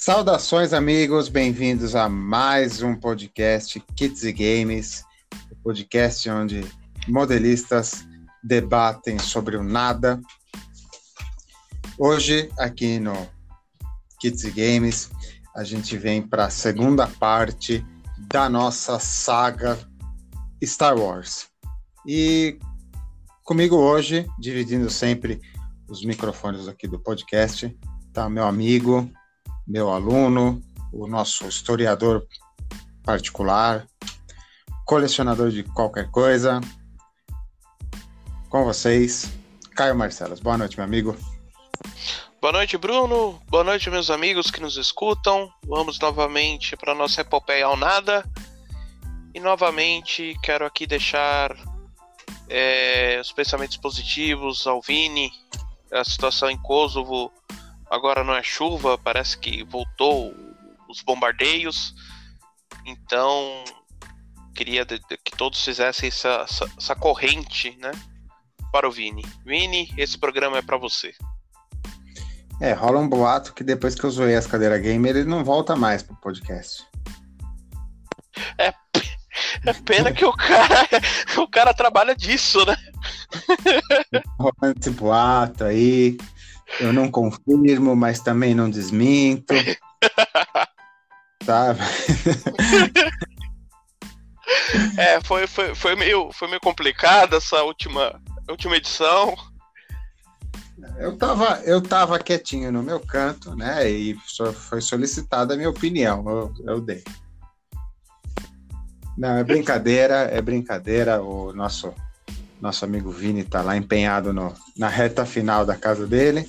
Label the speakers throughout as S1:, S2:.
S1: Saudações, amigos, bem-vindos a mais um podcast Kids e Games, o podcast onde modelistas debatem sobre o nada. Hoje, aqui no Kids e Games, a gente vem para a segunda parte da nossa saga Star Wars. E comigo hoje, dividindo sempre os microfones aqui do podcast, tá meu amigo, meu aluno, o nosso historiador particular, colecionador de qualquer coisa. Com vocês, Caio Marcelos. Boa noite, meu amigo.
S2: Boa noite, Bruno. Boa noite, meus amigos que nos escutam. Vamos novamente para nossa epopeia ao nada. E novamente quero aqui deixar é, os pensamentos positivos ao Vini. A situação em Kosovo agora não é chuva, parece que voltou os bombardeios. Então, queria que todos fizessem essa, essa, essa corrente, né? Para o Vini. Vini, esse programa é para você.
S1: É, rola um boato que depois que eu zoei as cadeiras gamer, ele não volta mais pro podcast.
S2: É, é pena que o cara, o cara trabalha disso, né?
S1: Rolando esse boato aí. Eu não confirmo, mas também não desminto.
S2: tá? é, foi, foi, foi, meio, foi meio complicado essa última, última edição.
S1: Eu tava, eu tava quietinho no meu canto, né? E foi solicitada a minha opinião. Eu, eu dei. Não, é brincadeira, é brincadeira. O nosso nosso amigo Vini está lá empenhado no, na reta final da casa dele.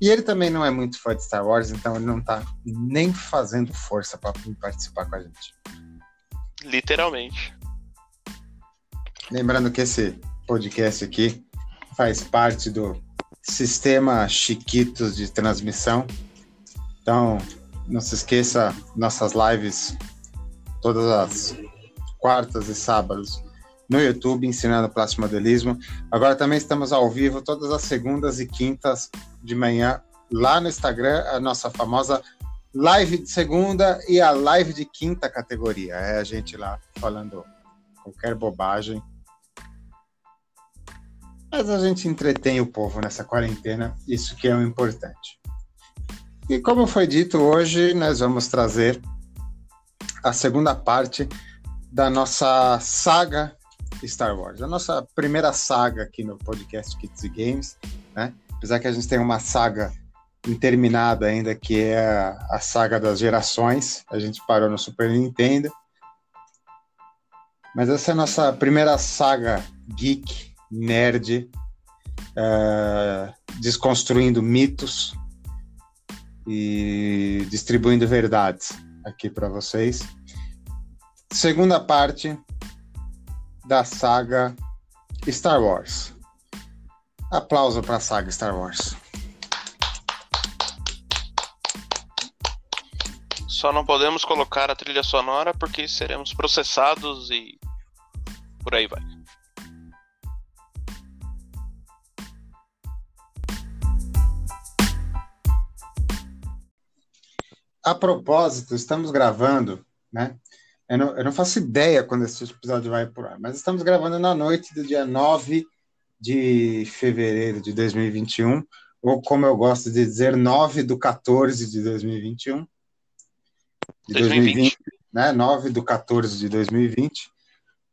S1: E ele também não é muito fã de Star Wars, então ele não está nem fazendo força para participar com a gente.
S2: Literalmente.
S1: Lembrando que esse podcast aqui faz parte do sistema Chiquitos de transmissão. Então, não se esqueça, nossas lives todas as quartas e sábados no YouTube, ensinando plástico modelismo. Agora também estamos ao vivo todas as segundas e quintas de manhã lá no Instagram, a nossa famosa live de segunda e a live de quinta categoria. É a gente lá falando qualquer bobagem. Mas a gente entretém o povo nessa quarentena, isso que é o importante. E como foi dito hoje, nós vamos trazer a segunda parte da nossa saga Star Wars. A nossa primeira saga aqui no podcast Kids e Games, né? Apesar que a gente tem uma saga interminada ainda, que é a, saga das gerações. A gente parou no Super Nintendo. Mas essa é a nossa primeira saga geek, nerd, uh, desconstruindo mitos e distribuindo verdades aqui para vocês. Segunda parte, da saga Star Wars. Aplauso para a saga Star Wars.
S2: Só não podemos colocar a trilha sonora porque seremos processados e por aí vai.
S1: A propósito, estamos gravando, né? Eu não, eu não faço ideia quando esse episódio vai por ar, mas estamos gravando na noite do dia 9 de fevereiro de 2021, ou como eu gosto de dizer, 9 do 14 de 2021. De 2020, 2020 né? 9 do 14 de 2020.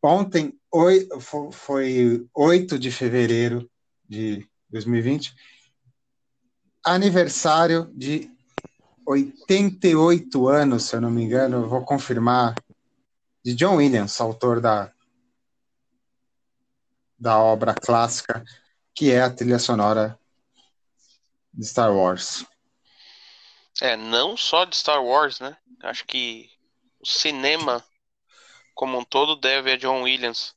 S1: Ontem oi, foi 8 de fevereiro de 2020, aniversário de 88 anos, se eu não me engano, vou confirmar de John Williams, autor da, da obra clássica que é a trilha sonora de Star Wars.
S2: É, não só de Star Wars, né? Acho que o cinema como um todo deve a John Williams.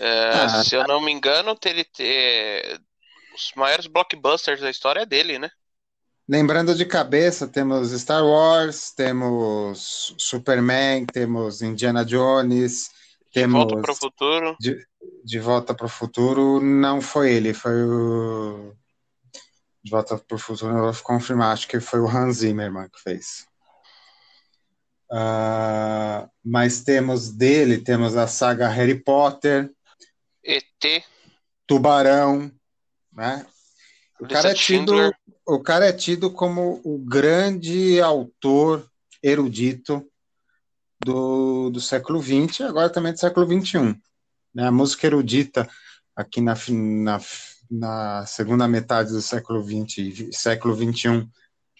S2: É, ah, se eu não me engano, ele ter os maiores blockbusters da história é dele, né?
S1: Lembrando de cabeça, temos Star Wars, temos Superman, temos Indiana Jones, temos.
S2: De Volta para o Futuro.
S1: De, de Volta para o Futuro, não foi ele, foi o. De Volta para o Futuro, eu vou confirmar, acho que foi o Hans Zimmerman que fez. Uh, mas temos dele, temos a saga Harry Potter,
S2: ET,
S1: Tubarão, né? O cara, é tido, o cara é tido como o grande autor erudito do, do século XX agora também do século XXI. Né? A música erudita aqui na, na, na segunda metade do século XX século XXI,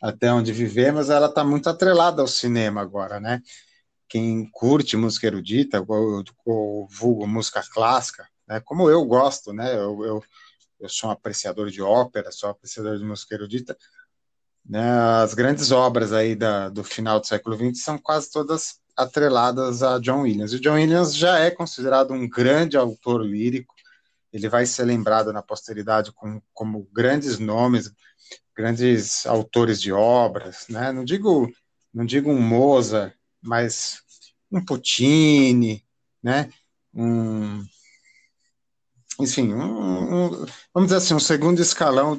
S1: até onde vivemos, ela está muito atrelada ao cinema agora, né? Quem curte música erudita, ou, ou vulgo música clássica, né? como eu gosto, né? Eu, eu, eu sou um apreciador de ópera, sou um apreciador de música erudita, né? As grandes obras aí da, do final do século XX são quase todas atreladas a John Williams. E John Williams já é considerado um grande autor lírico, ele vai ser lembrado na posteridade com, como grandes nomes, grandes autores de obras, né? Não digo, não digo um Mozart, mas um Puccini, né? Um, enfim, um, um, vamos dizer assim, um segundo escalão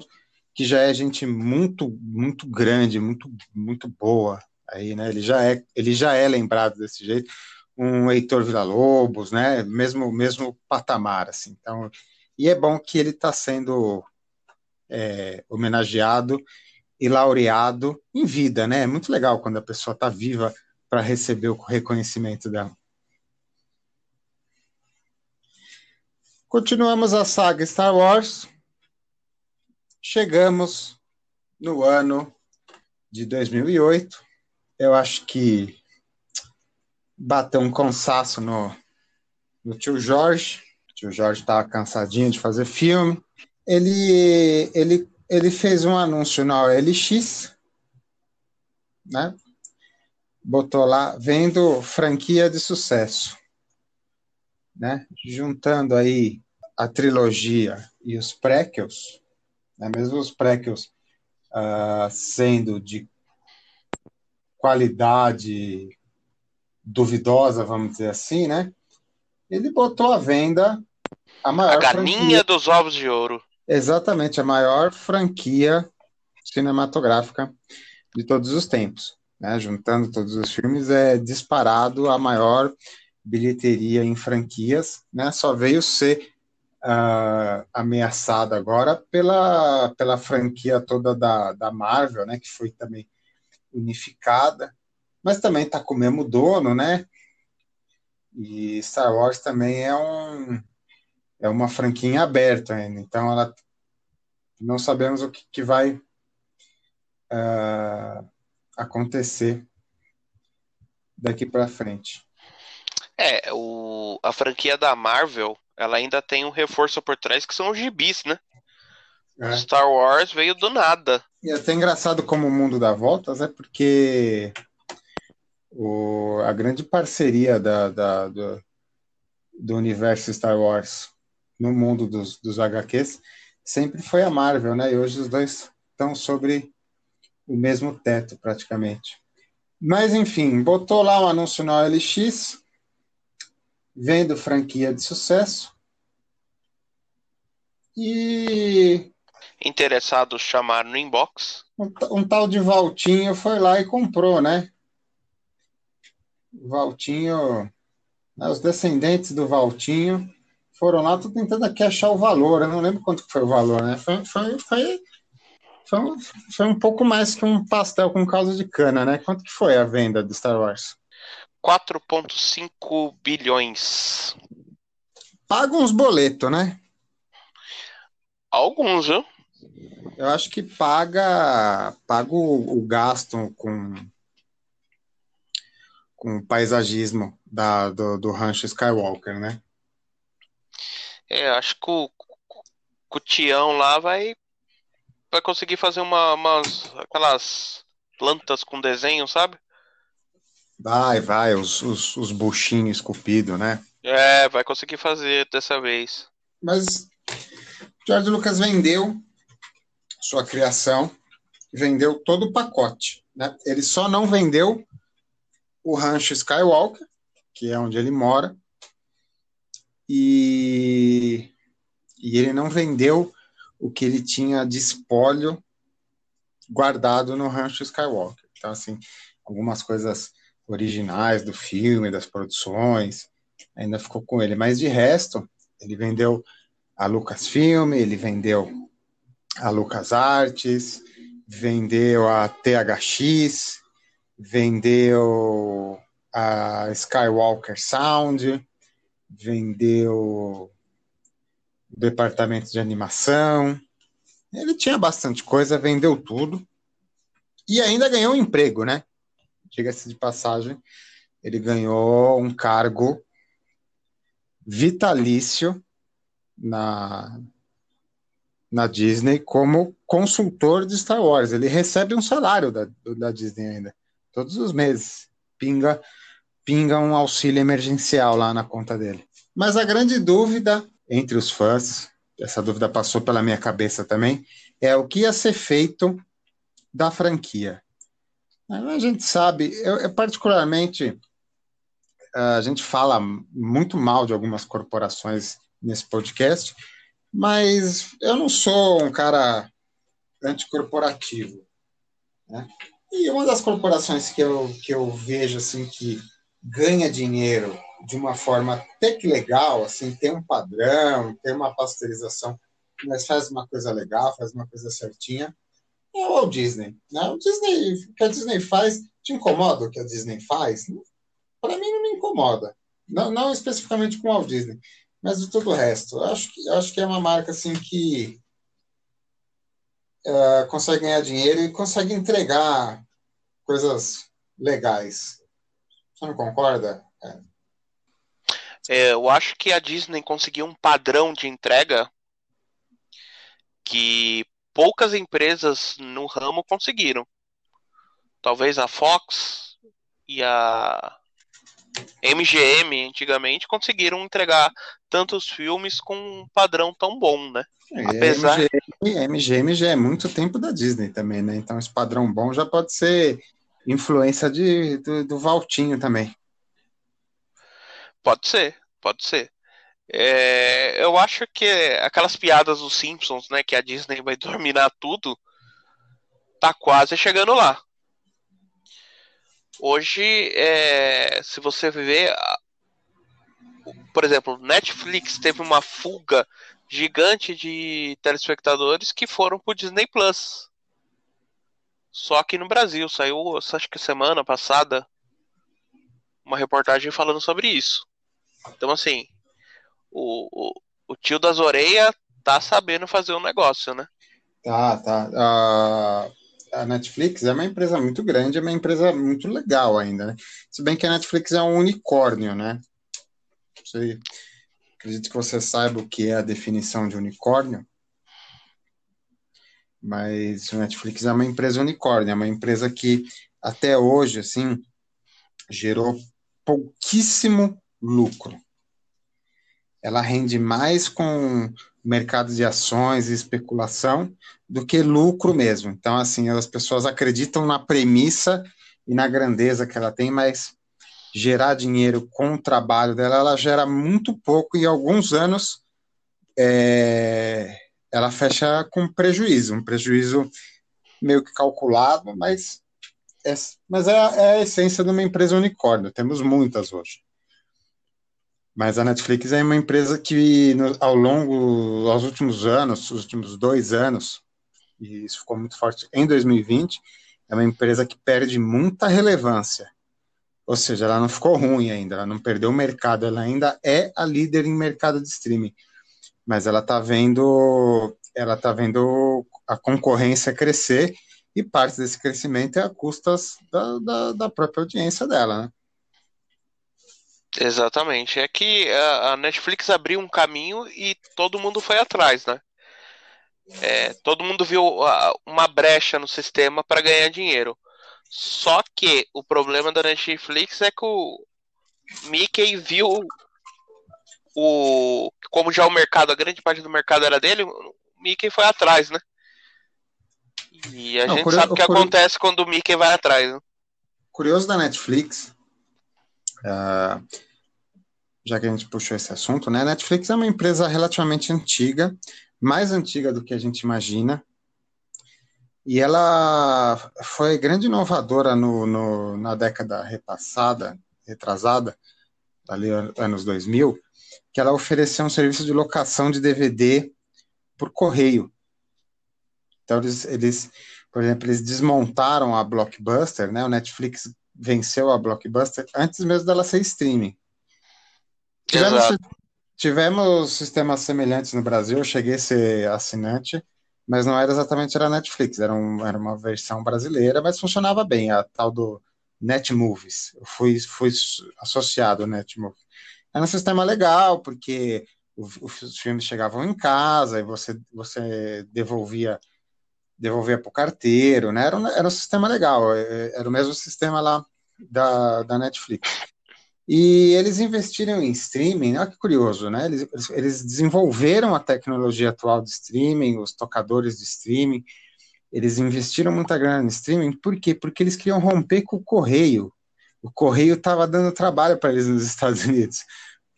S1: que já é gente muito, muito grande, muito, muito boa aí, né? Ele já é, ele já é lembrado desse jeito. Um Heitor Villa-Lobos, né? Mesmo, mesmo patamar, assim. Então, e é bom que ele está sendo é, homenageado e laureado em vida, né? É muito legal quando a pessoa está viva para receber o reconhecimento dela. Continuamos a saga Star Wars. Chegamos no ano de 2008. Eu acho que bateu um cansaço no, no tio Jorge. O tio Jorge estava cansadinho de fazer filme. Ele, ele, ele fez um anúncio na OLX, né? Botou lá, vendo franquia de sucesso. Né? Juntando aí a trilogia e os prequels, né, mesmo os prequels uh, sendo de qualidade duvidosa, vamos dizer assim, né? Ele botou à venda a maior.
S2: A galinha franquia, dos ovos de ouro.
S1: Exatamente, a maior franquia cinematográfica de todos os tempos. Né? Juntando todos os filmes, é disparado a maior bilheteria em franquias, né? Só veio ser uh, ameaçada agora pela, pela franquia toda da, da Marvel, né, que foi também unificada, mas também está com o mesmo dono, né? E Star Wars também é um é uma franquia aberta ainda, então ela não sabemos o que, que vai uh, acontecer daqui para frente.
S2: É, o, a franquia da Marvel ela ainda tem um reforço por trás que são os gibis, né? É. Star Wars veio do nada.
S1: E é até engraçado como o mundo dá voltas, é porque o, a grande parceria da, da do, do, universo Star Wars no mundo dos, dos HQs sempre foi a Marvel, né? E hoje os dois estão sobre o mesmo teto, praticamente. Mas, enfim, botou lá um anúncio no OLX, vendo franquia de sucesso. E.
S2: Interessados chamaram no inbox.
S1: Um, um, tal de Valtinho foi lá e comprou, né? Valtinho. Né, os descendentes do Valtinho foram lá, tô tentando aqui achar o valor. Eu não lembro quanto foi o valor, né? Foi, foi, foi, foi, um, foi um pouco mais que um pastel com caldo de cana, né? Quanto que foi a venda do Star Wars?
S2: 4,5 bilhões.
S1: Paga uns boletos, né?
S2: Alguns, viu?
S1: Eu acho que paga, paga o, o gasto com, com o paisagismo da, do, do rancho Skywalker, né?
S2: É, acho que o, o Tião lá vai, vai conseguir fazer uma, umas aquelas plantas com desenho, sabe?
S1: Vai, vai, os, os, os buchinhos esculpidos, né?
S2: É, vai conseguir fazer dessa vez.
S1: Mas George Lucas vendeu sua criação, vendeu todo o pacote. Né? Ele só não vendeu o rancho Skywalker, que é onde ele mora, e, e ele não vendeu o que ele tinha de espólio guardado no Rancho Skywalker. Então, assim, algumas coisas originais do filme, das produções, ainda ficou com ele. Mas de resto, ele vendeu a Lucasfilm, ele vendeu a LucasArts, vendeu a THX, vendeu a Skywalker Sound, vendeu o departamento de animação. Ele tinha bastante coisa, vendeu tudo e ainda ganhou um emprego, né? Diga-se de passagem, ele ganhou um cargo vitalício na, na Disney como consultor de Star Wars. Ele recebe um salário da, da Disney ainda, todos os meses. Pinga, pinga um auxílio emergencial lá na conta dele. Mas a grande dúvida entre os fãs, essa dúvida passou pela minha cabeça também, é o que ia ser feito da franquia. A gente sabe, eu, eu particularmente, a gente fala muito mal de algumas corporações nesse podcast, mas eu não sou um cara anticorporativo. Né? E uma das corporações que eu, que eu vejo assim que ganha dinheiro de uma forma até que legal, assim, tem um padrão, tem uma pasteurização, mas faz uma coisa legal, faz uma coisa certinha, é o Walt Disney. Né? O Disney, o que a Disney faz, te incomoda o que a Disney faz? Para mim não me incomoda. Não, não especificamente com o Walt Disney, mas de todo o resto. Eu acho que, acho que é uma marca assim que uh, consegue ganhar dinheiro e consegue entregar coisas legais. Você não concorda? É.
S2: É, eu acho que a Disney conseguiu um padrão de entrega que poucas empresas no ramo conseguiram. Talvez a Fox e a MGM antigamente conseguiram entregar tantos filmes com um padrão tão bom, né?
S1: É, Apesar MGM, MGM já é muito tempo da Disney também, né? Então esse padrão bom já pode ser influência de, do, do Valtinho também.
S2: Pode ser, pode ser. É, eu acho que aquelas piadas dos Simpsons, né, que a Disney vai dominar tudo, tá quase chegando lá. Hoje, é, se você ver, por exemplo, Netflix teve uma fuga gigante de telespectadores que foram pro Disney Plus. Só aqui no Brasil saiu, acho que semana passada, uma reportagem falando sobre isso. Então, assim, o, o, tio das orelhas tá sabendo fazer um negócio, né?
S1: Tá, tá. Uh, a Netflix é uma empresa muito grande, é uma empresa muito legal ainda, né? Se bem que a Netflix é um unicórnio, né? Sei, acredito que você saiba o que é a definição de unicórnio. Mas o Netflix é uma empresa unicórnio, é uma empresa que até hoje, assim, gerou pouquíssimo lucro ela rende mais com mercado de ações e especulação do que lucro mesmo. Então, assim, as pessoas acreditam na premissa e na grandeza que ela tem, mas gerar dinheiro com o trabalho dela, ela gera muito pouco e alguns anos é, ela fecha com prejuízo, um prejuízo meio que calculado, mas é, mas é, é a essência de uma empresa unicórnio. Temos muitas hoje. Mas a Netflix é uma empresa que, no, ao longo, aos últimos anos, os últimos dois anos, e isso ficou muito forte em 2020, é uma empresa que perde muita relevância. Ou seja, ela não ficou ruim ainda, ela não perdeu o mercado, ela ainda é a líder em mercado de streaming. Mas ela está vendo, ela tá vendo a concorrência crescer e parte desse crescimento é a custas da, da, da própria audiência dela, né?
S2: Exatamente. É que a Netflix abriu um caminho e todo mundo foi atrás, né? É, todo mundo viu uma brecha no sistema para ganhar dinheiro. Só que o problema da Netflix é que o Mickey viu o como já o mercado, a grande parte do mercado era dele, o Mickey foi atrás, né? E a Não, gente curioso, sabe o que curioso, acontece quando o Mickey vai atrás. Né?
S1: Curioso da Netflix Uh, já que a gente puxou esse assunto, né? A Netflix é uma empresa relativamente antiga, mais antiga do que a gente imagina. E ela foi grande inovadora no, no, na década repassada, retrasada, ali anos 2000, que ela ofereceu um serviço de locação de DVD por correio. Então, eles, eles, por exemplo, eles desmontaram a Blockbuster, né? O Netflix venceu a Blockbuster antes mesmo dela ser streaming. Tivemos, tivemos sistemas semelhantes no Brasil, eu cheguei a ser assinante, mas não era exatamente era Netflix, era, um, era uma versão brasileira, mas funcionava bem, a tal do Netmovies. Eu fui, fui associado ao Netmovies. Era um sistema legal, porque os filmes chegavam em casa e você, você devolvia devolvia para o carteiro, né? Era um, era um sistema legal, é, era o mesmo sistema lá da, da Netflix. E eles investiram em streaming, olha que curioso, né? Eles, eles desenvolveram a tecnologia atual de streaming, os tocadores de streaming, eles investiram muita grana em streaming, por quê? Porque eles queriam romper com o correio. O correio estava dando trabalho para eles nos Estados Unidos.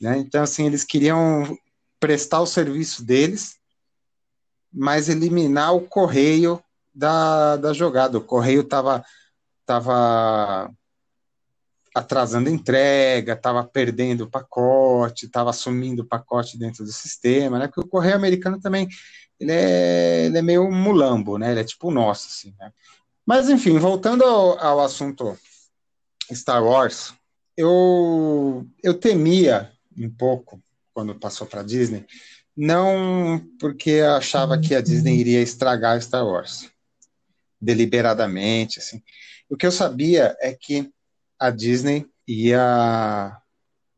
S1: Né? Então, assim, eles queriam prestar o serviço deles, mas eliminar o correio da, da jogada. O correio estava tava atrasando entrega, estava perdendo o pacote, estava assumindo o pacote dentro do sistema, né? Porque o correio americano também ele é, ele é meio mulambo, né? Ele é tipo nosso, assim, né? Mas enfim, voltando ao, ao assunto Star Wars, eu eu temia um pouco quando passou para Disney, não porque achava que a Disney iria estragar Star Wars deliberadamente, assim. O que eu sabia é que a Disney ia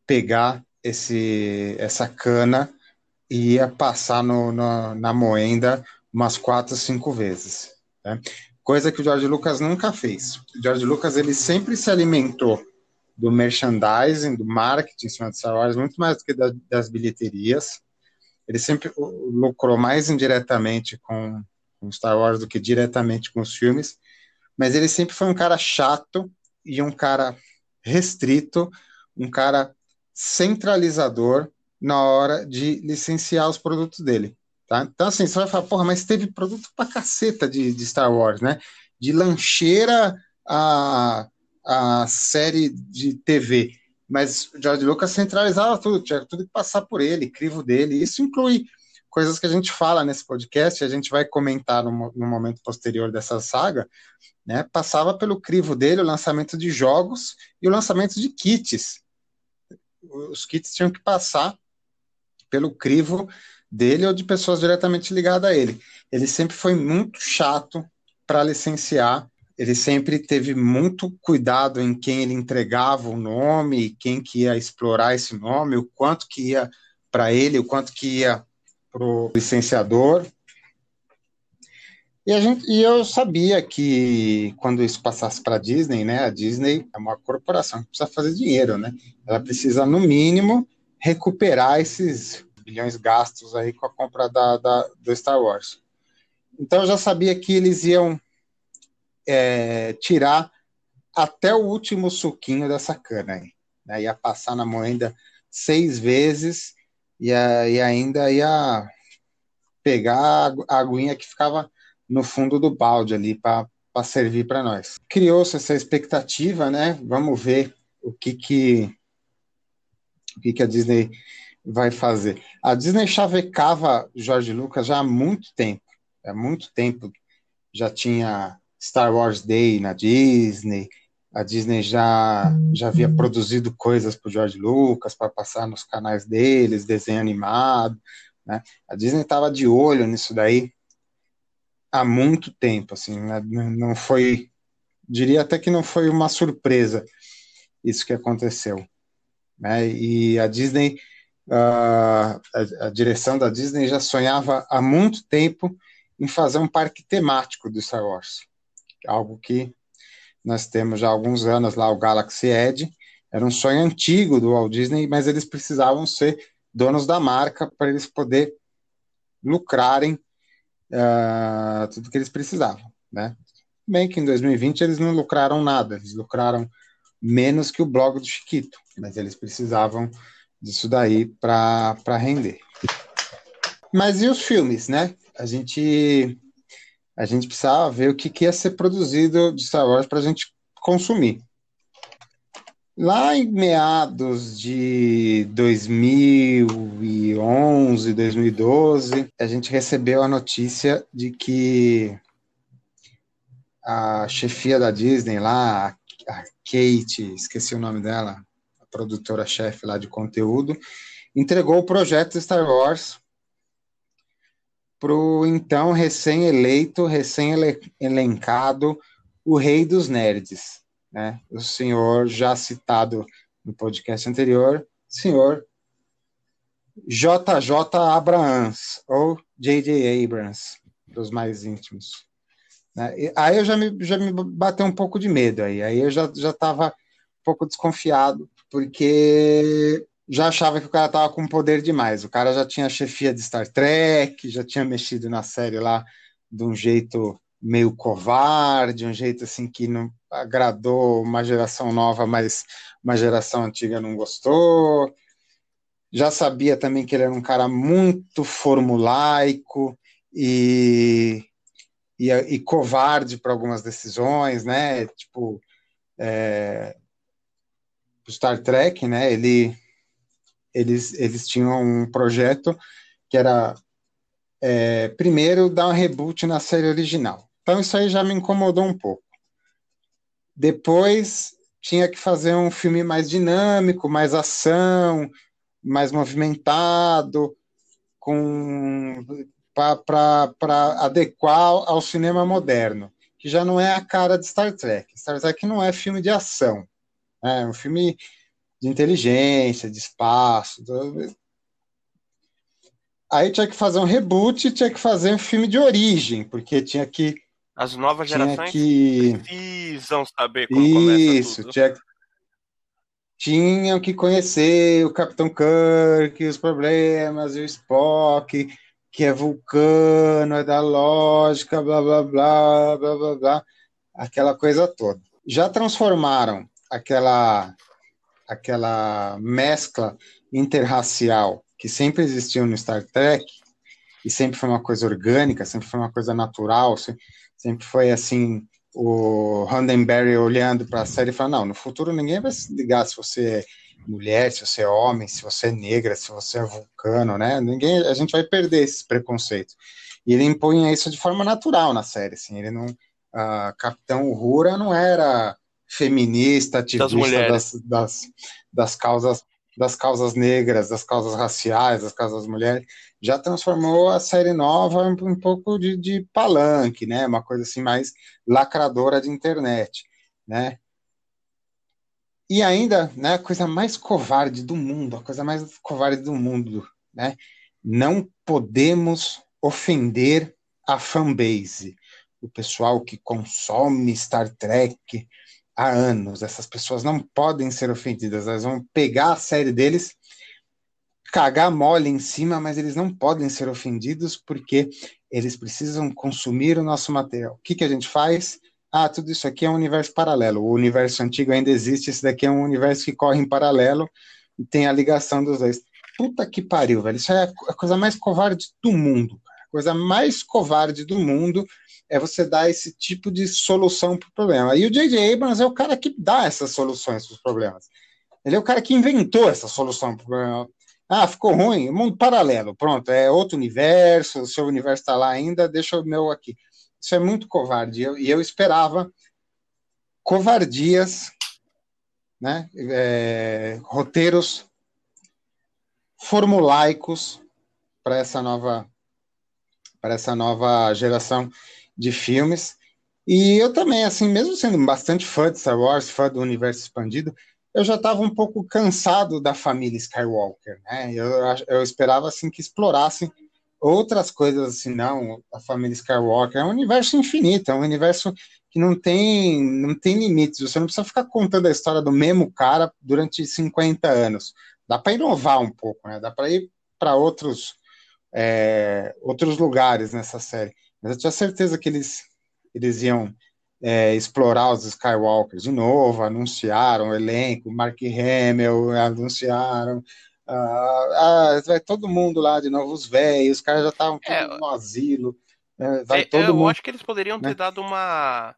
S1: pegar esse, essa cana e ia passar no, no, na moenda umas quatro, cinco vezes. Né? Coisa que o George Lucas nunca fez. O George Lucas ele sempre se alimentou do merchandising, do marketing em cima de Star Wars, muito mais do que da, das bilheterias. Ele sempre lucrou mais indiretamente com, Star Wars do que diretamente com os filmes, mas ele sempre foi um cara chato e um cara restrito, um cara centralizador na hora de licenciar os produtos dele. Tá? Então, assim, você vai falar, porra, mas teve produto pra caceta de, de Star Wars, né? De lancheira a, a série de TV. Mas George Lucas centralizava tudo, tinha tudo que passar por ele, crivo dele. Isso inclui coisas que a gente fala nesse podcast, a gente vai comentar no, no momento posterior dessa saga, né, passava pelo crivo dele o lançamento de jogos e o lançamento de kits. Os kits tinham que passar pelo crivo dele ou de pessoas diretamente ligadas a ele. Ele sempre foi muito chato para licenciar, ele sempre teve muito cuidado em quem ele entregava o nome, quem que ia explorar esse nome, o quanto que ia para ele, o quanto que ia para o licenciador. E, a gente, e eu sabia que quando isso passasse para a Disney, né, a Disney é uma corporação que precisa fazer dinheiro, né? Ela precisa, no mínimo, recuperar esses bilhões gastos aí com a compra da, da do Star Wars. Então eu já sabia que eles iam é, tirar até o último suquinho dessa cana aí. Né? Ia passar na moeda seis vezes e, e ainda ia pegar a aguinha que ficava no fundo do balde ali para servir para nós. Criou-se essa expectativa, né? Vamos ver o que que o que que a Disney vai fazer. A Disney chavecava George Lucas já há muito tempo, há muito tempo já tinha Star Wars Day na Disney, a Disney já, já havia produzido coisas para o George Lucas para passar nos canais deles, desenho animado, né? A Disney estava de olho nisso daí há muito tempo, assim, né? não foi, diria até que não foi uma surpresa isso que aconteceu, né? E a Disney, uh, a, a, direção da Disney já sonhava há muito tempo em fazer um parque temático do Star Wars, algo que nós temos já há alguns anos lá, o Galaxy Edge, era um sonho antigo do Walt Disney, mas eles precisavam ser donos da marca para eles poder lucrarem uh, tudo que eles precisavam, né? Bem que em 2020 eles não lucraram nada, eles lucraram menos que o blog do Chiquito, mas eles precisavam disso daí para render. Mas e os filmes, né? A gente a gente precisava ver o que, que ia ser produzido de Star Wars para a gente consumir. Lá em meados de 2011, 2012, a gente recebeu a notícia de que a chefia da Disney lá, a Kate, esqueci o nome dela, a produtora-chefe lá de conteúdo, entregou o projeto Star Wars para o então recém-eleito, recém-elencado, o rei dos nerds, né? o senhor já citado no podcast anterior, senhor JJ Abrams, ou J.J. Abrams, dos mais íntimos. Né? Aí eu já me, já me bateu um pouco de medo, aí, aí eu já estava um pouco desconfiado, porque já achava que o cara estava com poder demais. O cara já tinha chefia de Star Trek, já tinha mexido na série lá de um jeito meio covarde, um jeito assim que não agradou uma geração nova, mas uma geração antiga não gostou. Já sabia também que ele era um cara muito formulaico e, e, e covarde para algumas decisões, né? Tipo, é, Star Trek, né? Ele, eles, eles tinham um projeto que era é, primeiro dar um reboot na série original. Então isso aí já me incomodou um pouco. Depois tinha que fazer um filme mais dinâmico, mais ação, mais movimentado, com para adequar ao cinema moderno, que já não é a cara de Star Trek. Star Trek não é filme de ação, é um filme de inteligência, de espaço. Aí tinha que fazer um reboot, tinha que fazer um filme de origem, porque tinha que
S2: as novas gerações
S1: que...
S2: precisam saber como
S1: Isso,
S2: começa.
S1: Tinha... Tinham que conhecer o Capitão Kirk, os problemas, o Spock, que é vulcano, é da lógica, blá blá blá, blá blá blá, aquela coisa toda. Já transformaram aquela aquela mescla interracial que sempre existiu no Star Trek e sempre foi uma coisa orgânica, sempre foi uma coisa natural, sempre foi assim, o Roddenberry olhando para a série e falando, não, no futuro ninguém vai se ligar se você é mulher, se você é homem, se você é negra, se você é vulcano, né? Ninguém, a gente vai perder esses preconceitos. E ele impunha isso de forma natural na série, assim, ele não, a Capitão Uhura não era feminista, ativista das, das, das, das causas das causas negras, das causas raciais, das causas das mulheres, já transformou a série nova um, um pouco de, de, palanque, né? Uma coisa assim mais lacradora de internet, né? E ainda, né, a coisa mais covarde do mundo, a coisa mais covarde do mundo, né? Não podemos ofender a fanbase, o pessoal que consome Star Trek, há anos. Essas pessoas não podem ser ofendidas, elas vão pegar a série deles, cagar mole em cima, mas eles não podem ser ofendidos porque eles precisam consumir o nosso material. O que, que a gente faz? Ah, tudo isso aqui é um universo paralelo. O universo antigo ainda existe, esse daqui é um universo que corre em paralelo e tem a ligação dos dois. Puta que pariu, velho. Isso é a coisa mais covarde do mundo. A coisa mais covarde do mundo é você dar esse tipo de solução para o problema. E o J.J. Abrams é o cara que dá essas soluções para os problemas. Ele é o cara que inventou essa solução para o problema. Ah, ficou ruim, mundo paralelo, pronto, é outro universo, o seu universo está lá ainda, deixa o meu aqui. Isso é muito covarde, e eu, eu esperava covardias, né, é, roteiros formulaicos para essa nova para essa nova geração de filmes. E eu também, assim, mesmo sendo bastante fã de Star Wars, fã do universo expandido, eu já estava um pouco cansado da família Skywalker, né? Eu, eu esperava, assim, que explorassem outras coisas, assim, não, a família Skywalker é um universo infinito, é um universo que não tem, não tem limites, você não precisa ficar contando a história do mesmo cara durante 50 anos. Dá para inovar um pouco, né? Dá para ir para outros, é, outros lugares nessa série. Mas eu tinha certeza que eles, eles iam é, explorar os Skywalkers de novo, anunciaram o elenco, Mark Hamill, anunciaram. Ah, ah, vai todo mundo lá de novo, os velhos, os caras já estavam é, no asilo. É, vai é, todo eu mundo,
S2: acho que eles poderiam né? ter dado uma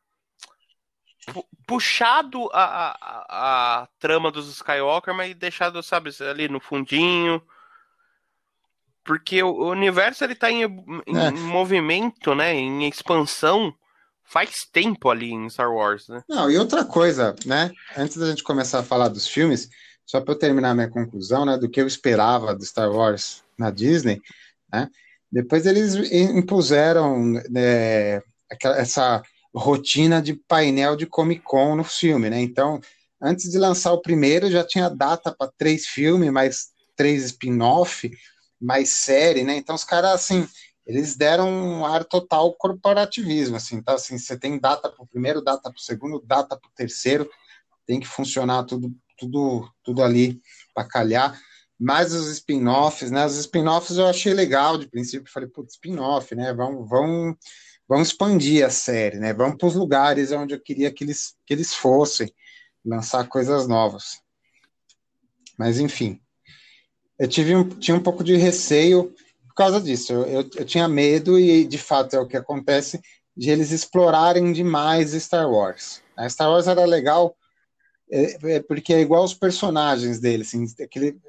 S2: puxado a, a, a, trama dos Skywalker, mas deixado, sabe, ali no fundinho. Porque o, universo ele tá em, em é. movimento, né? Em expansão faz tempo ali em Star Wars, né?
S1: Não, e outra coisa, né? Antes da gente começar a falar dos filmes, só para eu terminar minha conclusão, né, do que eu esperava do Star Wars na Disney, né? Depois eles impuseram né, essa rotina de painel de Comic Con no filme, né? Então, antes de lançar o primeiro, já tinha data para três filmes, mais três spin-off, mais série, né? Então, os caras, assim, eles deram um ar total corporativismo, assim. Então, assim, você tem data para o primeiro, data para o segundo, data para o terceiro, tem que funcionar tudo, tudo, tudo ali para calhar. Mais os spin-offs, né? Os spin-offs eu achei legal de princípio, falei, putz, spin-off, né? Vamos, vamos vamos expandir a série, né? Vamos para os lugares onde eu queria que eles, que eles fossem, lançar coisas novas. Mas, enfim, eu tive um, tinha um pouco de receio por causa disso. Eu, eu, tinha medo, e de fato é o que acontece, de eles explorarem demais Star Wars. A Star Wars era legal é, é porque é igual os personagens deles, assim, aquele,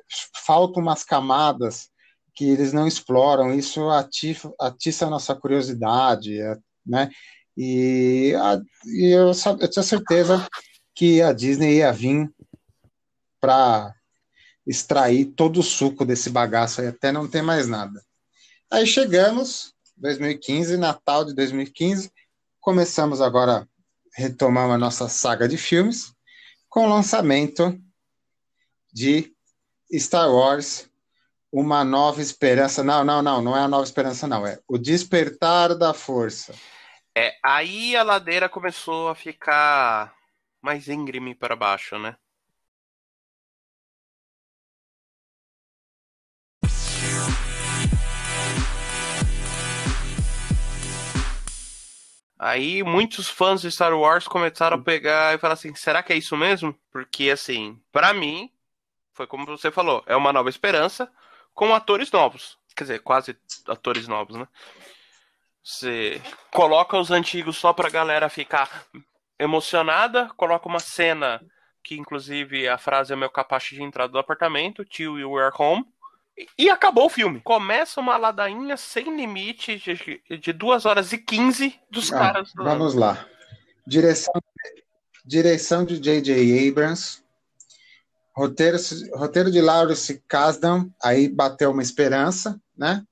S1: faltam umas camadas que eles não exploram, isso atiça, atiça a nossa curiosidade, é, né? E, a, e eu, eu, tinha certeza que a Disney ia vir para extrair todo o suco desse bagaço aí até não ter mais nada. Aí chegamos, 2015, Natal de 2015, começamos agora, retomamos a nossa saga de filmes, com o lançamento de Star Wars uma nova esperança. Não, não, não, não é a nova esperança, não. É o despertar da força.
S2: É, aí a ladeira começou a ficar mais íngreme para baixo, né? Aí muitos fãs de Star Wars começaram a pegar e falar assim: será que é isso mesmo? Porque, assim, para mim, foi como você falou, é uma nova esperança, com atores novos. Quer dizer, quase atores novos, né? Você coloca os antigos só pra galera ficar emocionada, coloca uma cena que inclusive a frase é meu capacho de entrada do apartamento, Till You Were Home, e acabou o filme. Começa uma ladainha sem limite de, de 2 horas e 15 dos ah, caras.
S1: Do... Vamos lá. Direção, direção de J.J. Abrams, Roteiro, roteiro de Lawrence Kasdan, aí bateu uma esperança, né?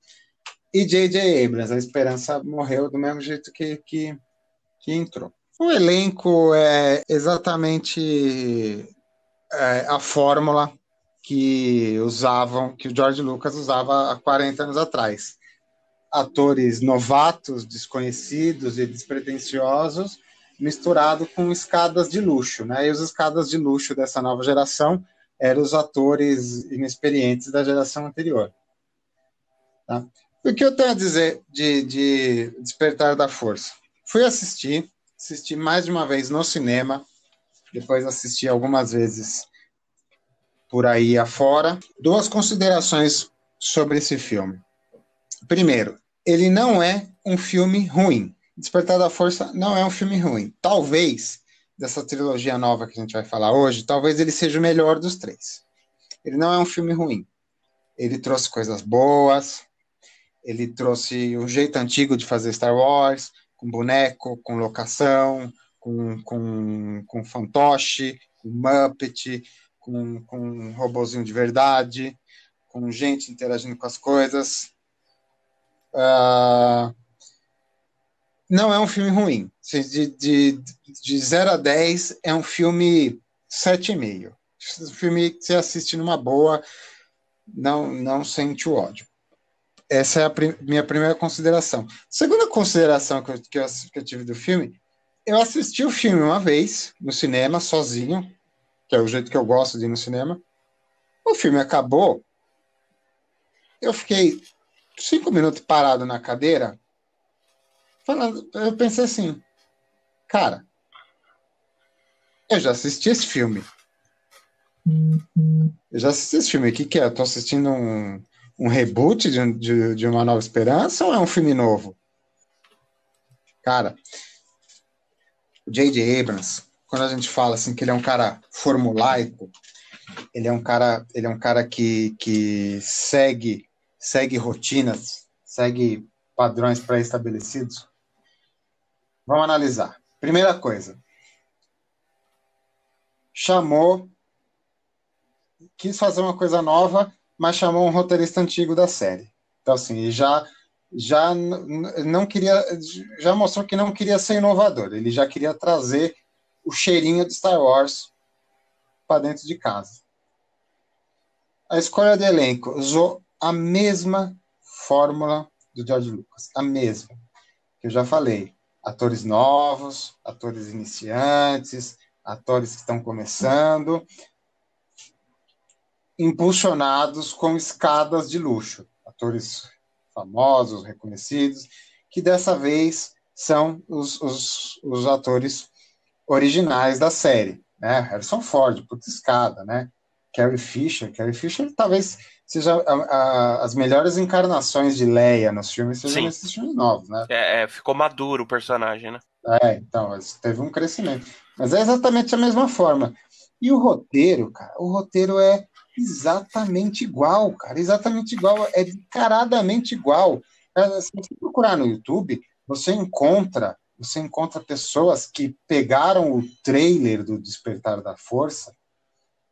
S1: E J.J. Abrams, a esperança morreu do mesmo jeito que, que, que entrou. O elenco é exatamente é, a fórmula que usavam, que o George Lucas usava há 40 anos atrás. Atores novatos, desconhecidos e despretensiosos, misturado com escadas de luxo, né? E os escadas de luxo dessa nova geração eram os atores inexperientes da geração anterior. Tá? O que eu tenho a dizer de, de Despertar da Força? Fui assistir, assisti mais de uma vez no cinema, depois assisti algumas vezes por aí afora. Duas considerações sobre esse filme. Primeiro, ele não é um filme ruim. Despertar da Força não é um filme ruim. Talvez dessa trilogia nova que a gente vai falar hoje, talvez ele seja o melhor dos três. Ele não é um filme ruim. Ele trouxe coisas boas, ele trouxe o jeito antigo de fazer Star Wars, com boneco, com locação, com, com, com fantoche, com Muppet, com, com um robozinho de verdade, com gente interagindo com as coisas. Uh, não é um filme ruim. De, de, de 0 a 10 é um filme 7,5. Um filme que você assiste numa boa, não, não sente o ódio. Essa é a prim minha primeira consideração. Segunda consideração que eu, que, eu, que eu tive do filme, eu assisti o filme uma vez no cinema, sozinho, que é o jeito que eu gosto de ir no cinema. O filme acabou. Eu fiquei cinco minutos parado na cadeira, falando, eu pensei assim, cara, eu já assisti esse filme. Eu já assisti esse filme. O que, que é? Eu tô assistindo um, um reboot de, de, de, Uma Nova Esperança ou é um filme novo? Cara, o J.J. Abrams, quando a gente fala assim que ele é um cara formulaico, ele é um cara, ele é um cara que, que segue, segue rotinas, segue padrões pré-estabelecidos. Vamos analisar. Primeira coisa, chamou, quis fazer uma coisa nova, mas chamou um roteirista antigo da série. Então, assim, já já não queria, já mostrou que não queria ser inovador. Ele já queria trazer o cheirinho de Star Wars para dentro de casa. A escolha de elenco usou a mesma fórmula do George Lucas, a mesma que eu já falei. Atores novos, atores iniciantes, atores que estão começando, impulsionados com escadas de luxo. Atores famosos, reconhecidos, que dessa vez são os, os, os atores originais da série. Né? Harrison Ford, puta escada, né? Carrie Fisher. Carrie Fisher talvez seja a, a, as melhores encarnações de Leia nos filmes, sejam nesses filmes novos, né?
S2: É, é, ficou maduro o personagem, né?
S1: É, então, teve um crescimento. Mas é exatamente a mesma forma. E o roteiro, cara, o roteiro é exatamente igual, cara, exatamente igual, é encaradamente igual. É, se você procurar no YouTube, você encontra, você encontra pessoas que pegaram o trailer do Despertar da Força,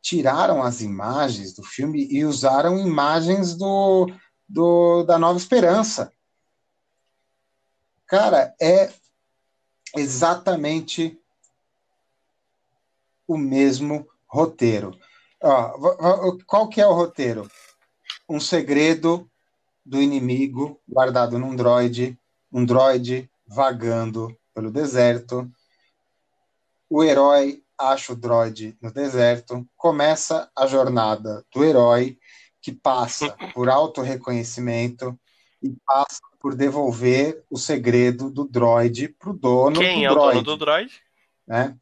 S1: tiraram as imagens do filme e usaram imagens do, do da Nova Esperança. Cara, é exatamente o mesmo roteiro. Ó, qual que é o roteiro? Um segredo do inimigo guardado num droide, um droide vagando pelo deserto. O herói acha o droide no deserto, começa a jornada do herói que passa por auto-reconhecimento e passa por devolver o segredo do droid para o dono
S2: Quem
S1: do
S2: é
S1: droid.
S2: o dono do droid?
S1: Né?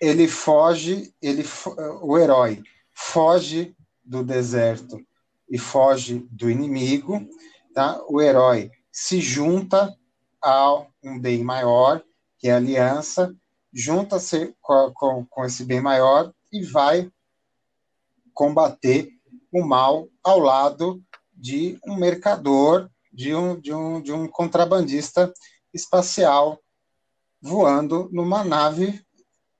S1: ele foge, ele, o herói foge do deserto e foge do inimigo, tá? O herói se junta a um bem maior, que é a aliança, junta-se com, com, com esse bem maior e vai combater o mal ao lado de um mercador, de um, de um, de um contrabandista espacial voando numa nave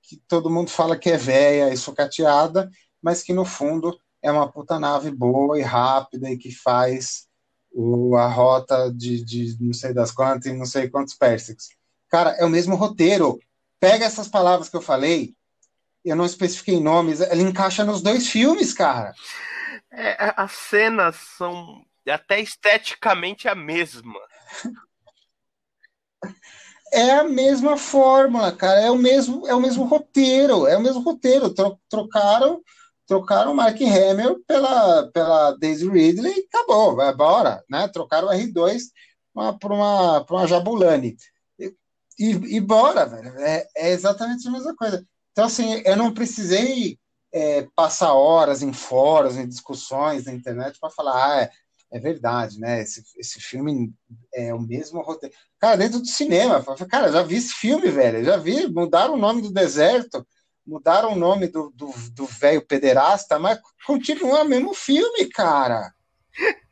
S1: que todo mundo fala que é velha e sucateada, mas que no fundo é uma puta nave boa e rápida e que faz o, a rota de, de não sei das quantas e não sei quantos pérsics. Cara, é o mesmo roteiro. Pega essas palavras que eu falei, eu não especifiquei nomes, ela encaixa nos dois filmes, cara.
S2: É, as cenas são até esteticamente a mesma.
S1: é a mesma fórmula, cara, é o mesmo, é o mesmo roteiro, é o mesmo roteiro. trocaram, trocaram Mark Hamill pela, pela Daisy Ridley e acabou, vai embora, né? Trocaram o R2 para uma, uma Jabulani. E, e, e bora, velho. É, é, exatamente a mesma coisa. Então, assim, eu não precisei é, passar horas em fóruns, em discussões na internet para falar, ah, é, é verdade, né? Esse, esse filme é o mesmo roteiro. Cara, dentro do cinema, cara, já vi esse filme, velho. Já vi, mudaram o nome do deserto, mudaram o nome do velho pederasta, mas continua o mesmo filme, cara.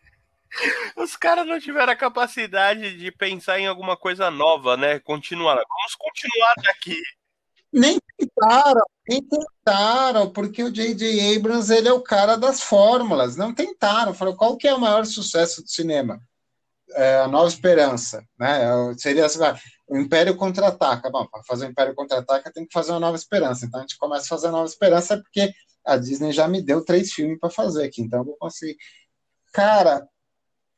S2: Os caras não tiveram a capacidade de pensar em alguma coisa nova, né? Continuar. Vamos continuar daqui.
S1: Nem tentaram, nem tentaram, porque o J.J. Abrams ele é o cara das fórmulas. Não tentaram. Falou, qual que é o maior sucesso do cinema? É, a Nova Esperança, né? Seria assim, o Império contra-ataca. Bom, para fazer o Império contra-ataca tem que fazer uma Nova Esperança. Então a gente começa a fazer a Nova Esperança porque a Disney já me deu três filmes para fazer aqui, então eu vou conseguir. Cara,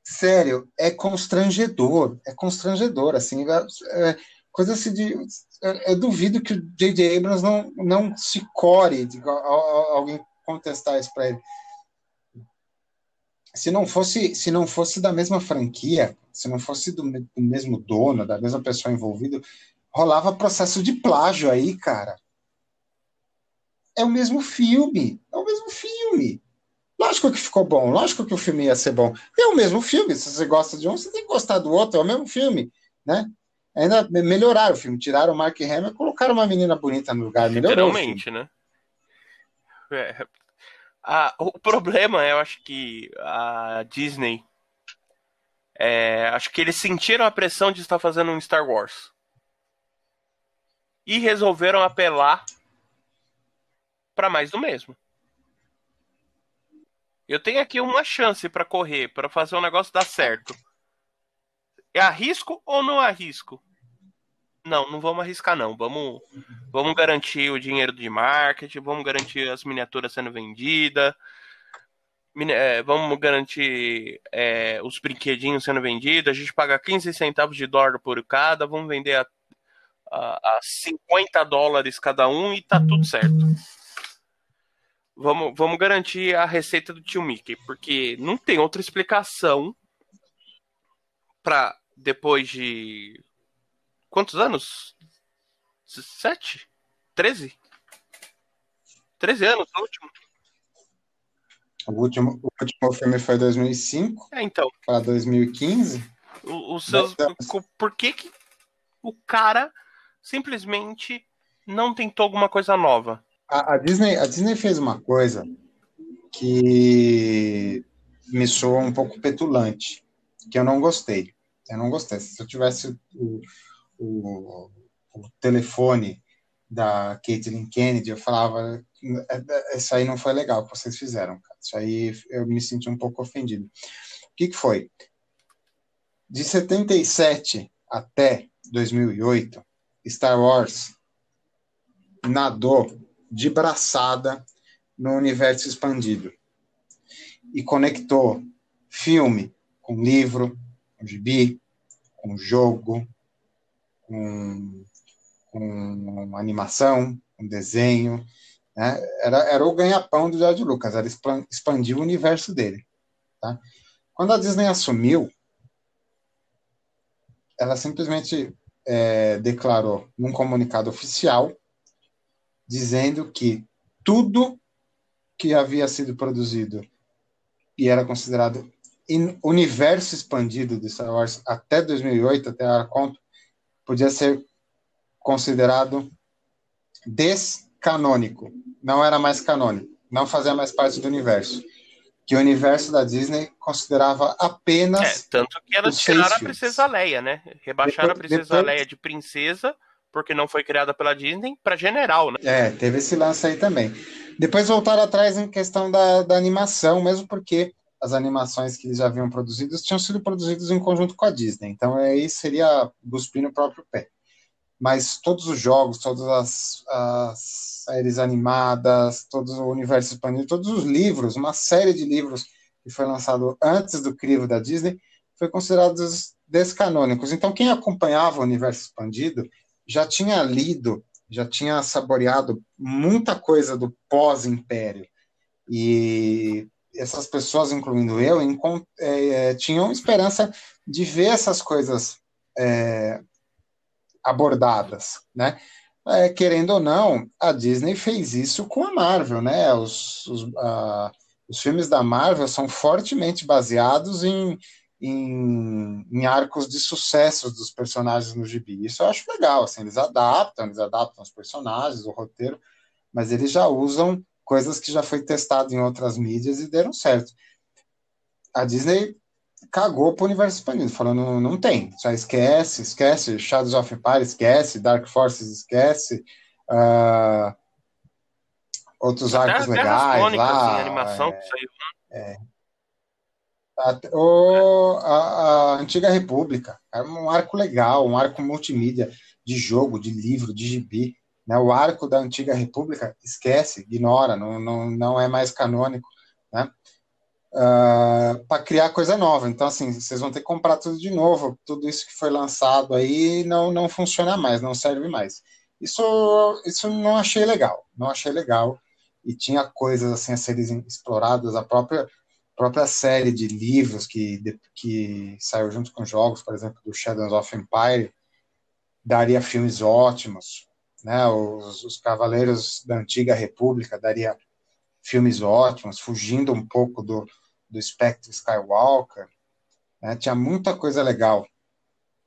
S1: sério, é constrangedor, é constrangedor, assim, é, coisa assim de eu duvido que o J.J. Abrams não, não se core de alguém contestar isso para ele. Se não fosse se não fosse da mesma franquia, se não fosse do, do mesmo dono, da mesma pessoa envolvida, rolava processo de plágio aí, cara. É o mesmo filme, é o mesmo filme. Lógico que ficou bom, lógico que o filme ia ser bom. É o mesmo filme, se você gosta de um, você tem que gostar do outro, é o mesmo filme né? Ainda melhoraram o filme, tiraram o Mark Hamill e colocaram uma menina bonita no lugar.
S2: Literalmente, né? É. Ah, o problema, eu acho que a Disney. É, acho que eles sentiram a pressão de estar fazendo um Star Wars. E resolveram apelar para mais do mesmo. Eu tenho aqui uma chance para correr, para fazer o negócio dar certo. É arrisco ou não arrisco? Não, não vamos arriscar não. Vamos, vamos garantir o dinheiro de marketing, vamos garantir as miniaturas sendo vendidas, é, vamos garantir é, os brinquedinhos sendo vendidos. A gente paga 15 centavos de dólar por cada, vamos vender a, a, a 50 dólares cada um e tá tudo certo. Vamos, vamos garantir a receita do tio Mickey, porque não tem outra explicação para depois de quantos anos? Sete? Treze? Treze anos, o último.
S1: O último, o último filme foi 2005.
S2: É, então.
S1: Para 2015.
S2: O, os seus, por que, que o cara simplesmente não tentou alguma coisa nova?
S1: A, a, Disney, a Disney fez uma coisa que me soou um pouco petulante, que eu não gostei. Eu não gostei. Se eu tivesse o, o, o telefone da Caitlyn Kennedy, eu falava, isso aí não foi legal que vocês fizeram, cara. Isso aí eu me senti um pouco ofendido. O que, que foi? De 77 até 2008, Star Wars nadou de braçada no universo expandido e conectou filme com livro, com gibi, com jogo, com, com animação, com desenho. Né? Era, era o ganha-pão do George Lucas, era expandir o universo dele. Tá? Quando a Disney assumiu, ela simplesmente é, declarou num comunicado oficial dizendo que tudo que havia sido produzido e era considerado universo expandido de Star Wars até 2008, até a conta, podia ser considerado descanônico, não era mais canônico, não fazia mais parte do universo. Que o universo da Disney considerava apenas.
S2: É, tanto que elas tiraram a Princesa Leia, né? Rebaixaram depois, a Princesa depois... Leia de princesa, porque não foi criada pela Disney, para general, né?
S1: É, teve esse lance aí também. Depois voltaram atrás em questão da, da animação, mesmo porque as animações que eles já haviam produzido tinham sido produzidas em conjunto com a Disney. Então aí seria cuspir no próprio pé. Mas todos os jogos, todas as, as séries animadas, todo o universo expandido, todos os livros, uma série de livros que foi lançado antes do crivo da Disney, foi considerados descanônicos. Então quem acompanhava o universo expandido já tinha lido, já tinha saboreado muita coisa do pós-império. E essas pessoas, incluindo eu, é, tinham esperança de ver essas coisas é, abordadas, né? É, querendo ou não, a Disney fez isso com a Marvel, né? Os, os, uh, os filmes da Marvel são fortemente baseados em, em, em, arcos de sucesso dos personagens no gibi. Isso eu acho legal, assim, eles adaptam, eles adaptam os personagens, o roteiro, mas eles já usam coisas que já foi testado em outras mídias e deram certo. A Disney cagou pro universo expandido, falando, não tem, já esquece, esquece, Shadows of Empire, esquece, Dark Forces, esquece, uh, outros até, arcos legais crônicas, lá. Assim,
S2: animação é, que saiu.
S1: É, a, o, a, a, Antiga República, era um arco legal, um arco multimídia de jogo, de livro, de gibi. Né? O arco da Antiga República, esquece, ignora, não, não, não é mais canônico, né? Uh, ah, para criar coisa nova. Então, assim, vocês vão ter que comprar tudo de novo. Tudo isso que foi lançado aí não, não funciona mais, não serve mais. Isso, isso não achei legal, não achei legal. E tinha coisas assim a serem exploradas. A própria, própria série de livros que, que saiu junto com jogos, por exemplo, do Shadows of Empire, daria filmes ótimos né? Os, os Cavaleiros da Antiga República daria filmes ótimos, fugindo um pouco do, do espectro Skywalker. Né? Tinha muita coisa legal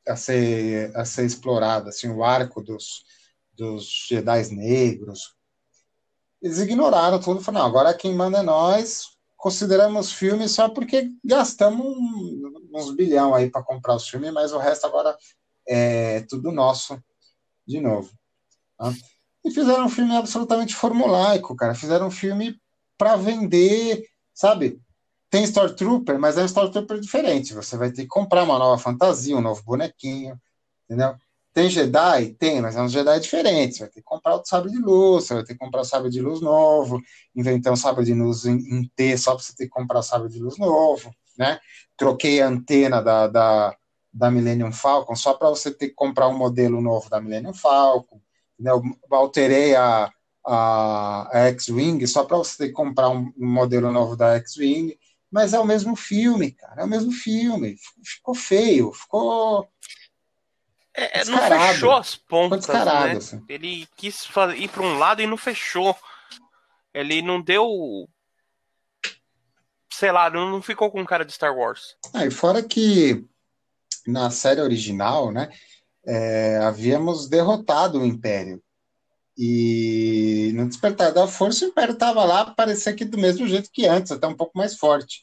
S1: a ser, a ser explorado, assim, o arco dos, dos Jedi negros. Eles ignoraram tudo falaram, agora quem manda é nós, consideramos filme só porque gastamos uns bilhão aí para comprar os filmes, mas o resto agora é tudo nosso de novo. Tá? E fizeram um filme absolutamente formulaico, cara. Fizeram um filme para vender, sabe? Tem Stormtrooper, mas é um Stormtrooper diferente. Você vai ter que comprar uma nova fantasia, um novo bonequinho, entendeu? Tem Jedi? Tem, mas é um Jedi diferente. Você vai ter que comprar o sabre de luz, você vai ter que comprar sabre de luz novo, inventar um sabre de luz em, em T só para você ter que comprar sabre de luz novo, né? Troquei a antena da, da, da Millennium Falcon só para você ter que comprar um modelo novo da Millennium Falcon. Entendeu? Alterei a, a, a X-Wing só para você comprar um, um modelo novo da X-Wing. Mas é o mesmo filme, cara. É o mesmo filme. Ficou feio, ficou
S2: é, é, não fechou as pontas,
S1: né?
S2: Assim. Ele quis ir para um lado e não fechou. Ele não deu. Sei lá, não ficou com cara de Star Wars.
S1: Ah, e fora que na série original, né, é, havíamos derrotado o Império. E no Despertar da Força, o Império estava lá, parecia que do mesmo jeito que antes, até um pouco mais forte,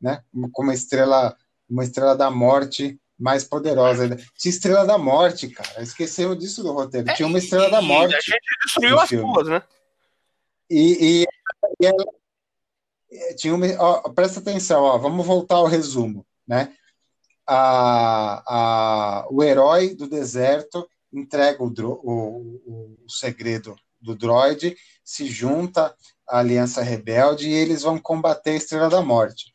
S1: né? Com uma estrela, uma estrela da morte mais poderosa. Tinha Estrela da Morte, cara. Esquecemos disso do roteiro. Tinha uma Estrela
S2: e,
S1: da Morte.
S2: A gente destruiu as duas, né?
S1: E, e, e ela, tinha uma, ó, presta atenção, ó, vamos voltar ao resumo, né? A, a, o herói do deserto entrega o, o, o segredo do droid, se junta à Aliança Rebelde e eles vão combater a Estrela da Morte.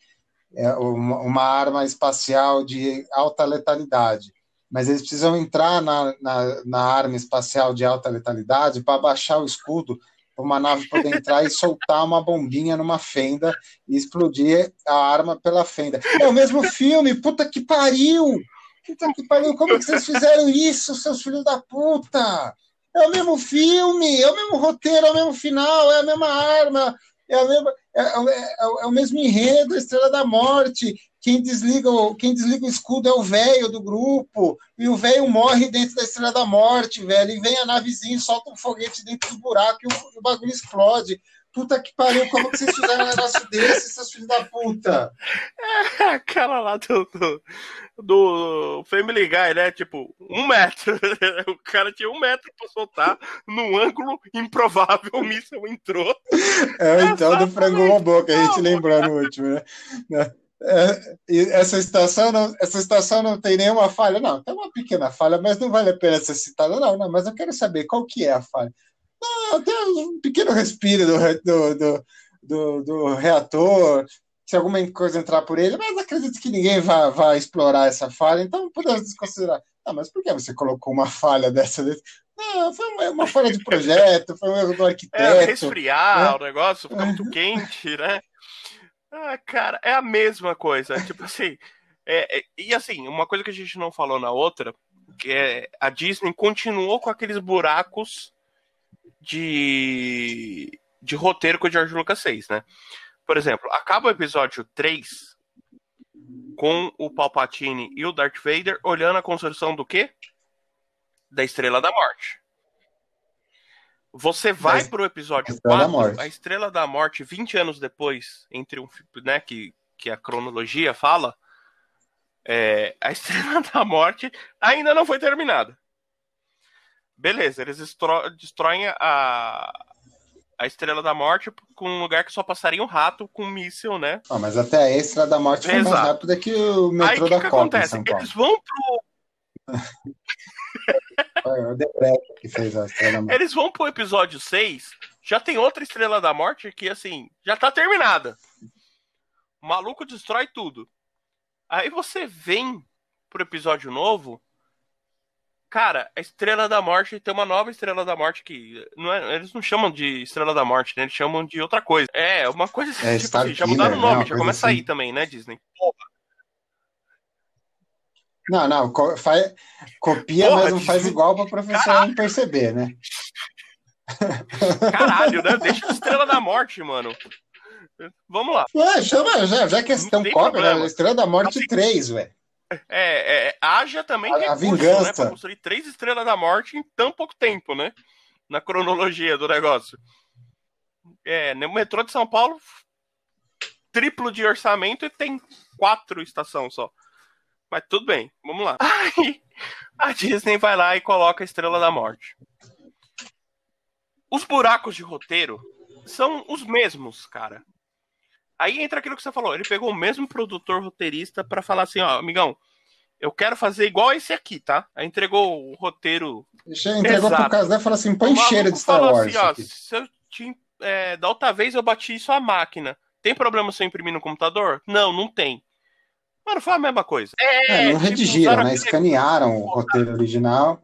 S1: É uma, uma, arma espacial de alta letalidade, mas eles precisam entrar na, na, na arma espacial de alta letalidade para baixar o escudo uma nave poder entrar e soltar uma bombinha numa fenda e explodir a arma pela fenda. É o mesmo filme, puta que pariu! Puta que pariu, como que vocês fizeram isso, seus filhos da puta? É o mesmo filme, é o mesmo roteiro, é o mesmo final, é a mesma arma, é, a mesma, é, é, é, o mesmo enredo, Estrela da Morte. Quem desliga, o, quem desliga o escudo é o velho do grupo, e o velho morre dentro da Estrela da Morte, velho. E vem a navezinha, solta um foguete dentro do buraco e o, o bagulho explode. Puta que pariu, como que vocês fizeram um negócio desse, seus filhos da puta?
S2: É, aquela lá do, do, do, Family Guy, né? Tipo, um metro. O cara tinha um metro pra soltar num ângulo improvável, o míssil entrou.
S1: É, então do frango robô que a gente lembrou no último, né? É, essa estação não, essa estação não tem nenhuma falha, não. Tem uma pequena falha, mas não vale a pena ser citada, não, não. Mas eu quero saber qual que é a falha. Ah, até um pequeno respiro do, do, do, do, do reator, se alguma coisa entrar por ele, mas acredito que ninguém vai, vai explorar essa falha, então podemos desconsiderar. Ah, mas por que você colocou uma falha dessa? Não, foi uma, uma falha de projeto, foi um erro do arquiteto. É,
S2: resfriar né? o negócio, fica muito quente, né? Ah, cara, é a mesma coisa. tipo assim, é, é, e assim, uma coisa que a gente não falou na outra, que é a Disney continuou com aqueles buracos de, de roteiro que o George Lucas fez, né? Por exemplo, acaba o episódio 3 com o Palpatine e o Darth Vader olhando a construção do quê? Da Estrela da Morte. Você vai para o episódio Estrela 4, a Estrela da Morte, 20 anos depois, entre um, né, que, que a cronologia fala, é, a Estrela da Morte ainda não foi terminada. Beleza, eles destro destroem a, a Estrela da Morte com um lugar que só passaria um rato com um míssil, né?
S1: Ah, mas até a Estrela da Morte foi mais rápida que o metrô Aí, da que Copa que
S2: Eles vão pro...
S1: Foi o Debrec que fez a Estrela da Morte.
S2: Eles vão pro episódio 6, já tem outra Estrela da Morte que, assim, já tá terminada. O maluco destrói tudo. Aí você vem pro episódio novo Cara, a Estrela da Morte tem uma nova Estrela da Morte que não é, eles não chamam de Estrela da Morte, né? Eles chamam de outra coisa. É, uma coisa assim,
S1: é,
S2: tipo assim, já mudaram o nome, né? já começa assim. aí também, né, Disney? Porra.
S1: Não, não, co faz, copia, Porra, mas não faz igual para professor Caralho. não perceber, né?
S2: Caralho, né? Deixa a Estrela da Morte, mano. Vamos lá.
S1: Ué, chama, já, já que é tão cópia, né? Estrela da Morte 3, velho.
S2: É, é, haja também
S1: a,
S2: recurso,
S1: a vingança.
S2: né? Pra construir três estrelas da morte em tão pouco tempo, né? Na cronologia do negócio. É, no metrô de São Paulo, triplo de orçamento e tem quatro estações só. Mas tudo bem, vamos lá. Aí a Disney vai lá e coloca a Estrela da Morte. Os buracos de roteiro são os mesmos, cara. Aí entra aquilo que você falou. Ele pegou o mesmo produtor roteirista para falar assim, ó, amigão, eu quero fazer igual esse aqui, tá? Aí entregou o roteiro.
S1: Entregou Exato. pro caso dela e falou assim: põe cheiro de Star Wars. Assim, ó,
S2: se eu te, é, da outra vez eu bati isso a máquina. Tem problema se eu imprimir no computador? Não, não tem. Mano, foi a mesma coisa.
S1: É, é não tipo, redigiram, né? Escanearam o roteiro original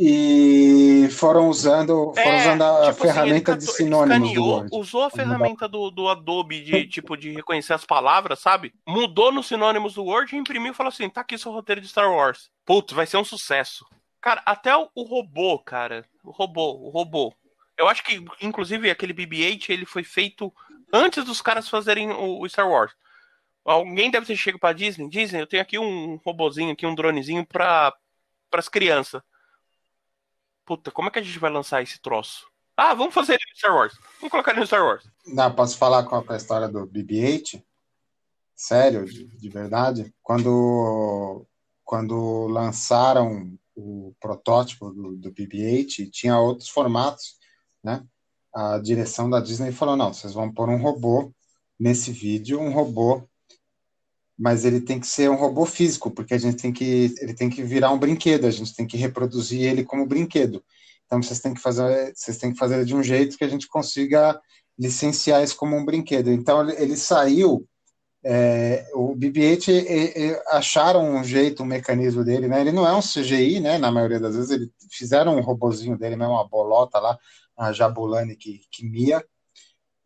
S1: e foram usando, foram é, usando a tipo assim, ferramenta assim, de sinônimos do Word.
S2: Usou a ferramenta do, do Adobe de tipo de reconhecer as palavras, sabe? Mudou nos sinônimos do Word e imprimiu e falou assim: tá aqui seu roteiro de Star Wars. Putz, vai ser um sucesso. Cara, até o, o robô, cara. O robô, o robô. Eu acho que, inclusive, aquele BB-8 ele foi feito antes dos caras fazerem o, o Star Wars. Alguém deve ter chegado pra Disney. Disney, eu tenho aqui um robozinho, aqui um dronezinho para as crianças puta, como é que a gente vai lançar esse troço? Ah, vamos fazer ele no Star Wars. Vamos colocar ele no Star Wars.
S1: Não, posso falar qual é a história do BB-8? Sério, de, de, verdade? Quando, quando lançaram o protótipo do, do BB-8, tinha outros formatos, né? A direção da Disney falou, não, vocês vão pôr um robô nesse vídeo, um robô mas ele tem que ser um robô físico, porque a gente tem que ele tem que virar um brinquedo, a gente tem que reproduzir ele como brinquedo. Então vocês têm que fazer vocês têm que fazer de um jeito que a gente consiga licenciar isso como um brinquedo. Então ele, saiu é, o BB-8 acharam um jeito, um mecanismo dele, né? Ele não é um CGI, né? Na maioria das vezes eles fizeram um robozinho dele, mesmo uma bolota lá, a Jabulani que, que mia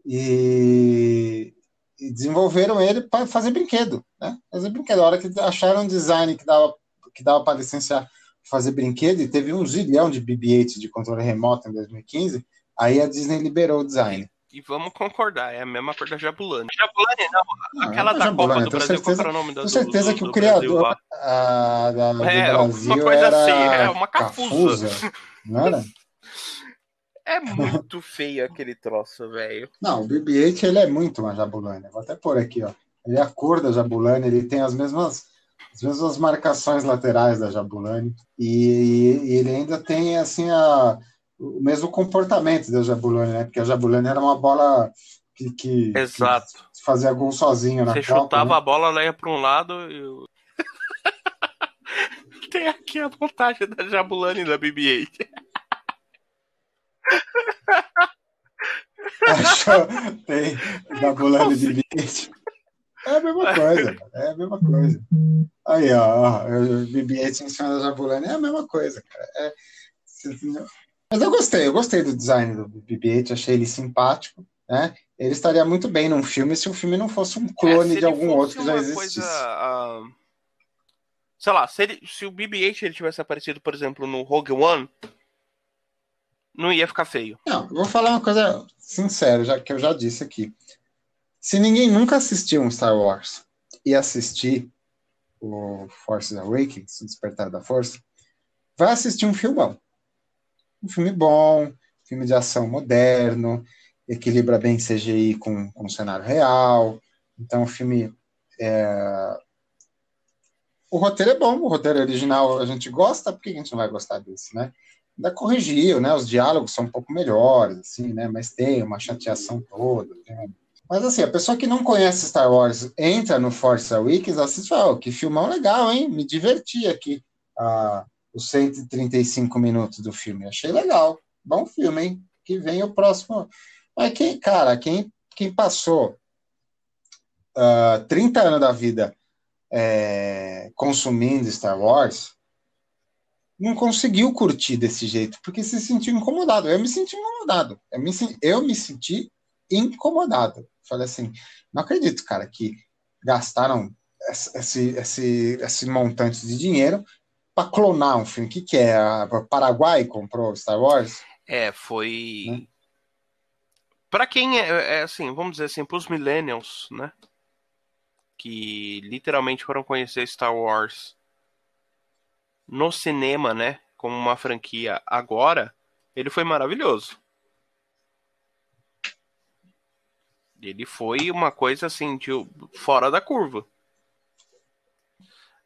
S1: e e desenvolveram ele para fazer brinquedo, né? Fazer brinquedo. A hora que acharam um design que dava, que dava para licenciar fazer brinquedo, e teve um zilhão de BB-8 de controle remoto em 2015, aí a Disney liberou o design.
S2: E vamos concordar, é a mesma coisa da Jabulani. Jabulani não, não aquela da Jabulani, Copa do Brasil, certeza, qual era o nome da
S1: Com certeza do, que o criador a, da, do é, Brasil uma coisa era assim, é uma cafusa. cafusa não era?
S2: É muito feio aquele troço, velho.
S1: Não, o BB-8 ele é muito uma Jabulani. Vou até pôr aqui, ó. Ele é a cor da Jabulani, ele tem as mesmas, as mesmas marcações laterais da Jabulani e, e ele ainda tem assim a, o mesmo comportamento da Jabulani, né? Porque a Jabulani era uma bola que, que,
S2: Exato.
S1: que fazia gol sozinho na
S2: Você
S1: Copa,
S2: chutava
S1: né?
S2: a bola, ela ia para um lado e tem aqui a montagem da Jabulani da BB-8.
S1: Achou? Tem da Bulane de BB-8. É a mesma coisa, é a mesma coisa. Aí, ó, o BB-8 em cima da Jabulani é a mesma coisa, cara. É, mas eu gostei, eu gostei do design do BB-8, achei ele simpático, né? Ele estaria muito bem num filme se o filme não fosse um clone é, de algum outro que já existisse. Coisa, uh,
S2: sei lá, se, ele, se o BB-8 ele tivesse aparecido, por exemplo, no Rogue One, não ia ficar feio.
S1: Não, vou falar uma coisa sincera, já que eu já disse aqui. Se ninguém nunca assistiu um Star Wars e assistir o Force Awakens, o Despertar da Força, vai assistir um filmão. Um filme bom, filme de ação moderno, equilibra bem CGI com, com cenário real. Então, o filme. É... O roteiro é bom, o roteiro original a gente gosta, por que a gente não vai gostar desse, né? Ainda corrigiu, né? Os diálogos são um pouco melhores, assim, né? Mas tem uma chateação toda. Mas assim, a pessoa que não conhece Star Wars entra no Force Awakens, assiste, oh, que filmão legal, hein? Me diverti aqui ah, os 135 minutos do filme. Achei legal. Bom filme, hein? Que vem o próximo. Mas quem, cara, quem, quem passou uh, ah, 30 anos da vida é, consumindo Star Wars, não conseguiu curtir desse jeito, porque se sentiu incomodado. Eu me senti incomodado. Eu me, eu me senti incomodado. Falei assim, não acredito, cara, que gastaram esse, esse, esse montante de dinheiro para clonar um filme. O que, que é? A Paraguai comprou Star Wars?
S2: É, foi. Né? Para quem é, é, assim, vamos dizer assim, para os millennials, né? que literalmente foram conhecer Star Wars no cinema, né, como uma franquia agora, ele foi maravilhoso. Ele foi uma coisa assim de fora da curva.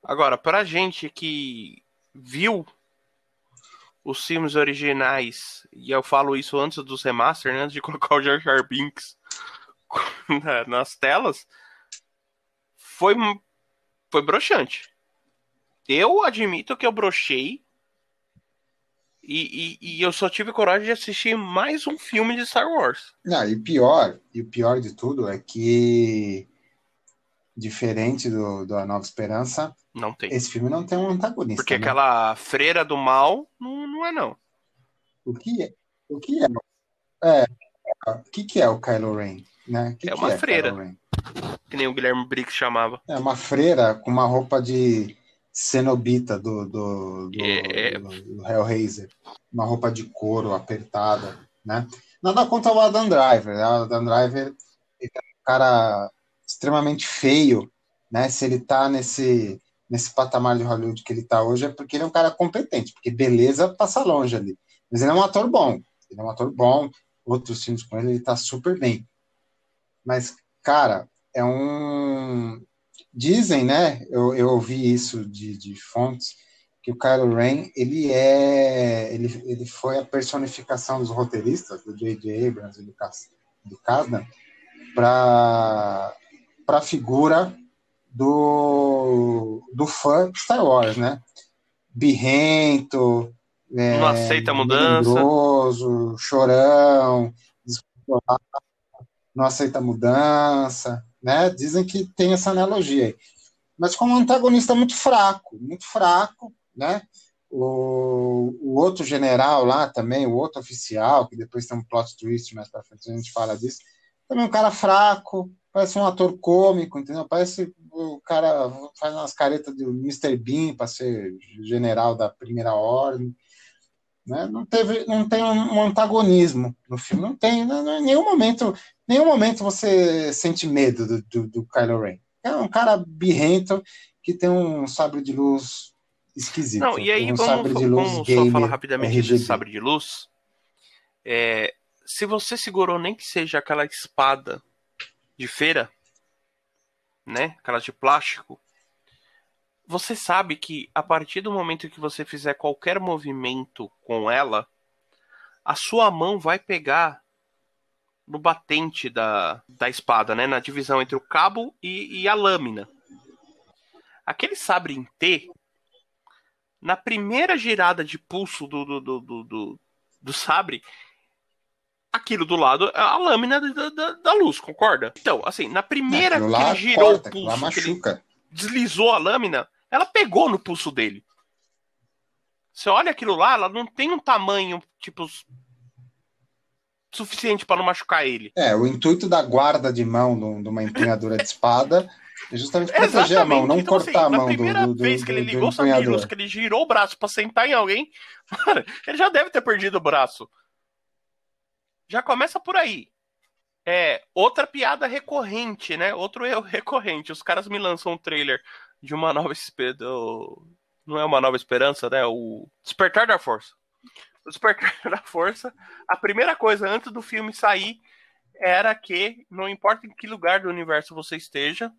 S2: Agora, pra gente que viu os filmes originais, e eu falo isso antes dos remaster, né, antes de colocar o Jar Jar Binks nas telas, foi foi broxante. Eu admito que eu brochei e, e, e, eu só tive coragem de assistir mais um filme de Star Wars.
S1: Não, e pior, e o pior de tudo é que diferente do, do A Nova Esperança,
S2: não tem.
S1: Esse filme não tem um antagonista.
S2: Porque
S1: né?
S2: aquela freira do mal não, não é não.
S1: O que é? O que é? É, o que, que é o Kylo Ren? Né? Que
S2: é uma
S1: que é
S2: freira. Que nem o Guilherme Briggs chamava.
S1: É uma freira com uma roupa de cenobita do, do, do,
S2: É.
S1: do, do Hellraiser. Uma roupa de couro apertada, né? Nada contra o Adam Driver. né? O Adam Driver é um cara extremamente feio, né? Se ele tá nesse, nesse patamar de Hollywood que ele tá hoje, é porque ele é um cara competente, porque beleza passa longe ali. Mas ele é um ator bom. Ele é um ator bom. Outros filmes com ele, ele tá super bem. Mas, cara, é um. Dizem, né? Eu, eu ouvi isso de, de fontes, que o Kylo Ren, ele é. Ele, ele foi a personificação dos roteiristas, do J.J. Abrams e do, Cas, do Kasdan, para a figura do, do fã Star Wars, né? Birrento, é,
S2: Não aceita a mudança.
S1: chorão, descontrolado, não aceita mudança, né? Dizem que tem essa analogia aí. Mas como um antagonista muito fraco, muito fraco, né? O, o outro general lá também, o outro oficial, que depois tem um plot twist mais pra frente, a gente fala disso, também um cara fraco, parece um ator cômico, entendeu? Parece o cara faz umas caretas de Mr. Bean para ser general da primeira ordem. Né? Não, teve, não tem um antagonismo no filme, não tem. Não, em nenhum momento, nenhum momento você sente medo do, do, do Kylo Ren. É um cara birrento que tem um sabre de luz esquisito.
S2: Não, e aí
S1: um
S2: vamos, vamos só falar rapidamente de sabre de luz. É, se você segurou nem que seja aquela espada de feira, né? Aquela de plástico. Você sabe que a partir do momento que você fizer qualquer movimento com ela, a sua mão vai pegar no batente da, da espada, né? Na divisão entre o cabo e, e a lâmina. Aquele sabre em T, na primeira girada de pulso do, do, do, do, do, sabre, aquilo do lado é a lâmina da, da, da luz, concorda? Então, assim, na primeira que ele girou
S1: corta,
S2: o pulso, que ele
S1: machuca.
S2: deslizou a lâmina, ela pegou no pulso dele. Você olha aquilo lá, ela não tem um tamanho, tipo, suficiente para não machucar ele.
S1: É, o intuito da guarda de mão de uma empunhadura de espada é justamente proteger a mão, não
S2: Então,
S1: cortar
S2: assim,
S1: a mão do,
S2: primeira
S1: do, do,
S2: vez que ele ligou o sabre de luz,
S1: empunhador.
S2: que ele girou o braço pra sentar em alguém, mano, ele já deve ter perdido o braço. Já começa por aí. É, outra piada recorrente, né? Outro erro recorrente. Os caras me lançam um trailer de uma nova esperança. Não é uma nova esperança, né? O Despertar da Força. O Despertar da Força. A primeira coisa antes do filme sair era que, não importa em que lugar do universo você esteja,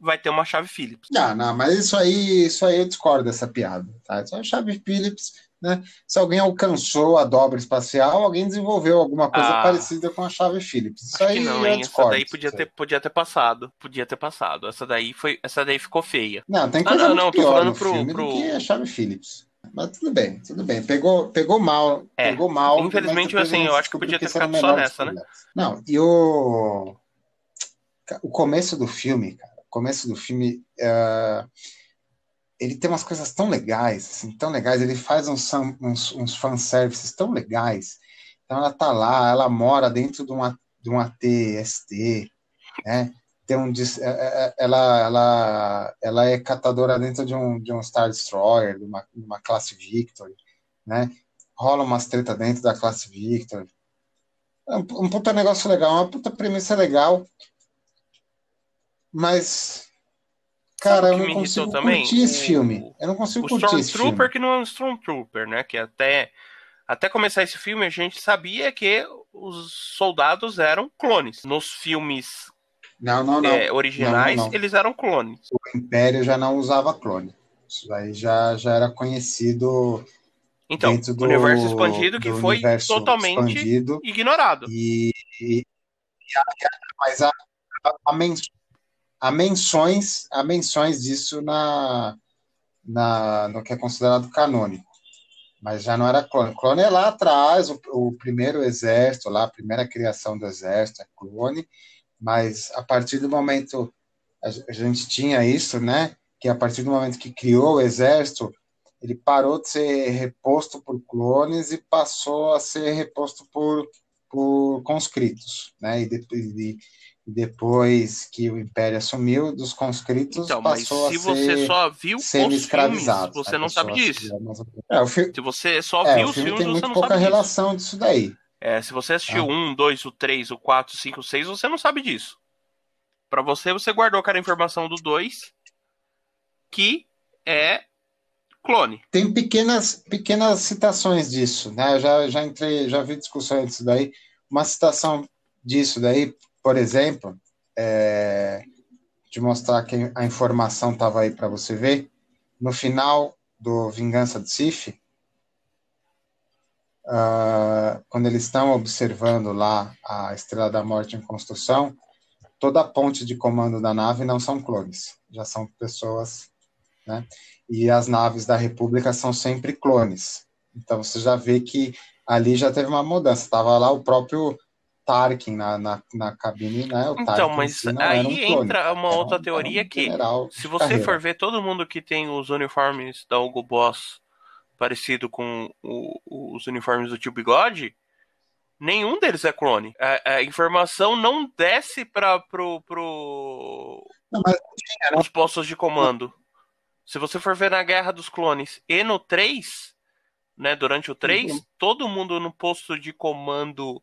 S2: vai ter uma chave Phillips.
S1: Ah, não, mas isso aí, isso aí eu discordo dessa piada, tá? Isso é a chave Phillips, né? Se alguém alcançou a dobra espacial, alguém desenvolveu alguma coisa
S2: Ah.
S1: parecida com a chave Phillips. Isso aí
S2: não, hein? Essa
S1: discordo.
S2: daí podia ter, podia ter passado. Podia ter passado. Essa daí foi. Essa daí ficou feia.
S1: Não, tem
S2: Ah,
S1: coisa
S2: não,
S1: muito
S2: não, tô
S1: pior
S2: falando
S1: no
S2: pro-
S1: filme
S2: pro-
S1: do que a chave Phillips. Mas tudo bem, tudo bem. Pegou, pegou mal,
S2: É,
S1: pegou mal.
S2: infelizmente, assim, eu acho que podia ter ficado só nessa, né?
S1: Não, e o o começo do filme, cara, o começo do filme, é, ele tem umas coisas tão legais, assim, tão legais. Ele faz uns, uns, uns fanservices tão legais. Então ela tá lá, ela mora dentro de uma, de um AT-ST, né? Tem um, é, é, é, ela, ela, ela é catadora dentro de um, de um Star Destroyer, de uma, de uma classe Victory, né? Rola umas treta dentro da classe Victory. É um, um puta negócio legal, uma puta premissa legal. Mas. Cara, eu não consigo
S2: também?
S1: curtir esse
S2: O-
S1: filme. Eu não consigo
S2: O
S1: curtir esse filme.
S2: Stormtrooper que não é um Stormtrooper, né? Que até, até começar esse filme a gente sabia que os soldados eram clones. Nos filmes
S1: Não, não, não.
S2: é, originais,
S1: Não, não,
S2: eles eram clones.
S1: O Império já não usava clone. Isso aí já, já era conhecido
S2: Então,
S1: dentro do
S2: universo expandido que foi totalmente ignorado.
S1: E, e- e a- mas há, há, men- há menções, há menções disso na, na, no que é considerado canônico. Mas já não era clone. Clone é lá atrás, o, o primeiro exército, lá, a primeira criação do exército é clone, mas a partir do momento a gente tinha isso, né? Que a partir do momento que criou o exército, ele parou de ser reposto por clones e passou a ser reposto por, por conscritos, né? E, de- e- depois que o Império assumiu, dos conscritos
S2: Então, mas
S1: passou
S2: se
S1: a
S2: você
S1: ser
S2: só viu os filmes,
S1: semi-escravizados.
S2: você
S1: né?
S2: não sabe disso.
S1: É, fi-
S2: Se você só
S1: é,
S2: viu os
S1: filme
S2: filmes,
S1: tem
S2: você
S1: muito
S2: não
S1: pouca
S2: sabe disso.
S1: relação disso daí.
S2: É, se você assistiu
S1: Ah.
S2: um, dois, o três, o quatro, cinco, o seis, você não sabe disso. Pra você, você guardou aquela informação do dois, que é clone.
S1: Tem pequenas, pequenas citações disso, né? Eu já, já entrei, já vi discussões disso daí. Uma citação disso daí, por exemplo, é, de mostrar que a informação estava aí para você ver. No final do Vingança de Sif, ah, quando eles estão observando lá a Estrela da Morte em construção, toda a ponte de comando da nave não são clones, já são pessoas, né? E as naves da República são sempre clones. Então você já vê que ali já teve uma mudança. Estava lá o próprio Tarkin na, na, na cabine, né? O
S2: Então,
S1: Tarkin
S2: mas
S1: um
S2: aí
S1: clone,
S2: entra uma
S1: era
S2: outra
S1: um-
S2: teoria
S1: um
S2: que, se você
S1: carreira.
S2: for ver todo mundo que tem os uniformes da Hugo Boss parecido com o- os uniformes do tio Bigode, nenhum deles é clone. A, a informação não desce para pro, pro
S1: Não, mas né?
S2: os postos de comando. Se você for ver na Guerra dos Clones e no 3, né, durante o 3,
S1: Uhum.
S2: todo mundo no posto de comando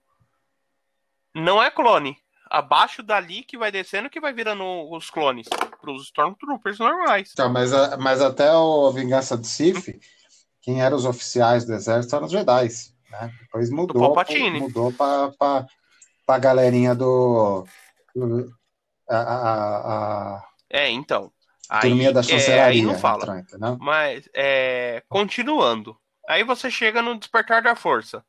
S2: não é clone. Abaixo dali que vai descendo que vai virando os clones pros Stormtroopers normais.
S1: Então, mas, a- mas até o Vingança do Sith, quem eram os oficiais do exército eram os Jedi, né? Depois mudou, mudou para a galerinha do, do- a, a, a
S2: É, então. Aí,
S1: turminha da
S2: é, aí não fala.
S1: entrou, entendeu?
S2: Mas, é, continuando. Aí você chega no Despertar da Força.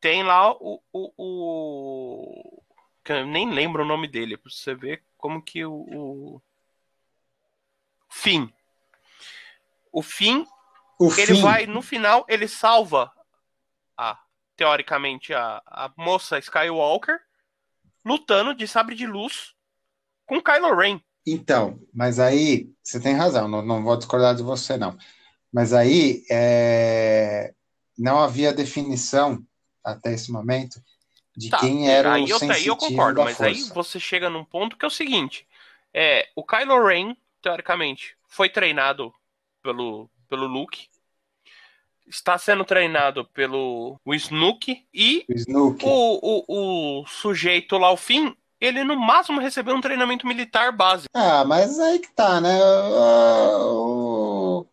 S2: Tem lá o. o, o- eu nem lembro o nome dele, pra você ver como que o. o... Fim. O Fim,
S1: O
S2: ele
S1: fim,
S2: vai, no final, ele salva a, teoricamente, a, a moça Skywalker lutando de sabre de luz com Kylo Ren.
S1: Então, mas aí você tem razão, não, não vou discordar de você, não. Mas aí é, não havia definição até esse momento de
S2: Tá,
S1: quem era
S2: aí
S1: o
S2: eu, aí
S1: sensitivo
S2: eu concordo, mas aí
S1: força.
S2: você chega num ponto que é o seguinte: é, o Kylo Ren, teoricamente, foi treinado pelo, pelo Luke, está sendo treinado pelo o Snoke, e
S1: O Snoke.
S2: o, o, o sujeito lá, o Finn, ele no máximo recebeu um treinamento militar básico.
S1: Ah, mas aí que tá, né? O,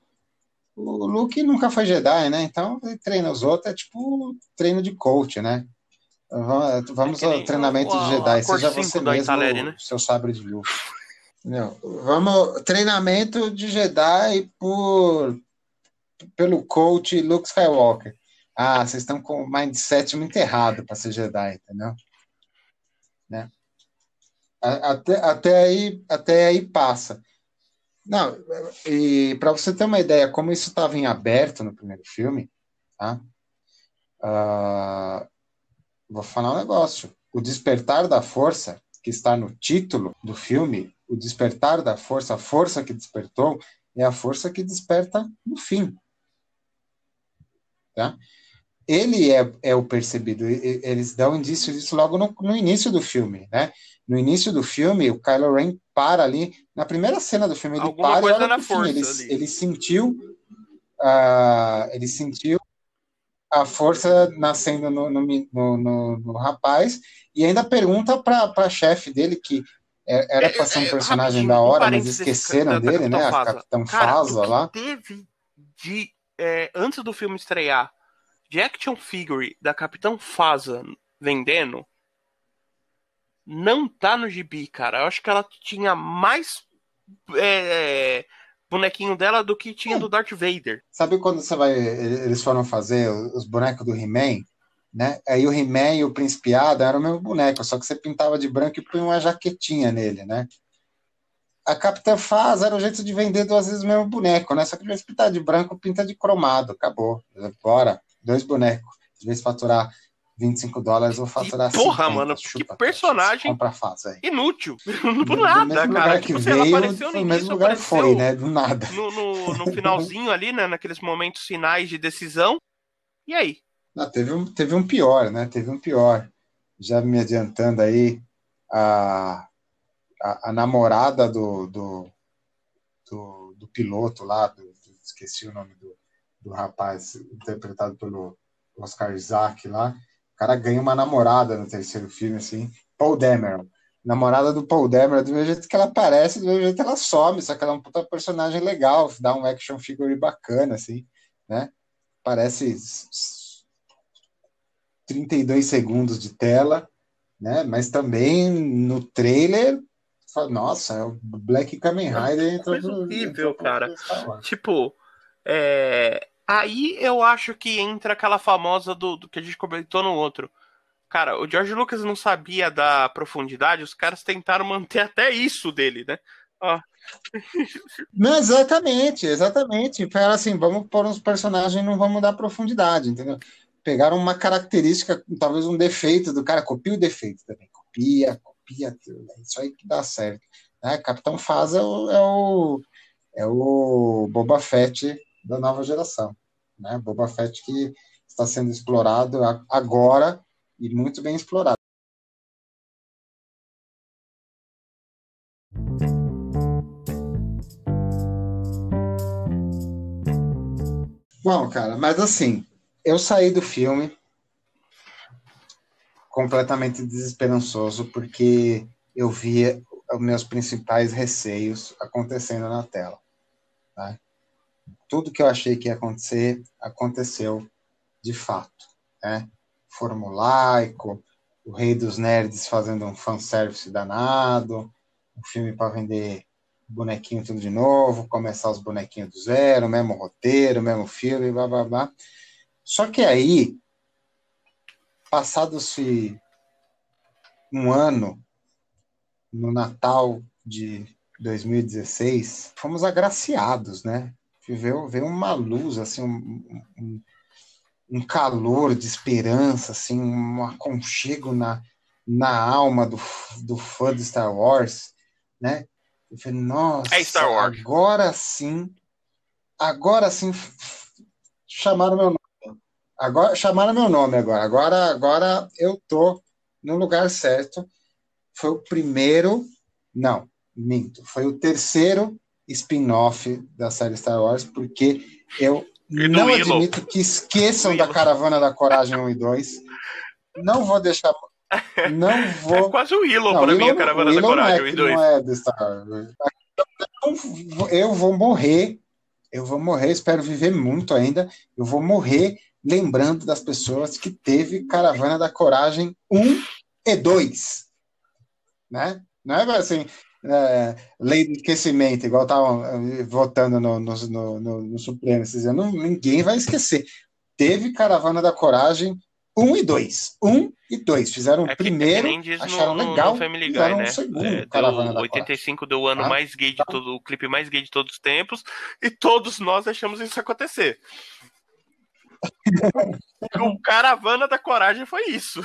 S1: o Luke nunca foi Jedi, né? Então ele treina os outros, é tipo treino de coach, né? Vamos
S2: É
S1: ao treinamento
S2: o-
S1: de Jedi,
S2: a
S1: seja você mesmo
S2: Italeri, né?
S1: seu sabre de luz. Entendeu? Vamos, treinamento de Jedi por pelo coach Luke Skywalker. Ah, vocês estão com o mindset muito errado para ser Jedi, entendeu? Né? Até, até aí, até aí passa. Não, e para você ter uma ideia como isso estava em aberto no primeiro filme, tá? Ah, vou falar um negócio. O Despertar da Força, que está no título do filme, o Despertar da Força, a força que despertou, é a força que desperta no fim. Tá? Ele é, é o percebido, e- e- eles dão indício disso logo no, no início do filme, né? No início do filme, o Kylo Ren para ali, na primeira cena do filme, ele
S2: Alguma
S1: para e
S2: coisa
S1: olha
S2: na força
S1: ele, ele sentiu, ah, ele sentiu a força nascendo no, no, no, no- rapaz e ainda pergunta para a chefe dele que É, era pra ser um personagem da hora, mas esqueceram dele, né? A Capitão Fasa lá.
S2: Teve de. É, antes do filme estrear, de action figure da Capitão Fasa vendendo, não tá no gibi, cara. Eu acho que ela tinha mais é, bonequinho dela do que tinha do Darth Vader.
S1: Sabe quando você vai. Eles foram fazer os bonecos do He-Man? Né? Aí o He-Man e o Príncipe Adam eram o mesmo boneco, só que você pintava de branco e põe uma jaquetinha nele, né? A Capitã Faz era o jeito de vender duas vezes o mesmo boneco, né? Só que em vez de pintar de branco, pinta de cromado, acabou. Bora, dois bonecos. De vez de faturar 25 dólares, vou faturar
S2: e, Porra, 50, mano, que personagem
S1: compra fácil,
S2: inútil. Por nada,
S1: do mesmo
S2: cara.
S1: Lugar que tipo, veio, no mesmo lugar foi, né? Do nada.
S2: No, no, no finalzinho ali, né? Naqueles momentos finais de decisão. E aí?
S1: Não, teve, um, teve um pior, né? Teve um pior. Já me adiantando aí, a, a, a namorada do, do, do, do, piloto lá, do, esqueci o nome do, do rapaz, interpretado pelo Oscar Isaac lá, cara ganha uma namorada no terceiro filme, assim, Paul Dameron. Namorada do Paul Dameron, do mesmo jeito que ela aparece, do mesmo jeito ela some, só que ela é um puta personagem legal, dá um action figure bacana, assim, né? Parece 32 segundos de tela, né? Mas também no trailer, nossa, é o Black Kamen Rider
S2: entrou horrível, cara. Tipo, é, Aí eu acho que entra aquela famosa do, do, que a gente comentou no outro. Cara, o George Lucas não sabia da profundidade, os caras tentaram manter até isso dele, né? Ó.
S1: Não, exatamente, exatamente. Falaram assim, vamos pôr uns personagens não vamos dar profundidade, entendeu? Pegaram uma característica, talvez um defeito do cara, copia o defeito também. Copia, copia, é isso aí que dá certo. Né? Capitão Faz é o, é o, é o Boba Fett da nova geração né? Boba Fett que está sendo explorado agora e muito bem explorado. Bom, cara, mas assim, eu saí do filme completamente desesperançoso porque eu via os meus principais receios acontecendo na tela. Tá? tudo que eu achei que ia acontecer, aconteceu de fato. Né? Formulaico, o Rei dos Nerds fazendo um fanservice danado, um filme para vender bonequinho tudo de novo, começar os bonequinhos do zero, mesmo roteiro, mesmo filme, blá blá blá. Só que aí, passado-se um ano, no Natal de 2016, fomos agraciados, né? veio, veio uma luz, assim, um, um, um, calor de esperança, assim, um aconchego na, na alma do, do fã de Star Wars, né? Eu falei, nossa,
S2: é Star Wars.
S1: agora sim, agora sim chamaram meu nome. Agora chamaram meu nome agora. Agora, agora eu tô no lugar certo. Foi o primeiro, não, minto, foi o terceiro spin-off da série Star Wars, porque eu não admito que esqueçam da Caravana da Coragem 1 e 2. Não vou deixar. Não é vou.
S2: É quase o Willow para mim, a Caravana da Coragem 1 e 2. Não é do Star
S1: Wars. Eu vou morrer. Eu vou morrer, espero viver muito ainda. Eu vou morrer lembrando das pessoas que teve Caravana da Coragem 1 e 2. Né? Não é assim, é, lei do esquecimento, igual estavam eh, votando no, no, no, no Supremo, dizendo, ninguém vai esquecer. Teve Caravana da Coragem 1 e 2. 1 e 2. Fizeram é o primeiro, acharam no, legal, no
S2: Family Guy, fizeram
S1: né?
S2: um segundo é, Caravana da 85 deu o ano ah, mais gay de tá. todo, o clipe mais gay de todos os tempos, e todos nós achamos isso acontecer. o Caravana da Coragem foi isso.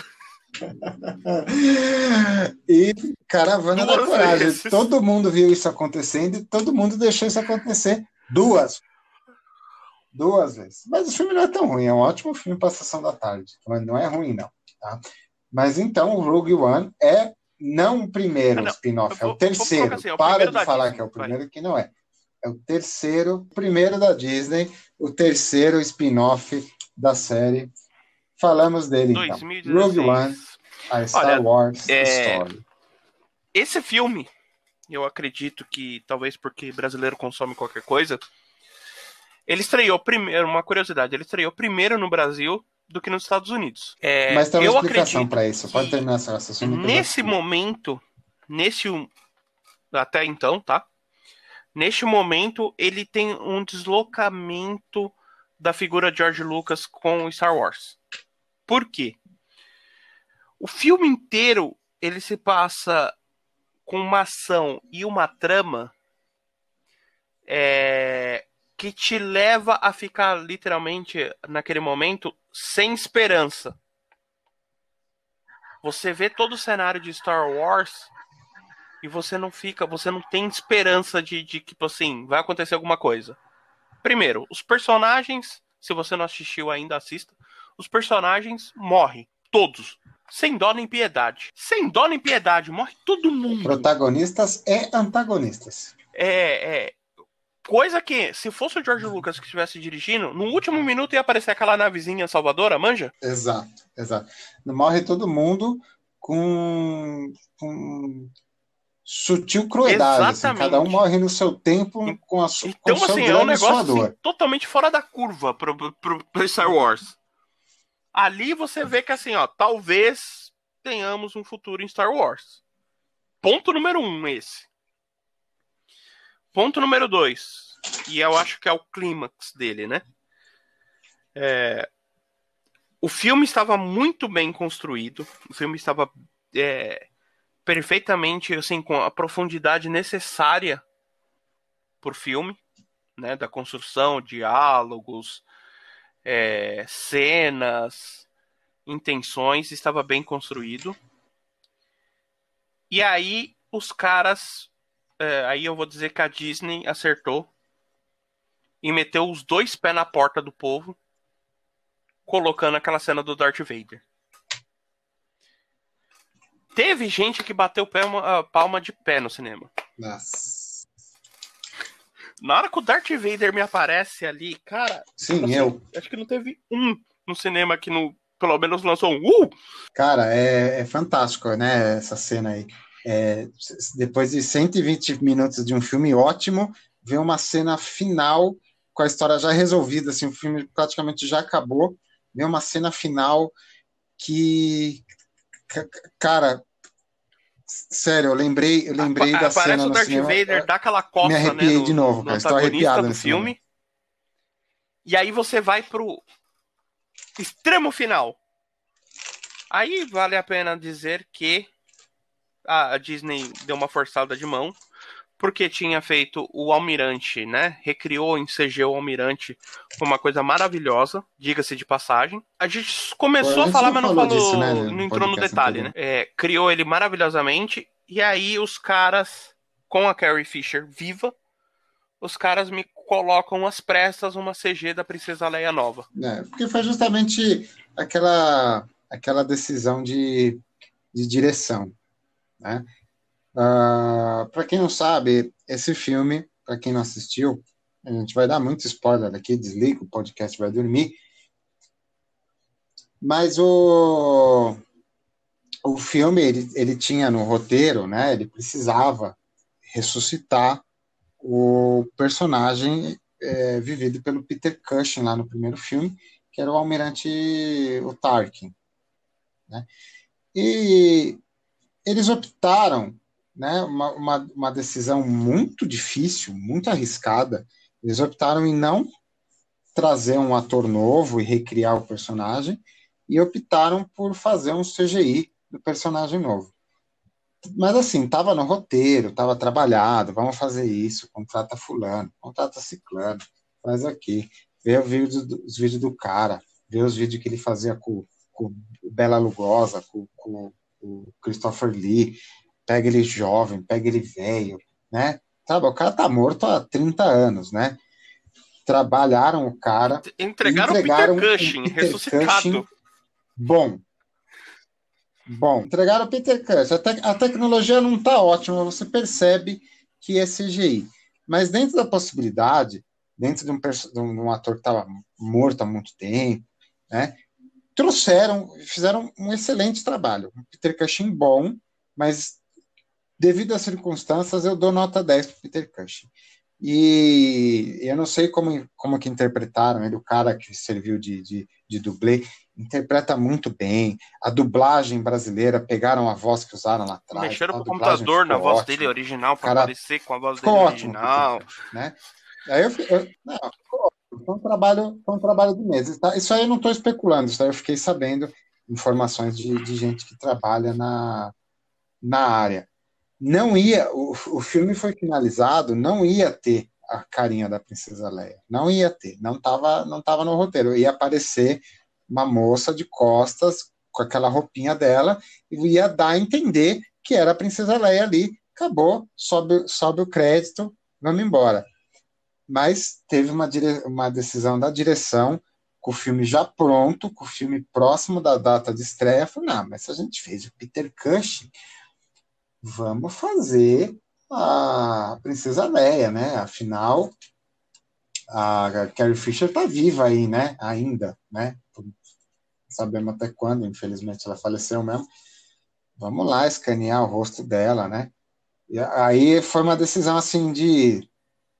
S1: e Caravana duas da Coragem. Vezes. Todo mundo viu isso acontecendo e todo mundo deixou isso acontecer duas. Duas vezes. Mas o filme não é tão ruim, é um ótimo filme para a sessão da tarde. Mas não é ruim, não. Tá? Mas então o Rogue One é não o primeiro ah, spin-off, é o terceiro. Assim, é o Para de falar Disney, que é o primeiro, vai. que não é. É o terceiro, primeiro da Disney, o terceiro spin-off da série Falamos dele 2016. então. Rogue One, a Star Olha, Wars é... Story.
S2: esse filme, eu acredito que talvez porque brasileiro consome qualquer coisa, ele estreou primeiro, uma curiosidade, ele estreou primeiro no Brasil do que nos Estados Unidos.
S1: É, Mas tem uma explicação para isso. Pode terminar essa raciocínio.
S2: Nesse momento, nesse até então, tá? Neste momento, ele tem um deslocamento da figura de George Lucas com Star Wars. Por quê? O filme inteiro ele se passa com uma ação e uma trama é, que te leva a ficar literalmente naquele momento sem esperança. Você vê todo o cenário de Star Wars e você não fica, você não tem esperança de, de que, tipo assim, vai acontecer alguma coisa. Primeiro, os personagens, se você não assistiu ainda, assista. Os personagens morrem, todos. Sem dó nem piedade. Sem dó nem piedade, morre todo mundo.
S1: Protagonistas e antagonistas.
S2: É, é. Coisa que, se fosse o George Lucas que estivesse dirigindo, no último minuto ia aparecer aquela navezinha salvadora, manja?
S1: Exato, exato. Morre todo mundo com, com sutil crueldade. Assim, cada um morre no seu tempo com a sua
S2: Então, assim, é um negócio assim, totalmente fora da curva pro, pro, pro Star Wars. Ali você vê que assim, ó, talvez tenhamos um futuro em Star Wars. Ponto número um, esse. Ponto número dois, e eu acho que é o clímax dele, né? É, o filme estava muito bem construído, o filme estava é, perfeitamente, assim, com a profundidade necessária por filme, né? Da construção, diálogos, é, cenas, intenções, estava bem construído. E aí os caras, é, aí eu vou dizer que a Disney acertou e meteu os dois pés na porta do povo, colocando aquela cena do Darth Vader. Teve gente que bateu pé, uma, palma de pé no cinema.
S1: Nossa.
S2: Na hora que o Darth Vader me aparece ali, cara.
S1: Sim, assim, eu.
S2: Acho que não teve um no cinema que no, pelo menos lançou um. Uh!
S1: Cara, é, é fantástico, né? Essa cena aí. É, depois de 120 minutos de um filme ótimo, vem uma cena final com a história já resolvida, assim, o filme praticamente já acabou, vem uma cena final que, cara, Sério, eu lembrei, eu lembrei da cena
S2: o Darth
S1: cinema,
S2: Vader, dá aquela coça,
S1: Me arrepiei
S2: né, no,
S1: de novo, cara. Estou arrepiado
S2: do filme. E aí você vai pro extremo final. Aí vale a pena dizer que a Disney deu uma forçada de mão porque tinha feito o Almirante, né? Recriou em CG o Almirante, foi uma coisa maravilhosa, diga-se de passagem. A gente começou a falar, mas não falou, disso, né? não entrou no detalhe, né? É, criou ele maravilhosamente, e aí os caras, com a Carrie Fisher viva, os caras me colocam as pressas uma CG da Princesa Leia nova.
S1: É, porque foi justamente aquela, aquela decisão de, de direção, né? Uh, ah, para quem não sabe, esse filme, para quem não assistiu, a gente vai dar muito spoiler aqui, desliga o podcast, vai dormir. Mas o, o filme, ele, ele tinha no roteiro, né? Ele precisava ressuscitar o personagem é, vivido pelo Peter Cushing lá no primeiro filme, que era o almirante o Tarkin. Né? E eles optaram né, uma, uma, uma decisão muito difícil, muito arriscada. Eles optaram em não trazer um ator novo e recriar o personagem, e optaram por fazer um CGI do personagem novo. Mas assim, estava no roteiro, estava trabalhado, vamos fazer isso, contrata fulano, contrata ciclano, faz aqui, vê os vídeos do cara, vê os vídeos que ele fazia com, com Bela Lugosa, com, com, com Christopher Lee, pega ele jovem, pega ele velho, né? Sabe, o cara tá morto há 30 anos, né? Trabalharam o cara.
S2: Entregaram, entregaram o Peter Cushing, Peter ressuscitado. Cushing
S1: bom. Bom, entregaram o Peter Cushing. A, te a tecnologia não tá ótima, você percebe que é CGI. Mas dentro da possibilidade, dentro de um, de um ator que estava morto há muito tempo, né? Trouxeram, fizeram um excelente trabalho. Um Peter Cushing bom, mas devido às circunstâncias, eu dou nota 10 para Peter Cushing. E eu não sei como, como que interpretaram ele, o cara que serviu de, de, de dublê, interpreta muito bem. A dublagem brasileira, pegaram a voz que usaram lá atrás.
S2: Mexeram pro computador na voz dele original para parecer com a voz dele
S1: ótimo,
S2: original.
S1: Né? Aí eu, eu não, foi um trabalho, foi um trabalho de meses. Tá? Isso aí eu não estou especulando, isso aí eu fiquei sabendo informações de, de gente que trabalha na, na área não ia, o, o filme foi finalizado, não ia ter a carinha da princesa Leia, não ia ter, não estava não tava no roteiro, ia aparecer uma moça de costas com aquela roupinha dela e ia dar a entender que era a princesa Leia ali, acabou, sobe, sobe o crédito, vamos embora. Mas teve uma, dire... uma decisão da direção, com o filme já pronto, com o filme próximo da data de estreia, falou, não, mas se a gente fez o Peter Cushing, vamos fazer a Princesa Leia, né? Afinal, a Carrie Fisher está viva aí, né? Ainda, né? Sabemos até quando, infelizmente ela faleceu mesmo. Vamos lá escanear o rosto dela, né? E aí foi uma decisão assim de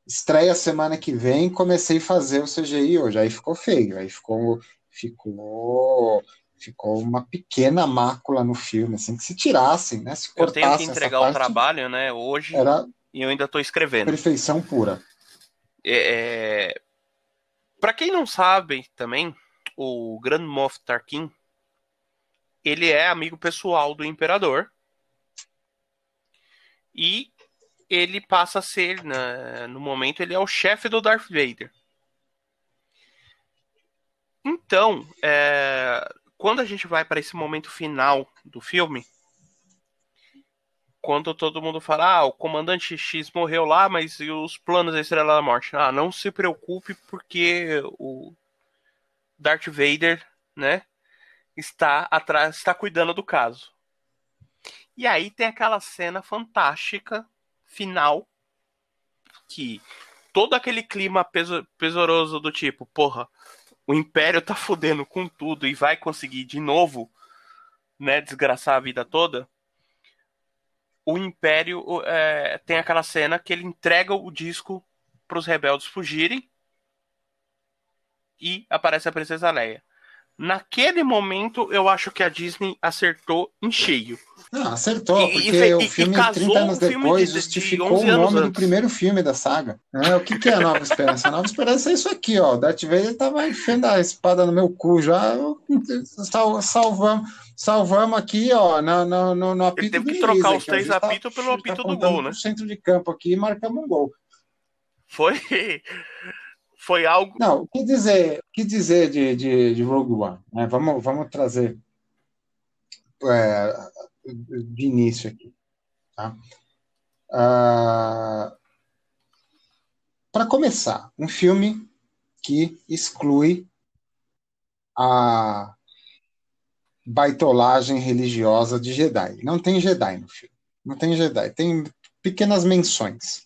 S1: estreia semana que vem, comecei a fazer o CGI hoje, aí ficou feio, aí ficou ficou ficou uma pequena mácula no filme, assim, que se tirassem, né? Se
S2: eu tenho que entregar o trabalho, né? Hoje era e eu ainda estou escrevendo.
S1: Perfeição pura.
S2: É, é... Para quem não sabe também, o Grand Moff Tarkin, ele é amigo pessoal do Imperador e ele passa a ser, né, no momento, ele é o chefe do Darth Vader. Então, é, quando a gente vai para esse momento final do filme, quando todo mundo fala, ah, o comandante X morreu lá, mas e os planos da Estrela da Morte? Ah, não se preocupe, porque o Darth Vader, né, está atrás, está cuidando do caso. E aí tem aquela cena fantástica final que todo aquele clima peso, pesoroso do tipo, porra, o Império tá fudendo com tudo e vai conseguir de novo, né, desgraçar a vida toda. O Império é, tem aquela cena que ele entrega o disco para os rebeldes fugirem e aparece a Princesa Leia. Naquele momento, eu acho que a Disney acertou em cheio.
S1: Não, acertou, e, porque e, o filme, 30 anos depois, de, justificou de o nome do primeiro filme da saga. É, o que, que é a Nova Esperança? A Nova Esperança é isso aqui, ó. O Darth Vader tava enfiando a espada no meu cu já. Sal, salvamos, salvamos aqui, ó, no, no, no, no apito
S2: Ele teve que trocar os três tá apitos pelo apito tá do gol, né?
S1: centro de campo aqui e marcamos um gol.
S2: Foi foi algo.
S1: Não, o que dizer, que dizer de, de, de Rogue One? Né? Vamos, vamos trazer é, de início aqui. Tá? Ah, Para começar, um filme que exclui a baitolagem religiosa de Jedi. Não tem Jedi no filme. Não tem Jedi. Tem pequenas menções.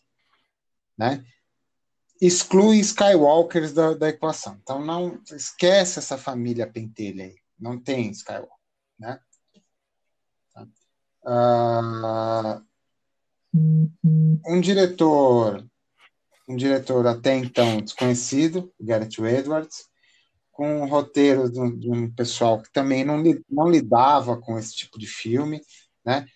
S1: Né? Exclui Skywalkers da, da equação. Então não esquece essa família pentelha aí. Não tem Skywalker, né? Uh, um diretor, um diretor até então desconhecido, Gareth Edwards, com um roteiro de um, de um, pessoal que também não, não lidava com esse tipo de filme, né?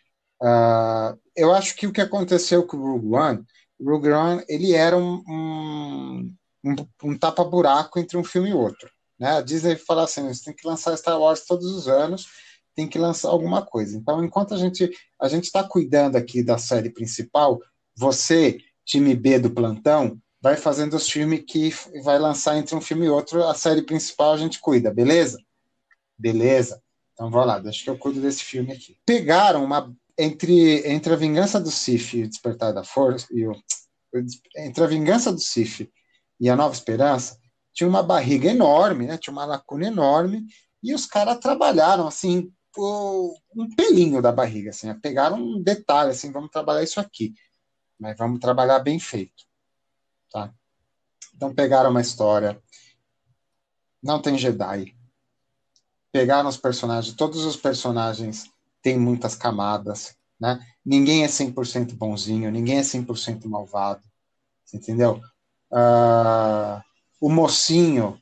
S1: Uh, eu acho que o que aconteceu com o Rogue One One ele era um, um, um, um tapa-buraco entre um filme e outro. Né? A Disney fala assim: você tem que lançar Star Wars todos os anos, tem que lançar alguma coisa. Então, enquanto a gente a gente está cuidando aqui da série principal, você, time B do plantão, vai fazendo os filmes que vai lançar entre um filme e outro. A série principal a gente cuida, beleza? Beleza. Então, vamos lá, deixa que eu cuido desse filme aqui. Pegaram uma entre, entre a vingança do Sif e o despertar da força, e o, entre a vingança do Sif e a nova esperança, tinha uma barriga enorme, né? tinha uma lacuna enorme, e os caras trabalharam assim, um pelinho da barriga, assim, pegaram um detalhe, assim, vamos trabalhar isso aqui, mas vamos trabalhar bem feito. Tá? Então pegaram uma história, não tem Jedi, pegaram os personagens, todos os personagens tem muitas camadas, né? Ninguém é 100% bonzinho, ninguém é 100% malvado, entendeu? Uh, o mocinho,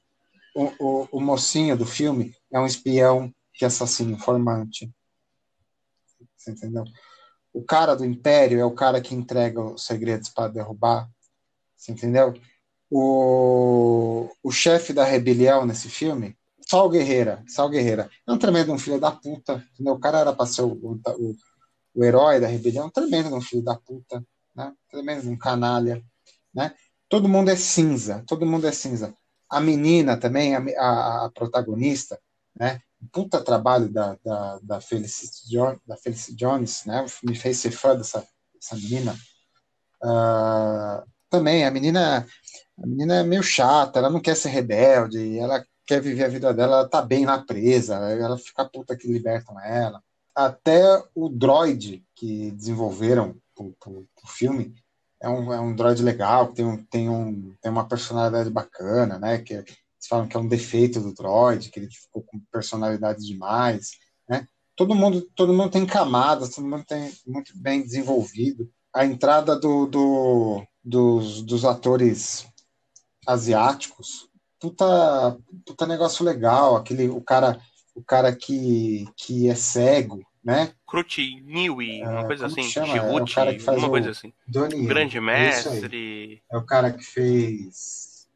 S1: o, o, o, mocinho do filme é um espião que assassina informante, entendeu? O cara do império é o cara que entrega os segredos para derrubar, entendeu? O, o chefe da rebelião nesse filme, Sal Guerreira, Sal Guerreira, é um tremendo um filho da puta, entendeu? O cara era para ser o, o o herói da rebelião, tremendo um filho da puta, né? tremendo um canalha. Né? Todo mundo é cinza, todo mundo é cinza. A menina também, a, a, a protagonista, né? puta trabalho da, da, da, Felicity, John, da Felicity Jones, né? me fez ser fã dessa, dessa menina. Uh, também, a menina, a menina é meio chata, ela não quer ser rebelde, ela quer viver a vida dela, ela tá bem na presa, ela fica puta que libertam ela até o droid que desenvolveram o filme é um, é um droid legal, tem, um, tem, um, tem uma personalidade bacana, né? Que eles falam que é um defeito do droid, que ele ficou com personalidade demais, né? Todo mundo, todo mundo tem camadas, todo mundo tem muito bem desenvolvido. A entrada do, do dos, dos atores asiáticos, puta, puta negócio legal, aquele, o cara o cara que, que é cego, né?
S2: Cruti Niwi, uma coisa assim, Djibouti, é uma coisa assim. Donnie, Grande mestre.
S1: É o cara que fez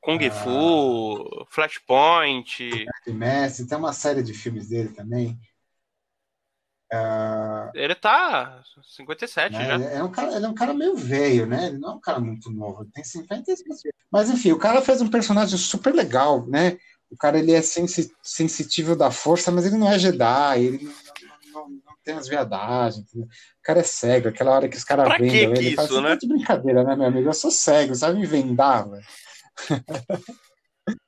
S2: Kung uh, Fu, Flashpoint.
S1: Mestre, tem uma série de filmes dele também. Uh,
S2: ele tá 57 né? já.
S1: Ele é, um cara, ele é um cara meio velho, né? Ele não é um cara muito novo, ele tem 56. Mas enfim, o cara fez um personagem super legal, né? o cara ele é sensi sensitivo da força, mas ele não é Jedi, ele não, não, não tem as viadagens. Entendeu? O cara é cego, aquela hora que os caras vendem ele,
S2: isso, fala assim, né?
S1: de brincadeira, né, meu amigo? Eu sou cego, sabe me vendar, velho?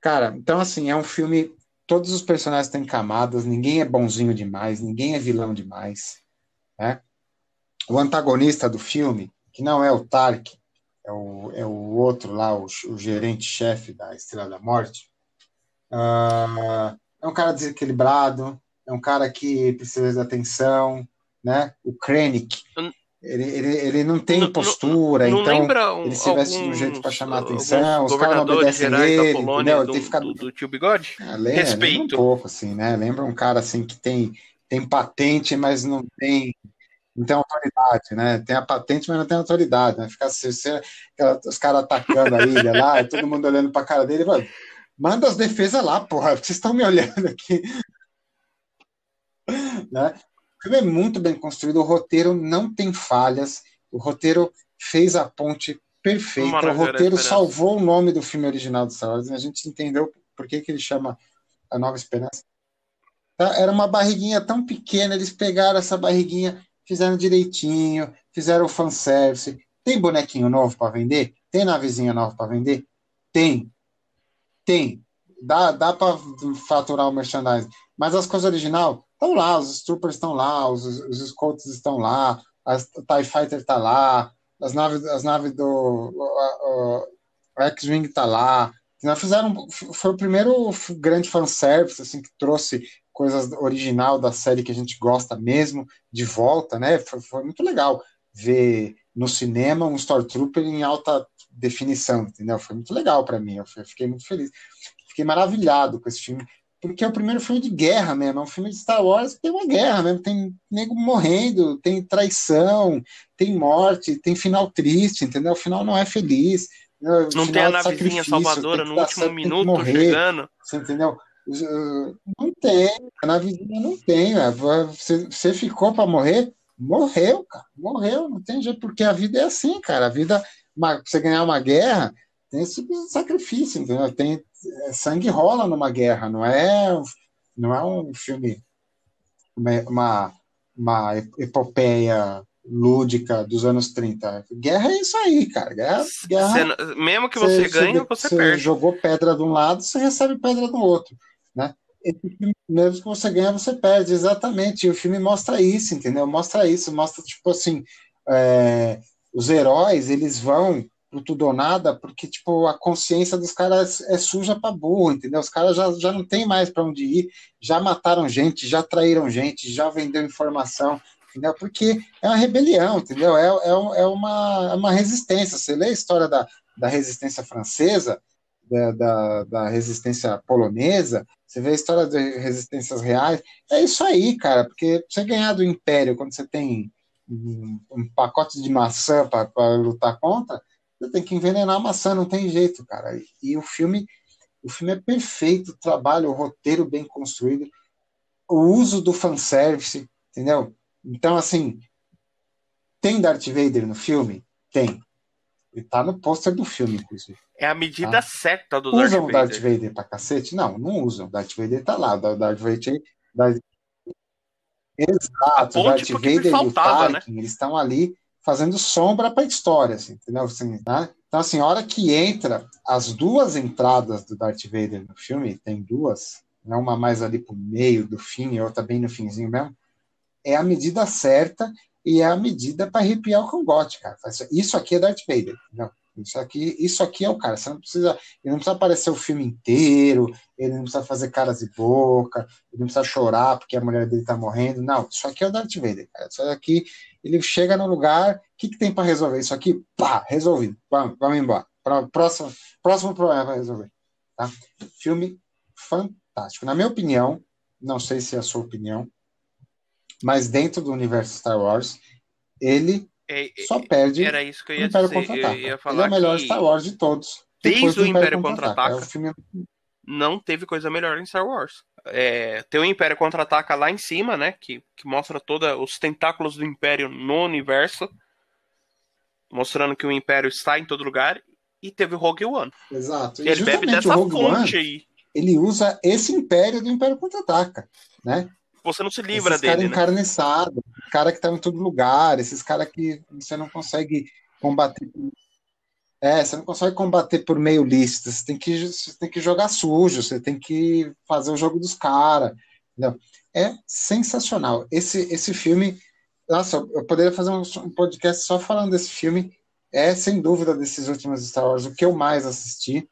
S1: cara, então assim, é um filme. Todos os personagens têm camadas, ninguém é bonzinho demais, ninguém é vilão demais. Né? O antagonista do filme, que não é o Tark, é o, é o outro lá, o, o gerente-chefe da Estrela da Morte, uh, é um cara desequilibrado, é um cara que precisa de atenção, né? O Krennic, ele, ele, ele não tem não, postura, não, não então ele se veste de um jeito para chamar atenção, os caras não obedecem ele, Polônia, entendeu? Do,
S2: tem ficar... do, do tio Bigode?
S1: Ah, lembra, Respeito. Lembra um pouco, assim, né? Lembra um cara assim que tem, tem patente, mas não tem não tem autoridade, né? Tem a patente, mas não tem autoridade, né? Fica assim, você, os caras atacando a ilha lá, todo mundo olhando pra cara dele, mano, manda as defesas lá, porra, vocês estão me olhando aqui. né? O filme é muito bem construído, o roteiro não tem falhas, o roteiro fez a ponte perfeita, o roteiro salvou o nome do filme original do Star Wars, a gente entendeu por que, que ele chama A Nova Esperança. Tá? Era uma barriguinha tão pequena, eles pegaram essa barriguinha fizeram direitinho, fizeram o fanservice. Tem bonequinho novo para vender? Tem navezinha nova para vender? Tem. Tem. Dá, dá para faturar o merchandising. Mas as coisas original estão lá, os Troopers estão lá, os, os Scouts estão lá, a TIE Fighter está lá, as naves, as naves do o, o X-Wing está lá. Fizeram, foi o primeiro grande fanservice assim, que trouxe coisas original da série que a gente gosta mesmo, de volta, né? Foi, foi muito legal ver no cinema um Stormtrooper em alta definição, entendeu? Foi muito legal para mim, eu fiquei muito feliz. Fiquei maravilhado com esse filme, porque é o primeiro filme de guerra mesmo, é um filme de Star Wars que tem uma guerra mesmo, tem nego morrendo, tem traição, tem morte, tem final triste, entendeu? O final não é feliz.
S2: Não tem a navezinha salvadora no último certo, minuto morrer, chegando.
S1: Você entendeu? Não tem, na vizinha não tem. Né? Você, você ficou para morrer? Morreu, cara. Morreu, não tem jeito, porque a vida é assim, cara. A vida, uma, você ganhar uma guerra, tem esse sacrifício, entendeu? Tem, é, sangue rola numa guerra, não é, não é um filme, uma, uma epopeia lúdica dos anos 30. Guerra é isso aí, cara. Guerra, guerra
S2: você, mesmo que você, ganhe, você, você perde.
S1: jogou pedra de um lado, você recebe pedra do outro. Né? Filme, mesmo que você ganha, você perde, exatamente. E o filme mostra isso, entendeu? Mostra isso, mostra, tipo assim, é, os heróis, eles vão pro tudo ou nada, porque, tipo, a consciência dos caras é suja pra burro, entendeu? Os caras já, já não tem mais para onde ir, já mataram gente, já traíram gente, já vendeu informação, entendeu? Porque é uma rebelião, entendeu? É, é, é uma, é uma resistência. Você lê a história da, da resistência francesa, da, da, da, resistência polonesa, você vê a história de resistências reais, é isso aí, cara, porque você ganhar do império quando você tem um, um pacote de maçã para lutar contra, você tem que envenenar a maçã, não tem jeito, cara. E o filme, o filme é perfeito, o trabalho, o roteiro bem construído, o uso do fanservice, entendeu? Então, assim, tem Darth Vader no filme? Tem. Ele tá no pôster do filme, inclusive.
S2: É a medida tá? certa do
S1: usam Darth Vader. Usam o Darth Vader pra cacete? Não, não usam. O Darth Vader tá lá. O Darth Vader... Darth... Exato. O Darth Vader faltava, e o Tarkin, né? eles estão ali fazendo sombra para a história, assim, entendeu? Assim, né? Então, assim, a hora que entra, as duas entradas do Darth Vader no filme, tem duas, né? uma mais ali pro meio do fim e outra bem no finzinho mesmo, é a medida certa e é a medida para arrepiar o cangote, cara. Isso aqui é Darth Vader, entendeu? Isso aqui, isso aqui é o cara. Você não precisa, ele não precisa aparecer o filme inteiro, ele não precisa fazer caras e boca, ele não precisa chorar porque a mulher dele tá morrendo. Não, isso aqui é o Darth Vader, cara. Isso aqui, ele chega no lugar, o que, que tem para resolver? Isso aqui, pá, resolvido. Vamos, vamos embora. Próximo, próximo problema para resolver. Tá? Filme fantástico. Na minha opinião, não sei se é a sua opinião, mas dentro do universo Star Wars, ele é, é, só perde
S2: era isso que eu ia Império
S1: dizer. Contra-Ataca. Ele é o melhor Star Wars de todos.
S2: Desde o Império Contra-Ataca, é filme... não teve coisa melhor em Star Wars. É, tem o Império Contra-Ataca lá em cima, né? Que, que mostra todos os tentáculos do Império no universo. Mostrando que o Império está em todo lugar. E teve o Rogue One.
S1: Exato.
S2: E ele bebe dessa fonte One, aí.
S1: Ele usa esse Império do Império Contra-Ataca, né?
S2: Você não se livra
S1: Esses
S2: dele.
S1: Cara né? encarniçado, cara que tá em todo lugar, esses caras que você não consegue combater. É, você não consegue combater por meio lista, você tem que, você tem que jogar sujo, você tem que fazer o jogo dos caras. É sensacional. Esse, esse filme, nossa, eu poderia fazer um, um podcast só falando desse filme. É, sem dúvida, desses últimos Star Wars, o que eu mais assisti.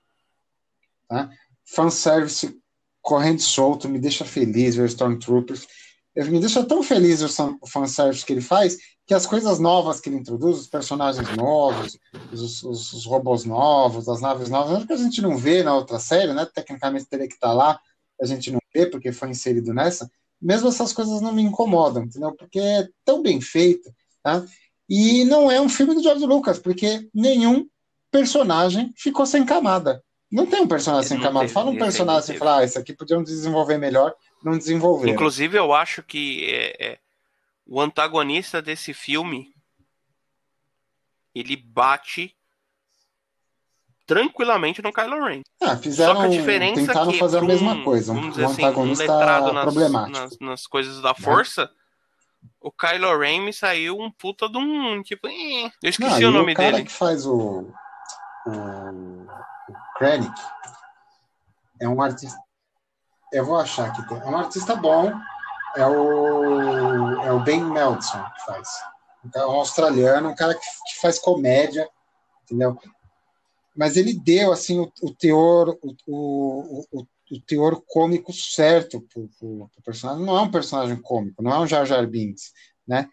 S1: Tá? Fanservice correndo solto, me deixa feliz ver Stormtroopers. Me deixa tão feliz o fanservice que ele faz, que as coisas novas que ele introduz, os personagens novos, os, os, os robôs novos, as naves novas, que a gente não vê na outra série, né? Tecnicamente teria que estar tá lá, a gente não vê porque foi inserido nessa. Mesmo essas coisas não me incomodam, entendeu? Porque é tão bem feito, tá? E não é um filme do George Lucas, porque nenhum personagem ficou sem camada. Não tem um personagem sem camada. Fala um personagem e fala, ah, esse aqui podiam desenvolver melhor, não desenvolver.
S2: Inclusive, eu acho que é, é, o antagonista desse filme ele bate tranquilamente no Kylo Ren.
S1: Ah, fizeram, Só que a diferença é tentaram que fazer a mesma um, coisa. Um, um assim, antagonista um nas, problemático.
S2: Nas, nas, coisas da força, é. o Kylo Ren me saiu um puta de um, tipo, eh, eu esqueci não, o nome
S1: o cara
S2: dele.
S1: que faz o, o Krennic é um artista. Eu vou achar que é um artista bom. É o, é o Ben Meltson que faz. É um australiano, um cara que, que faz comédia, entendeu? Mas ele deu assim o, o teor, o, o, o, teor cômico certo pro, pro, personagem. Não é um personagem cômico, não é um Jar Jar Binks, né?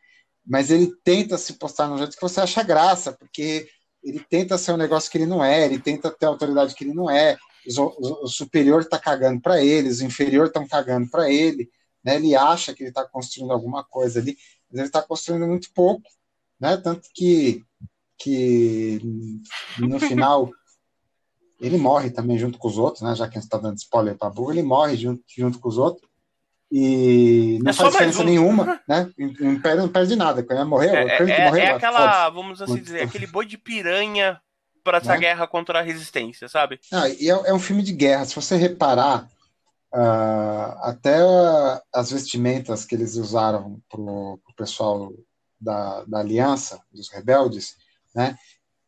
S1: Mas ele tenta se postar no jeito que você acha graça, porque ele tenta ser um negócio que ele não é, ele tenta ter autoridade que ele não é, o, o superior está cagando para ele, os inferiores estão cagando para ele, né? ele acha que ele está construindo alguma coisa ali, mas ele está construindo muito pouco, né? tanto que, que no final ele morre também junto com os outros, né? já que a gente está dando spoiler para burro, ele morre junto, junto com os outros, e não é faz diferença um. nenhuma, né? O Império não perde nada. Quando morreu,
S2: é, é, morreu, é aquela, vamos assim dizer, aquele boi de piranha para essa né? guerra contra a resistência, sabe?
S1: Ah, e é, é, um filme de guerra. Se você reparar, uh, até as vestimentas que eles usaram pro, pro pessoal da, da Aliança, dos rebeldes, né?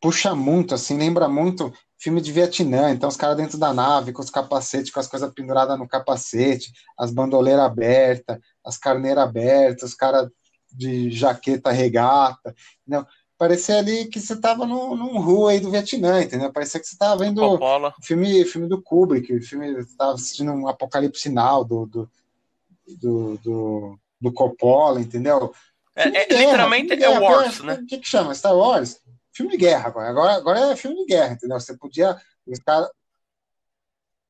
S1: Puxa muito, assim, lembra muito filme de Vietnã, então os caras dentro da nave, com os capacetes, com as coisas penduradas no capacete, as bandoleiras abertas, as carneiras abertas, os caras de jaqueta regata, não, parecia ali que você estava num, num rua aí do Vietnã, entendeu? Parecia que você estava vendo
S2: Coppola.
S1: filme, filme do Kubrick, filme estava assistindo um Apocalipse Sinal do do, do, do, do Coppola, entendeu?
S2: É, é,
S1: guerra,
S2: literalmente é. Wars, né?
S1: O que, que chama? Star Wars? Filme de guerra agora. Agora, é filme de guerra, entendeu? Você podia. Os caras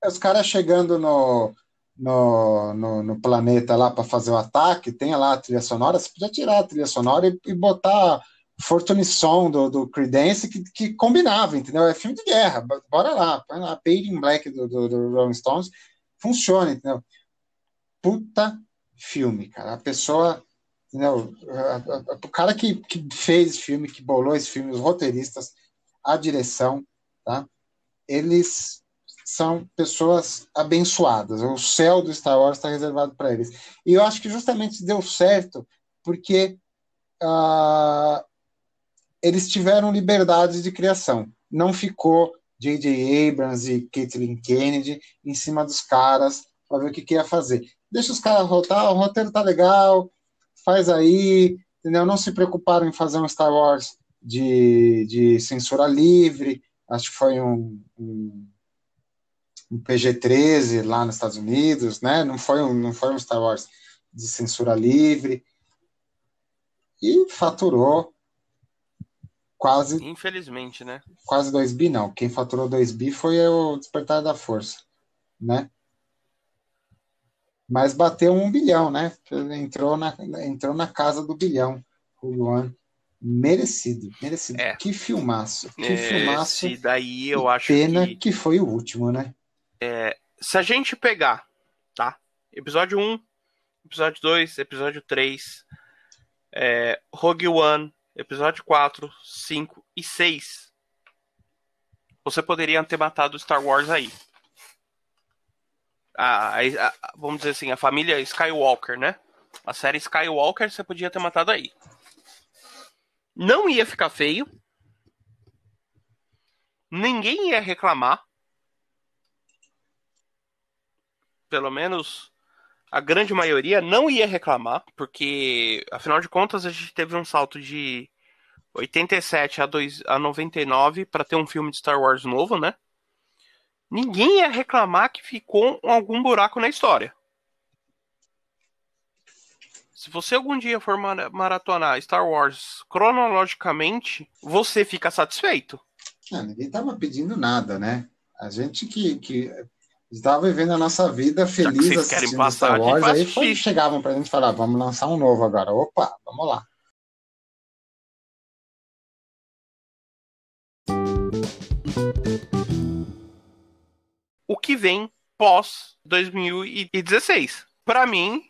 S1: os cara chegando no, no, no, no planeta lá para fazer o ataque, tem lá a trilha sonora, você podia tirar a trilha sonora e, e botar Fortune Song do, do Creedence que, que combinava, entendeu? É filme de guerra, bora lá, põe lá, in Black do, do, do Rolling Stones, funciona, entendeu? Puta filme, cara. A pessoa, entendeu? O cara que, que fez esse filme, que bolou esse filme, os roteiristas, a direção, tá? Eles são pessoas abençoadas. O céu do Star Wars está reservado para eles. E eu acho que justamente deu certo porque ah, eles tiveram liberdade de criação. Não ficou J.J. Abrams e Kathleen Kennedy em cima dos caras para ver o que, que ia fazer. Deixa os caras rotar, o roteiro tá legal, faz aí, entendeu? Não se preocuparam em fazer um Star Wars de, de censura livre, acho que foi um, um, um PG-13 lá nos Estados Unidos, né? Não foi um, não foi um Star Wars de censura livre. E faturou quase
S2: Infelizmente, né?
S1: quase 2 bi, não. Quem faturou 2 bi foi o Despertar da Força, né? Mas bateu um bilhão, né? Entrou na, entrou na casa do bilhão. O Luan. Merecido, merecido.
S2: É.
S1: Que filmaço. Que
S2: É,
S1: filmaço.
S2: daí eu acho
S1: Pena
S2: que
S1: que foi o último, né?
S2: se a gente pegar, tá? Episódio 1, episódio 2, episódio 3, é, Rogue One, episódio 4, 5 e 6, você poderia ter matado Star Wars aí. A- a- vamos dizer assim, a família Skywalker, né? A série Skywalker você podia ter matado aí. Não ia ficar feio. Ninguém ia reclamar. Pelo menos a grande maioria não ia reclamar, porque afinal de contas a gente teve um salto de 87 a, 2, a 99 para ter um filme de Star Wars novo, né? Ninguém ia reclamar que ficou algum buraco na história. Se você algum dia for mara- maratonar Star Wars cronologicamente, você fica satisfeito.
S1: Ah, ninguém estava pedindo nada, né? A gente que, que estava vivendo a nossa vida feliz assistindo
S2: passar
S1: Star Wars, aí foi, chegavam pra gente falar, vamos lançar um novo agora. Opa, vamos lá.
S2: O que vem pós 2016. Pra mim,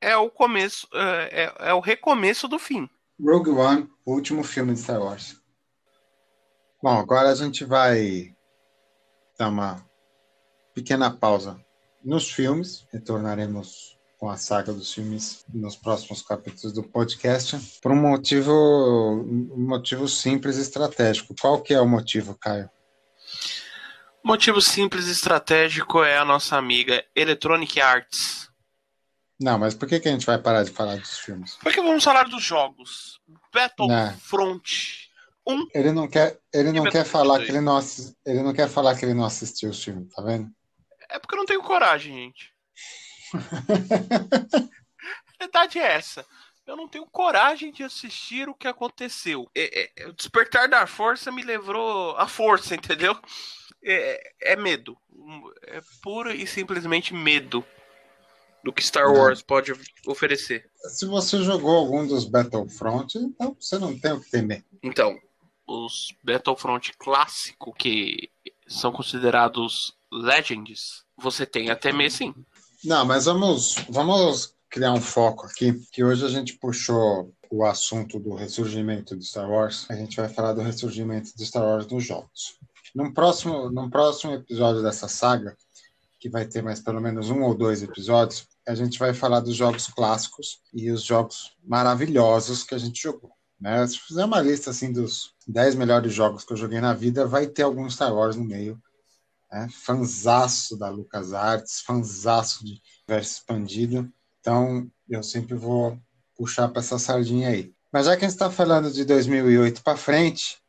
S2: é o começo, é, é- é o recomeço do fim.
S1: Rogue One, o último filme de Star Wars. Bom, agora a gente vai dar uma pequena pausa nos filmes. Retornaremos com a saga dos filmes nos próximos capítulos do podcast, por um motivo, um motivo simples e estratégico. Qual que é o motivo, Caio?
S2: Motivo simples e estratégico é a nossa amiga Electronic Arts.
S1: Não, mas por que, que a gente vai parar de falar dos filmes?
S2: Porque vamos falar dos jogos. Battlefront 1.
S1: Ele não quer, ele não quer falar
S2: 2?
S1: que ele não, assi- ele não quer falar que ele não assistiu os filmes, tá vendo?
S2: É porque eu não tenho coragem, gente. A verdade é essa. Eu não tenho coragem de assistir o que aconteceu. É- é- o despertar da força me levou à força, entendeu? É, é medo. É puro e simplesmente medo do que Star
S1: Não.
S2: Wars pode oferecer.
S1: Se você jogou algum dos Battlefront, então você não tem o que temer.
S2: Então, os Battlefront clássico que são considerados legends, você tem até mesmo sim.
S1: Não, mas vamos, vamos criar um foco aqui, que hoje a gente puxou o assunto do ressurgimento de Star Wars. A gente vai falar do ressurgimento de Star Wars nos jogos. Num próximo, num próximo episódio dessa saga, que vai ter mais pelo menos um ou dois episódios, a gente vai falar dos jogos clássicos e os jogos maravilhosos que a gente jogou. Né? Se fizer uma lista assim dos 10 melhores jogos que eu joguei na vida, vai ter algum Star Wars no meio. Né? Fanzaço da LucasArts, fanzaço de universo expandido. Então, eu sempre vou puxar para essa sardinha aí. Mas já que a gente está falando de 2008 para frente,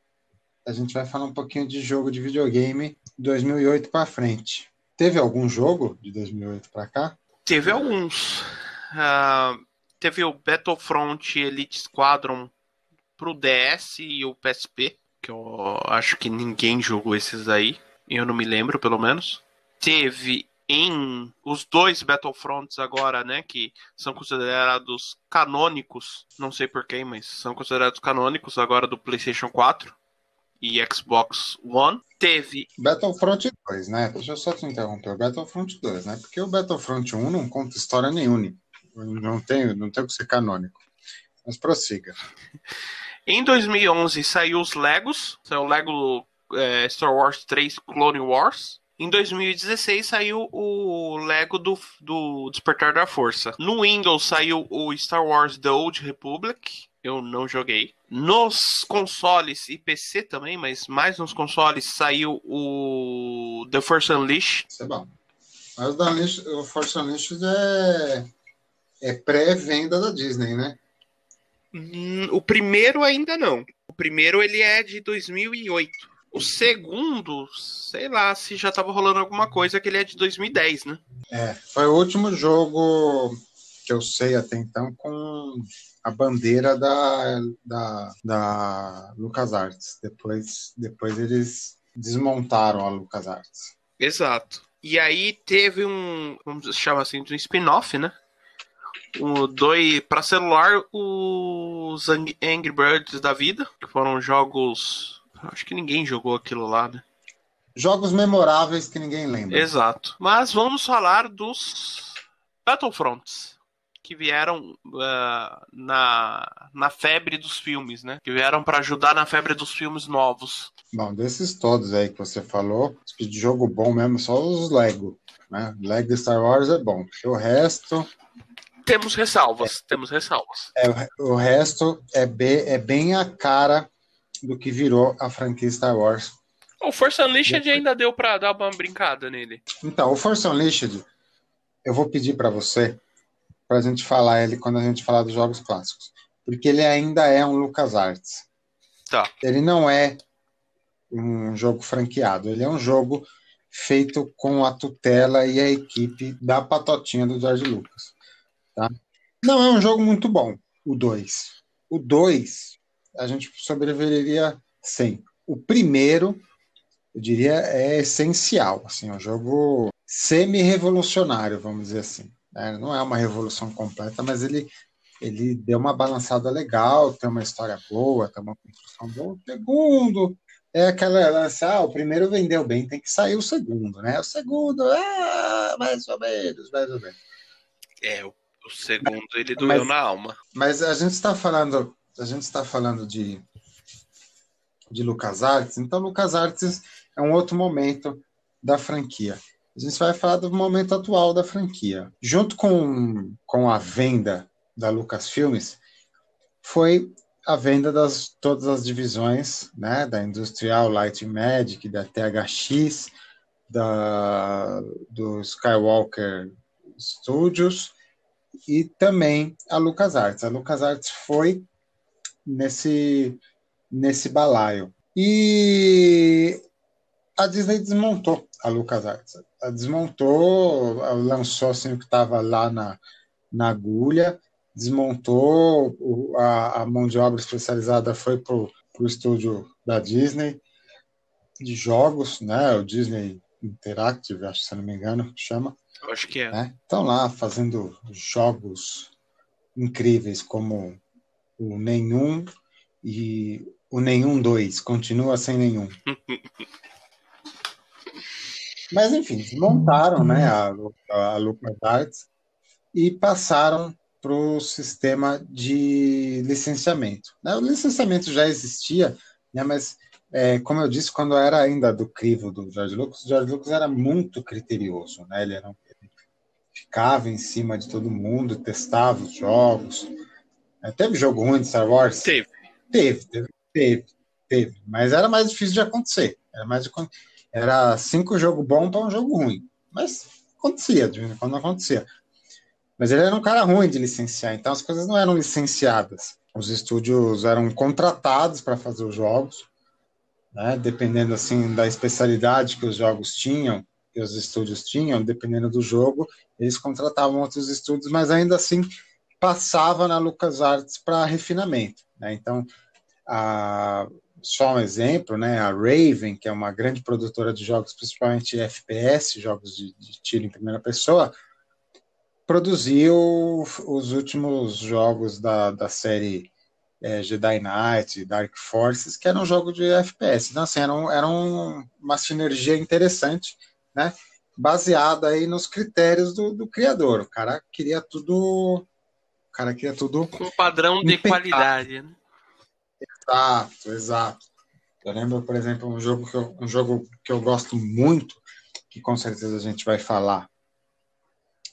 S1: a gente vai falar um pouquinho de jogo de videogame 2008 para frente. Teve algum jogo de 2008 para cá?
S2: Teve alguns. Uh, teve o Battlefront Elite Squadron pro DS e o PSP, que eu acho que ninguém jogou esses aí. Eu não me lembro, pelo menos. Teve em os dois Battlefronts agora, né, que são considerados canônicos, não sei porquê, mas são considerados canônicos agora do PlayStation 4 e Xbox One. Teve.
S1: Battlefront 2, né? Deixa eu só te interromper. O Battlefront 2, né? Porque o Battlefront 1 não conta história nenhuma. Não tem, não tem que ser canônico. Mas prossiga.
S2: Em 2011 saiu os Legos. Saiu o Lego é, Star Wars 3 Clone Wars. Em 2016 saiu o Lego do, do Despertar da Força. No Windows saiu o Star Wars The Old Republic. Eu não joguei. Nos consoles e PC também, mas mais nos consoles saiu o The Force Unleashed.
S1: Isso é bom. Mas o, Unleashed, o Force Unleashed é, é pré-venda da Disney, né?
S2: Hum, o primeiro ainda não. O primeiro ele é de 2008. O segundo, sei lá se já tava rolando alguma coisa, que ele é de 2010, né?
S1: É, foi o último jogo que eu sei até então com a bandeira da, da, da LucasArts. Depois, depois eles desmontaram a LucasArts.
S2: Exato. E aí teve um, vamos chamar assim, um spin-off, né? O dois para celular, os Angry Birds da vida, que foram jogos Acho que ninguém jogou aquilo lá, né?
S1: Jogos memoráveis que ninguém lembra.
S2: Exato. Mas vamos falar dos Battlefronts que vieram uh, na, na febre dos filmes, né? Que vieram para ajudar na febre dos filmes novos.
S1: Bom, desses todos aí que você falou, de jogo bom mesmo, só os Lego. Né? Lego Star Wars é bom. O resto.
S2: Temos ressalvas, é. temos ressalvas.
S1: É, o resto é, be, é bem a cara do que virou a franquia Star Wars.
S2: O Force Unleashed ainda deu para dar uma brincada nele.
S1: Então, o Force Unleashed, eu vou pedir para você para a gente falar ele quando a gente falar dos jogos clássicos, porque ele ainda é um LucasArts.
S2: Tá.
S1: Ele não é um jogo franqueado, ele é um jogo feito com a tutela e a equipe da patotinha do George Lucas. Tá? Não é um jogo muito bom, o 2. O 2 a gente sobreviveria sem. O primeiro, eu diria, é essencial. Assim, é um jogo semi-revolucionário, vamos dizer assim. Né? Não é uma revolução completa, mas ele, ele deu uma balançada legal, tem uma história boa, tem uma construção boa. O segundo é aquela lance, ah, o primeiro vendeu bem, tem que sair o segundo, né? O segundo, ah, mais ou menos, mais ou menos.
S2: É, o, o segundo ele doeu mas, na alma.
S1: Mas a gente está falando a gente está falando de, de LucasArts, então LucasArts é um outro momento da franquia. A gente vai falar do momento atual da franquia. Junto com, com a venda da Lucasfilmes, foi a venda das todas as divisões, né, da Industrial Light Magic, da THX, da do Skywalker Studios e também a LucasArts. A LucasArts foi nesse, nesse balaio. E a Disney desmontou a LucasArts. A desmontou, lançou assim o que estava lá na, na agulha, desmontou, a, a mão de obra especializada foi para o estúdio da Disney de jogos, né? O Disney Interactive, acho se não me engano, chama.
S2: Eu acho que é.
S1: Né? Estão lá fazendo jogos incríveis como o nenhum e o nenhum 2 continua sem nenhum. Mas enfim, desmontaram né, a, a LucasArts e passaram para o sistema de licenciamento. Né, o licenciamento já existia, né, mas é, como eu disse, quando era ainda do crivo do George Lucas, o George Lucas era muito criterioso, né? Ele, era, ele ficava em cima de todo mundo, testava os jogos, é, teve jogo ruim de Star Wars?
S2: Teve.
S1: Teve, teve, teve, teve. Mas era mais difícil de acontecer. Era mais de, era cinco jogos bons para um jogo ruim. Mas acontecia, de quando acontecia. Mas ele era um cara ruim de licenciar, então as coisas não eram licenciadas. os estúdios eram contratados para fazer os jogos, né? dependendo assim da especialidade que os jogos tinham e os estúdios tinham, dependendo do jogo, eles contratavam outros estúdios, mas ainda assim passava na LucasArts para refinamento. Né? Então, a, só um exemplo, né? A Raven, que é uma grande produtora de jogos, principalmente FPS, jogos de, de tiro em primeira pessoa, produziu os últimos jogos da, da série é, Jedi Knight, Dark Forces, que era um jogo de FPS. Então, assim, era, um, era um, uma sinergia interessante, né? Baseada aí nos critérios do, do criador. O cara queria tudo. O cara queria tudo.
S2: Com padrão de qualidade, né?
S1: Exato, exato. Eu lembro, por exemplo, um jogo que eu, um jogo que eu gosto muito, que com certeza a gente vai falar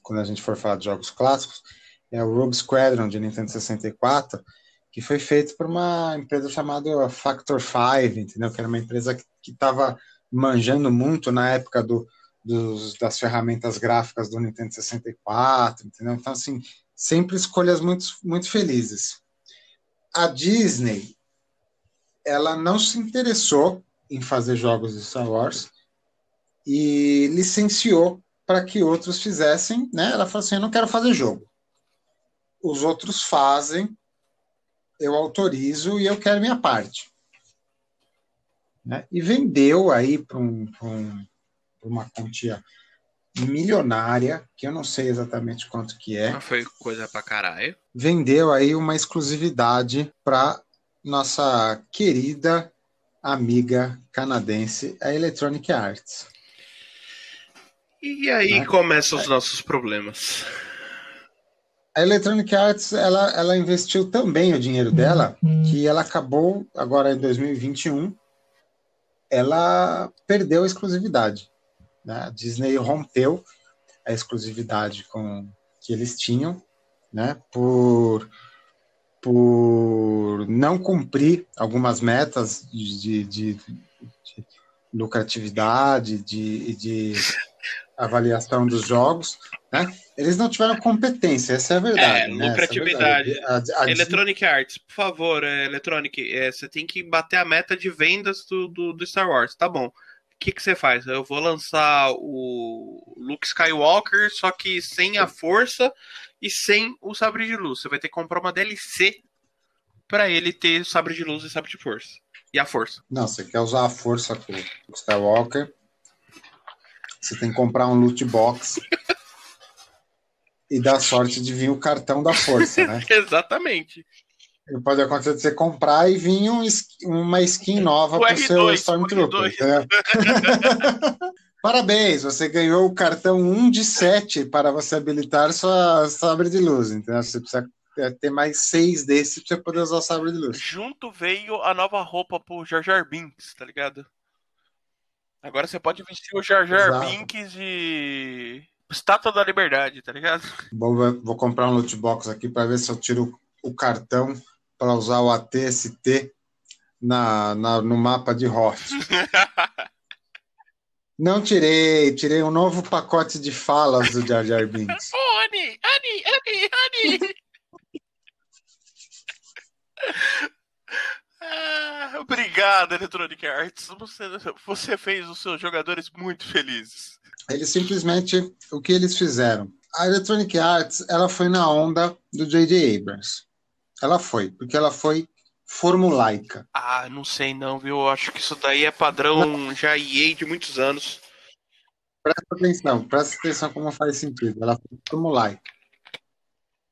S1: quando a gente for falar de jogos clássicos, é o Rogue Squadron de Nintendo 64, que foi feito por uma empresa chamada Factor 5, entendeu? Que era uma empresa que estava manjando muito na época do, dos, das ferramentas gráficas do Nintendo 64, entendeu? Então, assim, sempre escolhas muito, muito felizes. A Disney, ela não se interessou em fazer jogos de Star Wars e licenciou para que outros fizessem, né? Ela falou assim: eu não quero fazer jogo. Os outros fazem, eu autorizo e eu quero minha parte. Né? E vendeu aí para um, um, uma quantia milionária, que eu não sei exatamente quanto que é.
S2: Não foi coisa para caralho.
S1: Vendeu aí uma exclusividade para nossa querida amiga canadense, a Electronic Arts.
S2: E aí né? começam os nossos problemas.
S1: A Electronic Arts, ela, ela investiu também o dinheiro dela, uhum. que ela acabou, agora em 2021, ela perdeu a exclusividade. Né? A Disney rompeu a exclusividade com, que eles tinham, né? por, por não cumprir algumas metas de, de, de, de lucratividade, de, de avaliação dos jogos, né? Eles não tiveram competência, essa é a verdade.
S2: É, né? lucratividade. É a, a, Electronic Arts, por favor, é, Electronic, é, você tem que bater a meta de vendas do, do, do Star Wars, tá bom. O que, que você faz? Eu vou lançar o Luke Skywalker, só que sem a força e sem o sabre de luz. Você vai ter que comprar uma DLC para ele ter sabre de luz e sabre de força. E a força.
S1: Não, você quer usar a força com o Skywalker você tem que comprar um loot box e dar sorte de vir o cartão da força, né?
S2: Exatamente.
S1: E pode acontecer de você comprar e vir um, uma skin nova para o seu Stormtrooper. Né? Parabéns, você ganhou o cartão 1 de 7 para você habilitar sua sabre de luz. Então você precisa ter mais seis desses para você poder usar o sabre de luz.
S2: Junto veio a nova roupa pro Jar Jar Binks, tá ligado? Agora você pode vestir o Jar Jar Binks de Estátua da Liberdade, tá ligado?
S1: Vou, vou comprar um loot box aqui para ver se eu tiro o cartão para usar o ATST na, na, no mapa de Hot. Não tirei, tirei um novo pacote de falas do Jar Jar Binks.
S2: Oh, Annie, Annie, Annie, Annie! Ah, obrigado, Electronic Arts. Você, você fez os seus jogadores muito felizes.
S1: Eles simplesmente, o que eles fizeram? A Electronic Arts, ela foi na onda do J.J. Abrams. Ela foi, porque ela foi formulaica.
S2: Ah, não sei não, viu? Eu acho que isso daí é padrão já EA de muitos anos.
S1: Presta atenção, presta atenção como faz sentido. Ela foi formulaica.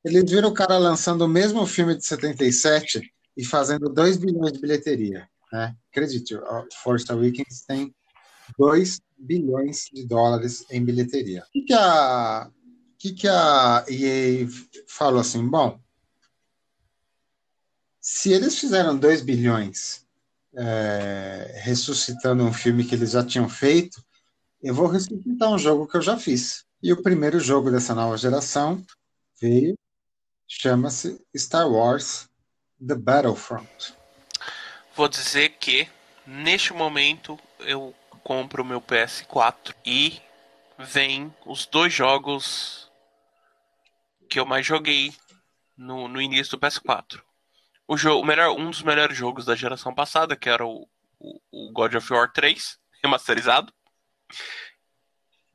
S1: Eles viram o cara lançando o mesmo filme de 77 e fazendo 2 bilhões de bilheteria. Né? Acredite, o Force Awakens tem 2 bilhões de dólares em bilheteria. O que, que, a, que, que a EA falou assim? Bom, se eles fizeram 2 bilhões é, ressuscitando um filme que eles já tinham feito, eu vou ressuscitar um jogo que eu já fiz. E o primeiro jogo dessa nova geração veio, chama-se Star Wars The Battlefront.
S2: Vou dizer que neste momento eu compro o meu PS4 e vem os dois jogos que eu mais joguei no, no início do PS4. O, jogo, melhor, um dos melhores jogos da geração passada, que era o, o, o God of War 3, remasterizado.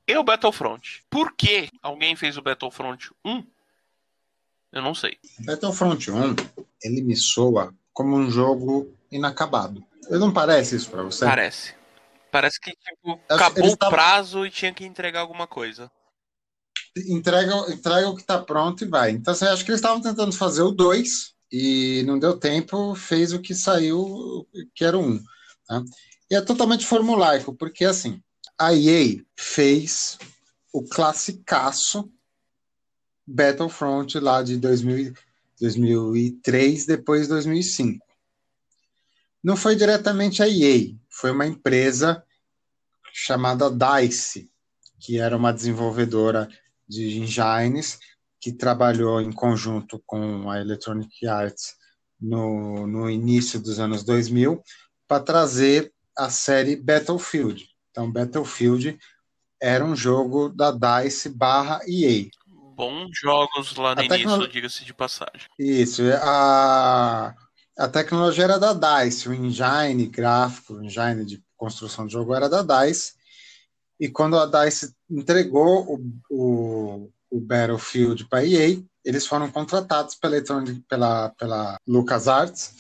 S2: E o Battlefront. Por que alguém fez o Battlefront 1? Eu não sei.
S1: Battlefront 1, ele me soa como um jogo inacabado. Ele não parece isso pra você?
S2: Parece. Parece que tipo, acabou o prazo e tinha que entregar alguma coisa.
S1: Entrega, entrega o que tá pronto e vai. Então, você acha que eles estavam tentando fazer o 2 e não deu tempo, fez o que saiu, que era o 1. Um, né? E é totalmente formulaico, porque assim, a EA fez o classicaço Battlefront lá de 2000, 2003, depois 2005. Não foi diretamente a EA, foi uma empresa chamada DICE, que era uma desenvolvedora de engines que trabalhou em conjunto com a Electronic Arts no, no início dos anos 2000 para trazer a série Battlefield. Então, Battlefield era um jogo da DICE barra EA.
S2: Bons jogos lá no a início, tecno... diga-se de passagem.
S1: Isso, a, a tecnologia era da DICE, o engine gráfico, o engine de construção de jogo era da DICE, e quando a DICE entregou o, o, o Battlefield para EA, eles foram contratados pela, pela, pela LucasArts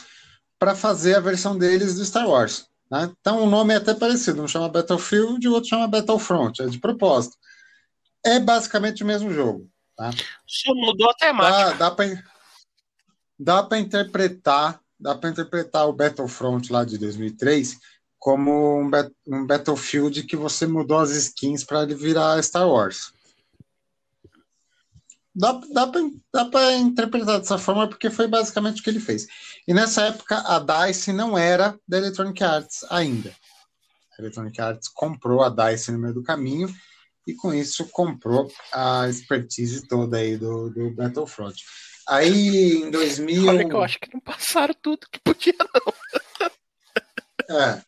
S1: para fazer a versão deles do Star Wars. Né? Então o nome é até parecido, um chama Battlefield e o outro chama Battlefront, é de propósito. É basicamente o mesmo jogo. Tá?
S2: Só mudou a temática.
S1: Dá, dá para interpretar dá para interpretar o Battlefront lá de 2003 como um, um Battlefield que você mudou as skins para ele virar Star Wars. Dá, dá para interpretar dessa forma porque foi basicamente o que ele fez. E nessa época a DICE não era da Electronic Arts ainda. A Electronic Arts comprou a DICE no meio do caminho e com isso comprou a expertise toda aí do, do Battlefront. Aí em 2000.
S2: Olha que eu acho que não passaram tudo que podia,
S1: não. É.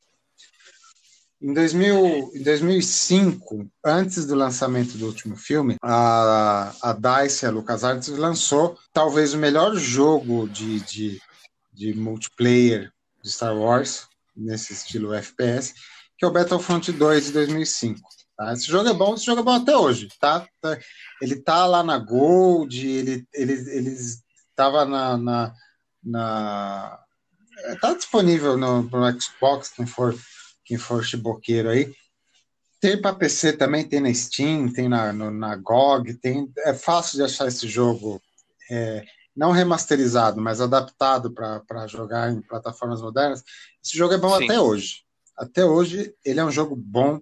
S1: Em, 2000, em 2005, antes do lançamento do último filme, a, a DICE, a LucasArts, lançou talvez o melhor jogo de, de, de multiplayer de Star Wars, nesse estilo FPS, que é o Battlefront 2 de 2005. Tá? Esse jogo é bom, esse jogo é bom até hoje, tá? tá ele tá lá na Gold, ele, ele, ele estava na, na, na, tá disponível no, no Xbox, quem for, quem for chiboqueiro aí. Tem para PC também, tem na Steam, tem na, no, na GOG, tem, é fácil de achar esse jogo, é, não remasterizado, mas adaptado para jogar em plataformas modernas. Esse jogo é bom Sim. até hoje. Até hoje, ele é um jogo bom,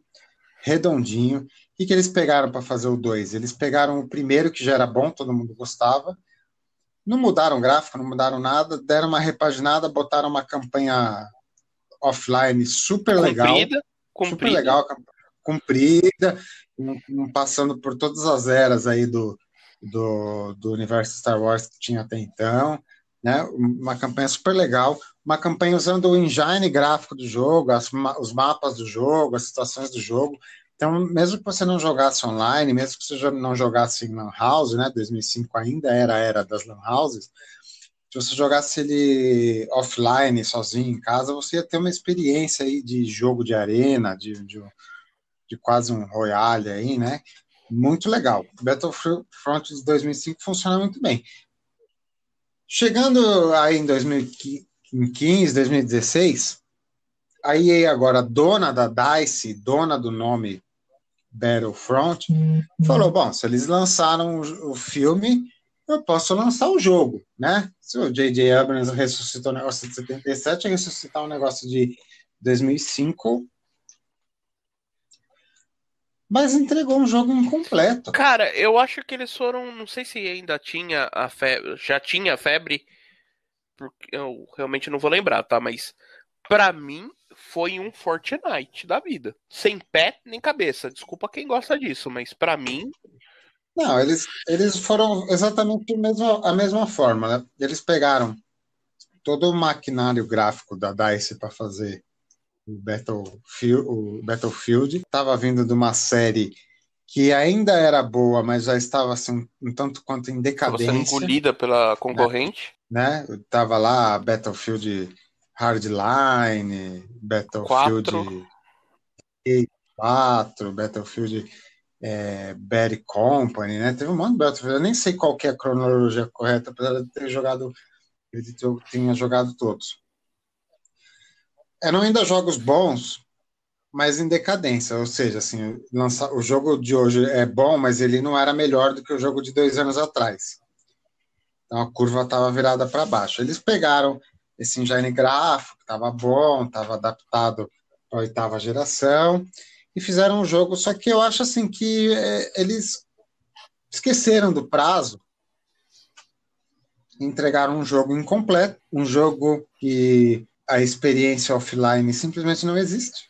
S1: redondinho. O que, que eles pegaram para fazer o 2? Eles pegaram o primeiro, que já era bom, todo mundo gostava. Não mudaram o gráfico, não mudaram nada, deram uma repaginada, botaram uma campanha offline super legal. Comprida,
S2: comprida.
S1: Super legal, comprida, passando por todas as eras aí do, do, do universo Star Wars que tinha até então. Né? Uma campanha super legal, uma campanha usando o engine gráfico do jogo, as, os mapas do jogo, as situações do jogo. Então, mesmo que você não jogasse online, mesmo que você não jogasse em Lan House, né? 2005 ainda era a era das Lan Houses. Se você jogasse ele offline, sozinho em casa, você ia ter uma experiência aí de jogo de arena, de, de, de quase um Royale aí, né? Muito legal. Battlefront de 2005 funciona muito bem. Chegando aí em 2015, 2016, a EA agora dona da DICE, dona do nome Battlefront, uhum. falou, bom, se eles lançaram o filme, eu posso lançar o jogo, né? Se o J.J. Abrams ressuscitou o negócio de 77, ressuscitar um negócio de 2005, mas entregou um jogo incompleto.
S2: Cara, eu acho que eles foram. Não sei se ainda tinha a febre. Já tinha a febre. Porque eu realmente não vou lembrar, tá? Mas para mim foi um Fortnite da vida. Sem pé nem cabeça. Desculpa quem gosta disso, mas para mim.
S1: Não, eles, eles foram exatamente a mesma, a mesma forma. Né? Eles pegaram todo o maquinário gráfico da DICE para fazer o Battlefield, o Battlefield. Estava vindo de uma série que ainda era boa, mas já estava assim, um tanto quanto em decadência.
S2: Estava sendo engolida pela concorrente.
S1: né? Tava lá Battlefield Hardline, Battlefield 4, Battlefield é, Bad Company, né? Teve um monte de Battlefield, eu nem sei qual é a cronologia correta, apesar de ter jogado, acredito eu tenha jogado todos. Eram ainda jogos bons, mas em decadência, ou seja, assim, lança, o jogo de hoje é bom, mas ele não era melhor do que o jogo de dois anos atrás. Então a curva estava virada para baixo. Eles pegaram esse engine gráfico, estava bom, estava adaptado para a oitava geração, e fizeram um jogo, só que eu acho assim que é, eles esqueceram do prazo, entregaram um jogo incompleto, um jogo que a experiência offline simplesmente não existe.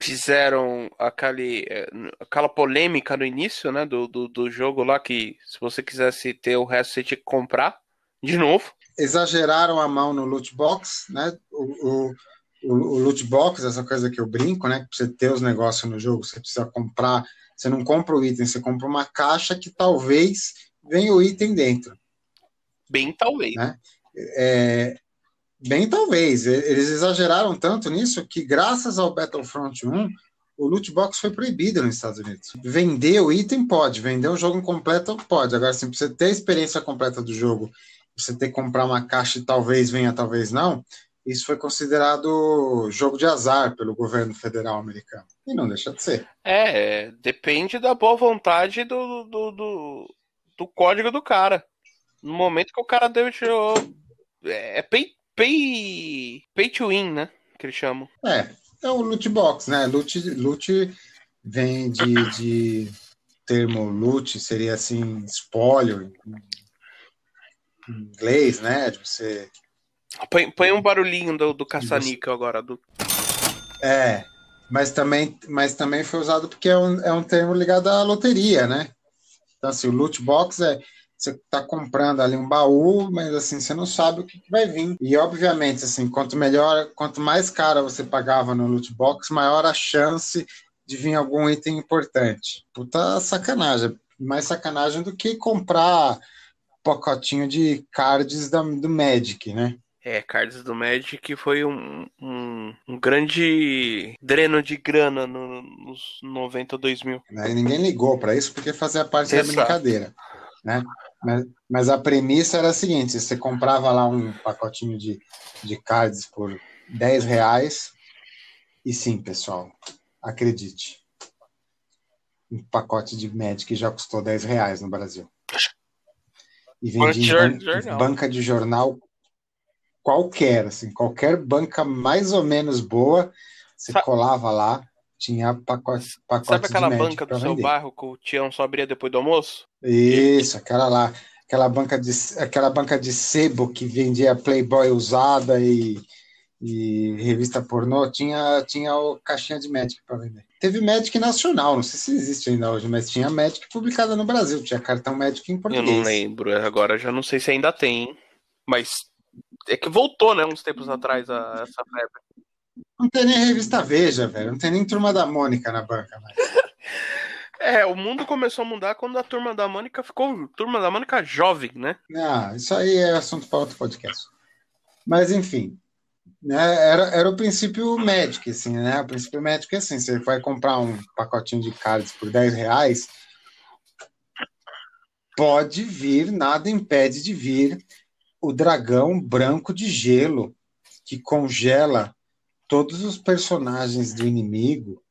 S2: Fizeram aquele, eh, aquela polêmica no início, né, do, do, do, jogo lá, que se você quisesse ter o resto, você tinha que comprar de novo.
S1: Exageraram a mão no loot box, né, o, o, o loot box, essa coisa que eu brinco, né, que você ter os negócios no jogo, você precisa comprar, você não compra o item, você compra uma caixa que talvez venha o item dentro.
S2: Bem talvez.
S1: Né? É, Bem, talvez. Eles exageraram tanto nisso que, graças ao Battlefront 1, o loot box foi proibido nos Estados Unidos. Vender o item pode, vender o jogo completo pode. Agora, se você ter a experiência completa do jogo, você ter que comprar uma caixa e talvez venha, talvez não, isso foi considerado jogo de azar pelo governo federal americano. E não deixa de ser.
S2: É, depende da boa vontade do, do, do, do código do cara. No momento que o cara deixou. É, é pay, pay, pay to win, né? Que eles chamam.
S1: É, é o loot box, né? Loot, loot vem de, de termo loot, seria assim, espólio em inglês, né? De você.
S2: Põe, põe um barulhinho do, do caça-níquel agora. Do...
S1: É, mas também, mas também foi usado porque é um, é um termo ligado à loteria, né? Então, assim, o loot box é você está comprando ali um baú, mas assim, você não sabe o que, vai vir. E obviamente, assim, quanto melhor, quanto mais caro você pagava no loot box, maior a chance de vir algum item importante. Puta sacanagem. Mais sacanagem do que comprar pacotinho de cards da, do Magic, né?
S2: É, cards do Magic foi um, um, um grande dreno de grana no, nos 90, 2000.
S1: Aí ninguém ligou para isso porque fazia parte Exato. da brincadeira. Né? Mas, mas, a premissa era a seguinte: você comprava lá um pacotinho de, de cards por 10 reais, e sim, pessoal, acredite, um pacote de Magic já custou 10 reais no Brasil. E vendia em ban banca de jornal qualquer, assim, qualquer banca mais ou menos boa, você colava lá tinha pacote, pacote
S2: Sabe aquela banca do seu bairro que o Tião só abria depois do almoço?
S1: Isso, aquela lá. Aquela banca de, aquela banca de sebo que vendia Playboy usada e, e revista pornô, tinha, tinha o caixinha de Magic para vender. Teve Magic nacional, não sei se existe ainda hoje, mas tinha Magic publicada no Brasil, tinha cartão Magic em português.
S2: Eu não lembro, agora já não sei se ainda tem, mas é que voltou, né, uns tempos atrás a, essa febre.
S1: Não tem nem revista Veja, velho. Não tem nem Turma da Mônica na banca mais.
S2: É, o mundo começou a mudar quando a Turma da Mônica ficou Turma da Mônica jovem, né?
S1: Ah, isso aí é assunto para outro podcast. Mas, enfim, né, era, era o princípio Magic, assim, né? O princípio Magic é assim, você vai comprar um pacotinho de cards por 10 reais, pode vir, nada impede de vir o dragão branco de gelo que congela todos os personagens do inimigo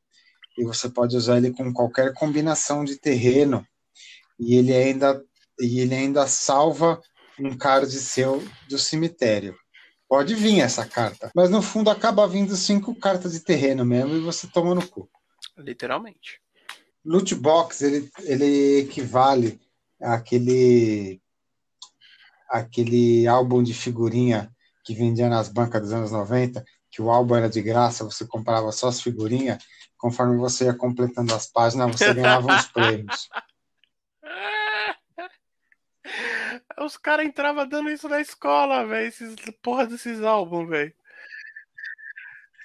S1: e você pode usar ele com qualquer combinação de terreno e ele ainda e ele ainda salva um card seu do cemitério. Pode vir essa carta, mas no fundo acaba vindo cinco cartas de terreno mesmo e você toma no cu.
S2: Literalmente.
S1: Loot box ele, ele equivale àquele aquele álbum de figurinha que vendia nas bancas dos anos 90, que o álbum era de graça, você comprava só as figurinhas, conforme você ia completando as páginas, você ganhava uns prêmios.
S2: Os caras entravam dando isso na escola, velho. Esses porra desses álbuns, velho.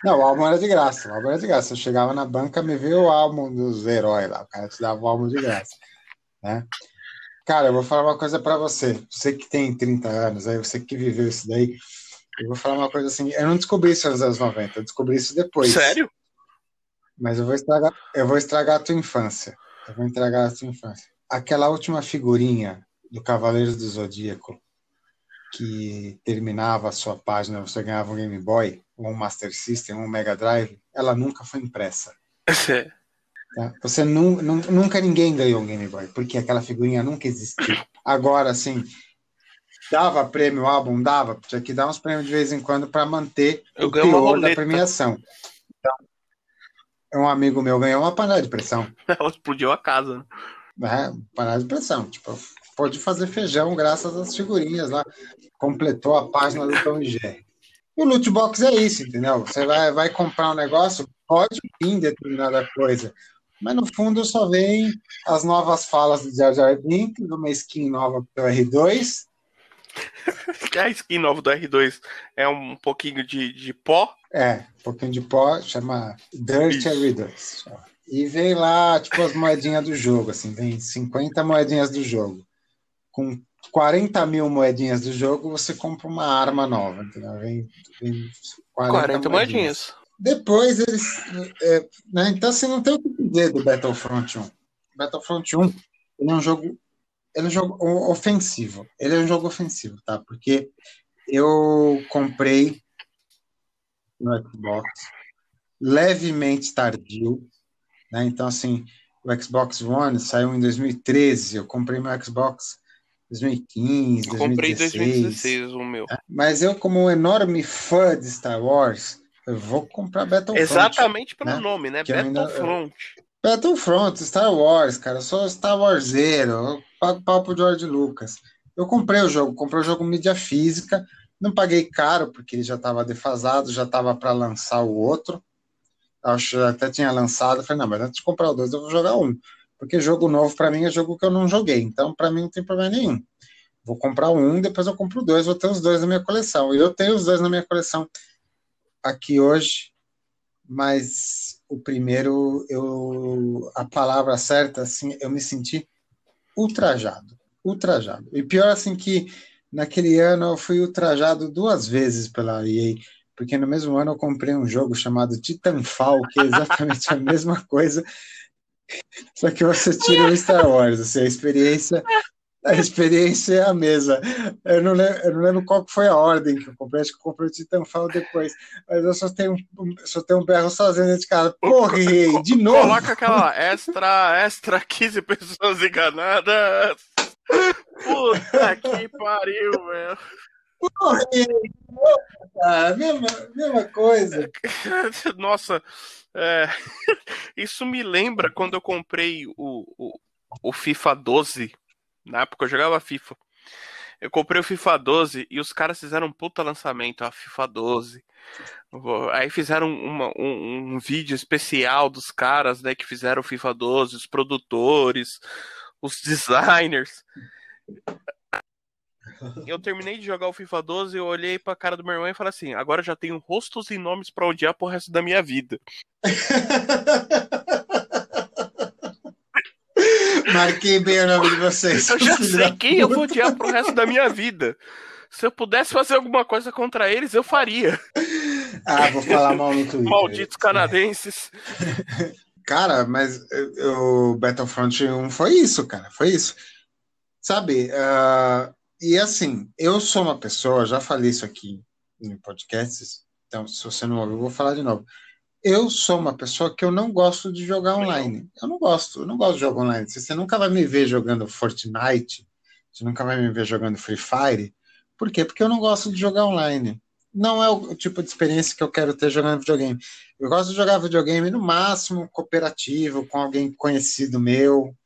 S1: Não, o álbum era de graça. O álbum era de graça. Eu chegava na banca, me veio o álbum dos heróis lá. O cara te dava o álbum de graça. Né? Cara, eu vou falar uma coisa para você. Você que tem 30 anos, aí você que viveu isso daí, eu vou falar uma coisa assim. Eu não descobri isso nos anos 90, eu descobri isso depois.
S2: Sério?
S1: Mas eu vou estragar, eu vou estragar a tua infância. Eu vou estragar a tua infância. Aquela última figurinha do Cavaleiros do Zodíaco que terminava a sua página, você ganhava um Game Boy, um Master System, um Mega Drive, ela nunca foi impressa. Tá? Você nu, nu, nunca ninguém ganhou um Game Boy, porque aquela figurinha nunca existiu. Agora, assim, dava prêmio álbum, dava, tinha que dar uns prêmios de vez em quando para manter
S2: Eu
S1: o teor da premiação. Então, um amigo meu ganhou uma panela de pressão.
S2: Ela explodiu a casa. né?
S1: né? Panela de pressão. Tipo, pôde fazer feijão graças às figurinhas lá. Completou a página do Tom Jerry. O loot box é isso, entendeu? Você vai, vai comprar um negócio, pode vir determinada coisa, mas no fundo só vem as novas falas do Jar Jar Binks, uma skin nova pro R2,
S2: A skin nova do R2 é um pouquinho de, de pó.
S1: é, um pouquinho de pó, chama Dirt
S2: Isso.
S1: R2. E vem lá, tipo, as moedinhas do jogo, assim, vem 50 moedinhas do jogo. Com 40 mil moedinhas do jogo, você compra uma arma nova, entendeu? Vem, vem 40,
S2: 40 moedinhas.
S1: Depois eles. é, né, então, assim, não tem o que dizer do Battlefront 1. Battlefront 1 ele é um jogo. Ele é um jogo ofensivo. Ele é um jogo ofensivo, tá? Porque eu comprei no Xbox levemente tardio, né? Então, assim, o Xbox One saiu em 2013. Eu comprei meu Xbox em 2015,
S2: Eu comprei em
S1: 2016.
S2: 2016 o meu.
S1: Mas eu, como um enorme fã de Star Wars, eu vou comprar Battlefront.
S2: Exatamente pelo
S1: né?
S2: nome, né?
S1: Que eu ainda-
S2: Battlefront.
S1: Battlefront, Star Wars, cara. Eu sou Star Warseiro. Eu pago pau pro George Lucas. Eu comprei o jogo, comprei o jogo mídia física. Não paguei caro, porque ele já estava defasado, já estava para lançar o outro. Acho que até tinha lançado. Falei, não, mas antes de comprar o dois, eu vou jogar um. Porque jogo novo para mim é jogo que eu não joguei. Então, para mim, não tem problema nenhum. Vou comprar um, depois eu compro dois, vou ter os dois na minha coleção. E eu tenho os dois na minha coleção aqui hoje, mas o primeiro, eu, a palavra certa, assim, eu me senti ultrajado, ultrajado. E pior, assim, que naquele ano eu fui ultrajado duas vezes pela EA, porque no mesmo ano eu comprei um jogo chamado Titanfall, que é exatamente a mesma coisa, só que você tira o Star Wars, assim, a experiência a experiência é a mesma. Eu não, lembro, eu não lembro qual foi a ordem que eu comprei, acho que eu comprei o Titanfall depois. Mas eu só tenho, um- só tenho um berro sozinho dentro de casa. Porra, EA, de novo!
S2: Coloca aquela extra, extra 15 pessoas enganadas. Puta que pariu, velho.
S1: Porra, EA! Ah, mesma, mesma coisa.
S2: Nossa, é, isso me lembra quando eu comprei o, o, o FIFA 12. Na época eu jogava FIFA. Eu comprei o FIFA 12 e os caras fizeram um puta lançamento, a FIFA 12. Vou- Aí fizeram uma- um, um vídeo especial dos caras, né, que fizeram o FIFA 12, os produtores, os designers. Eu terminei de jogar o FIFA 12, eu olhei pra cara do meu irmão e falei assim: agora já tenho rostos e nomes pra odiar pro resto da minha vida.
S1: Marquei bem o nome de vocês.
S2: Eu já sei quem eu vou odiar pro resto da minha vida. Se eu pudesse fazer alguma coisa contra eles, eu faria.
S1: Ah, vou falar mal no Twitter.
S2: Malditos canadenses.
S1: Cara, mas eh, o Battlefront 1 foi isso, cara, foi isso. Sabe, ah, e assim, eu sou uma pessoa, já falei isso aqui em podcasts, então se você não ouviu, eu vou falar de novo. Eu sou uma pessoa que eu não gosto de jogar online. Eu não gosto, eu não gosto de jogar online. Você nunca vai me ver jogando Fortnite, você nunca vai me ver jogando Free Fire. Por quê? Porque eu não gosto de jogar online. Não é o tipo de experiência que eu quero ter jogando videogame. Eu gosto de jogar videogame no máximo cooperativo, com alguém conhecido meu,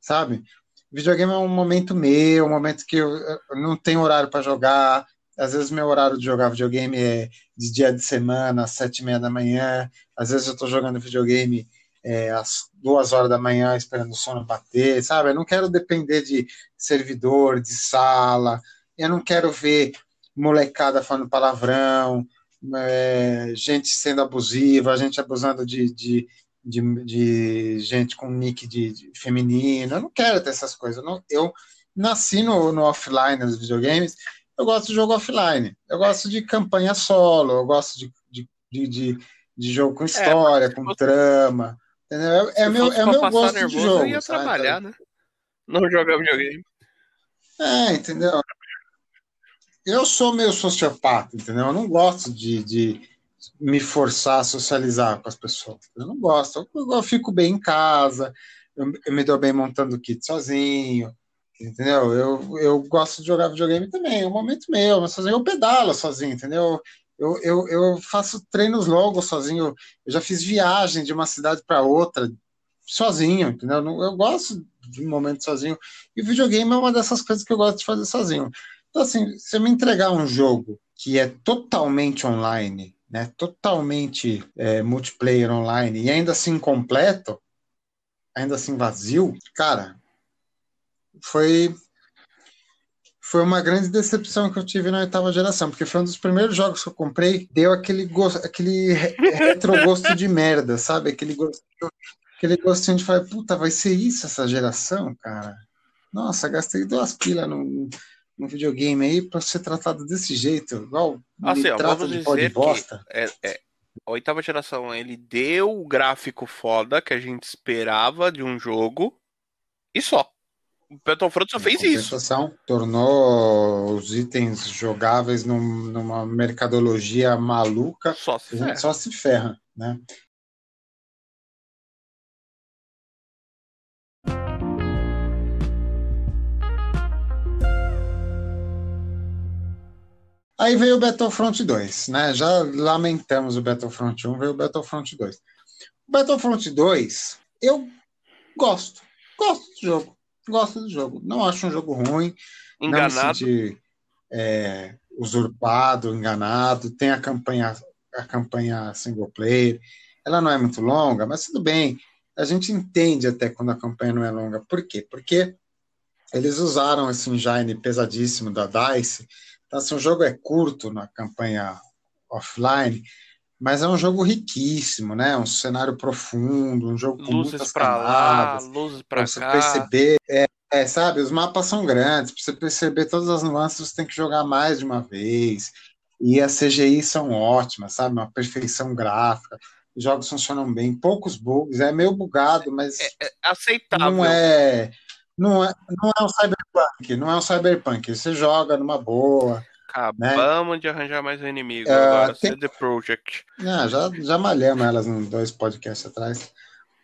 S1: sabe? Videogame é um momento meu, um momento que eu, eu não tenho horário para jogar. Às vezes meu horário de jogar videogame é de dia de semana, às sete e meia da manhã. Às vezes eu estou jogando videogame é, às duas horas da manhã, esperando o sono bater, sabe? Eu não quero depender de servidor, de sala. Eu não quero ver molecada falando palavrão, é, gente sendo abusiva, gente abusando de, de, de, de gente com nick de, de feminino. Eu não quero ter essas coisas. Eu, não- eu, nasci no, no offline dos videogames, eu gosto de jogo offline. Eu gosto de campanha solo, eu gosto de, de, de, de, de jogo com é, história, é, com fosse... trama. Entendeu? É, é meu, é meu gosto nervoso, de jogo. Eu
S2: ia trabalhar, né? Não jogar videogame.
S1: É, entendeu? Eu sou meio sociopata, entendeu? Eu não gosto de, de me forçar a socializar com as pessoas. Eu não gosto. Eu, eu fico bem em casa, eu, eu, me dou bem montando kit sozinho, entendeu? Eu, eu gosto de jogar videogame também, é um momento meu, mas sozinho eu pedalo sozinho, entendeu? Eu, eu, eu faço treinos longos sozinho, eu já fiz viagem de uma cidade para outra sozinho, entendeu? Eu gosto de um momento sozinho, e videogame é uma dessas coisas que eu gosto de fazer sozinho. Então, assim, se eu me entregar um jogo que é totalmente online, né, totalmente é, multiplayer online e ainda assim completo, ainda assim vazio, cara, foi foi uma grande decepção que eu tive na oitava geração, porque foi um dos primeiros jogos que eu comprei, deu aquele gosto, aquele retrogosto de merda, sabe? Aquele gosto, aquele gostinho de falar, puta, vai ser isso essa geração, cara? Nossa, gastei duas pilas no, no videogame aí para ser tratado desse jeito, igual
S2: assim, me ó, trata de pó de bosta. É, é, a oitava geração, ele deu o gráfico foda que a gente esperava de um jogo e só. O Battlefront só fez isso.
S1: Tornou os itens jogáveis num, numa mercadologia maluca.
S2: Só se ferra.
S1: Só se ferra, né? Aí veio o Battlefront 2, né? Já lamentamos o Battlefront 1, veio o Battlefront 2. O Battlefront 2, eu gosto. Gosto do jogo. Gosto do jogo. Não acho um jogo ruim.
S2: Enganado.
S1: Não me senti, é, usurpado, enganado. Tem a campanha, a campanha single player. Ela não é muito longa, mas tudo bem. A gente entende até quando a campanha não é longa. Por quê? Porque eles usaram esse engine pesadíssimo da DICE então, assim, o jogo é curto na campanha offline, mas é um jogo riquíssimo, né? Um cenário profundo, um jogo com luzes muitas camadas.
S2: Lá, luzes para
S1: você perceber, é, é, sabe? Os mapas são grandes, para você perceber todas as nuances, você tem que jogar mais de uma vez. E as CGI são ótimas, sabe? Uma perfeição gráfica. Os jogos funcionam bem, poucos bugs, é meio bugado, mas
S2: é, é aceitável.
S1: Não é não é, não é um cyberpunk, não é um cyberpunk. Você joga numa boa.
S2: Acabamos né? de arranjar mais um inimigo uh, agora, tem... CD Project.
S1: Ah, já, já malhamos elas nos dois podcasts atrás.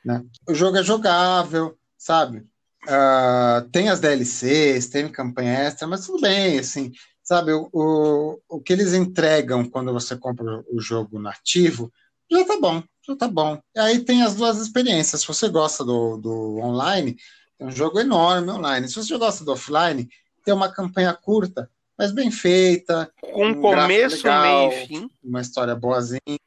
S1: Né? O jogo é jogável, sabe? Uh, tem as DLCs, tem campanha extra, mas tudo bem, assim, sabe? O, o, o que eles entregam quando você compra o jogo nativo já tá bom, já tá bom. E aí tem as duas experiências. Se você gosta do, do online, é um jogo enorme online. Se você gosta do offline, tem uma campanha curta, mas bem feita.
S2: Com um começo, legal, meio e fim.
S1: Uma história boazinha.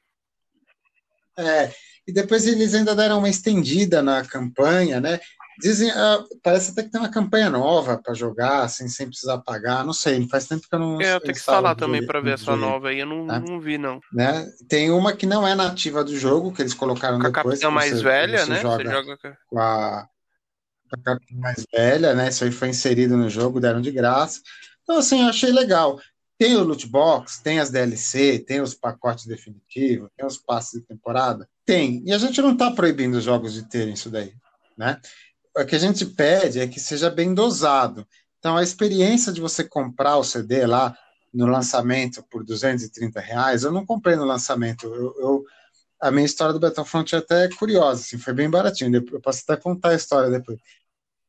S1: É, e depois eles ainda deram uma estendida na campanha, né? Dizem, uh, parece até que tem uma campanha nova para jogar, assim, sem precisar pagar. Não sei, faz tempo que eu não.
S2: É, eu tenho que falar também para ver essa nova aí, eu não, né? não vi, não.
S1: Né? Tem uma que não é nativa do jogo, que eles colocaram com depois.
S2: A capitã mais você, velha, né?
S1: Joga, você joga com a a mais velha, né? Isso aí foi inserido no jogo, deram de graça. Então, assim, achei legal. Tem o loot box, tem as DLC, tem os pacotes definitivos, tem os passes de temporada? Tem. E a gente não está proibindo os jogos de terem isso daí, né? O que a gente pede é que seja bem dosado. Então, a experiência de você comprar o CD lá no lançamento por 230 reais, eu não comprei no lançamento. Eu, eu a minha história do Battlefront é até curiosa, assim, foi bem baratinho. Eu posso até contar a história depois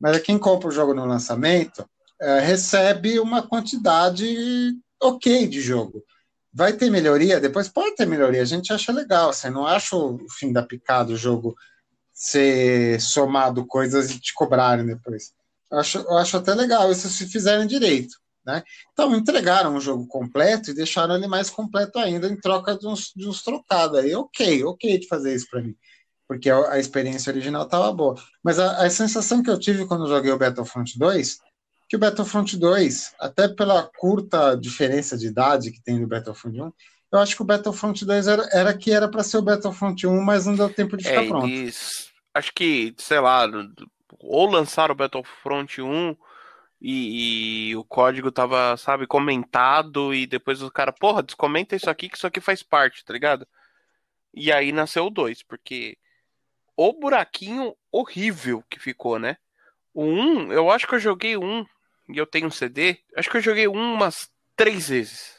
S1: mas quem compra o jogo no lançamento é, recebe uma quantidade ok de jogo. Vai ter melhoria? Depois pode ter melhoria, a gente acha legal. Você não acha o fim da picada o jogo ser somado coisas e te cobrarem depois. Eu acho, eu acho até legal isso se fizerem direito. Né? Então entregaram o jogo completo e deixaram ele mais completo ainda em troca de uns, de uns trocados aí. Ok, ok de fazer isso para mim porque a, experiência original estava boa. Mas a, a, sensação que eu tive quando joguei o Battlefront 2, que o Battlefront 2, até pela curta diferença de idade que tem no Battlefront 1, eu acho que o Battlefront 2 era, era que era para ser o Battlefront 1, mas não deu tempo de ficar é, pronto.
S2: Eles, acho que, sei lá, ou lançaram o Battlefront 1 e, e, o código tava, sabe, comentado e depois o cara, porra, descomenta isso aqui que isso aqui faz parte, tá ligado? E aí nasceu o 2, porque o buraquinho horrível que ficou, né? O 1, um, eu acho que eu joguei um e eu tenho um CD, acho que eu joguei um umas três vezes.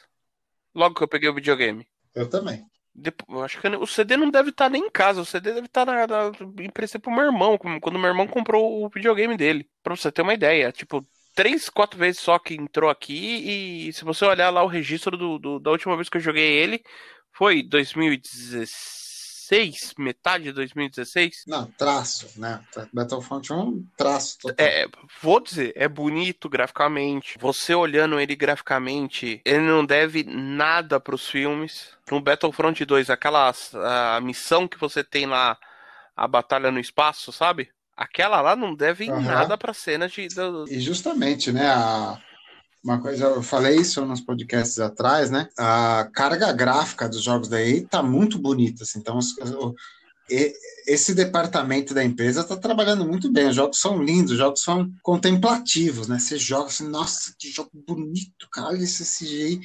S2: Logo que eu peguei o videogame.
S1: Eu também.
S2: Depois, acho que o CD não deve estar tá nem em casa, o CD deve estar tá na, na, emprestado pro meu irmão, quando meu irmão comprou o videogame dele. Pra você ter uma ideia, tipo, três, quatro vezes só que entrou aqui, e se você olhar lá o registro do, do da última vez que eu joguei ele, foi 2016 2016, metade de 2016.
S1: Não, traço, né? Battlefront 1, traço total.
S2: É, vou dizer, é bonito graficamente. Você olhando ele graficamente, ele não deve nada para os filmes. No Battlefront 2, aquela a missão que você tem lá, a batalha no espaço, sabe? Aquela lá não deve uhum. nada para cenas de.
S1: E justamente, né? A uma coisa, eu falei isso nos podcasts atrás, né? A carga gráfica dos jogos da EA tá muito bonita, assim, então esse departamento da empresa está trabalhando muito bem. Os jogos são lindos, os jogos são contemplativos, né? Você joga assim, nossa, que jogo bonito, cara, olha esse CGI.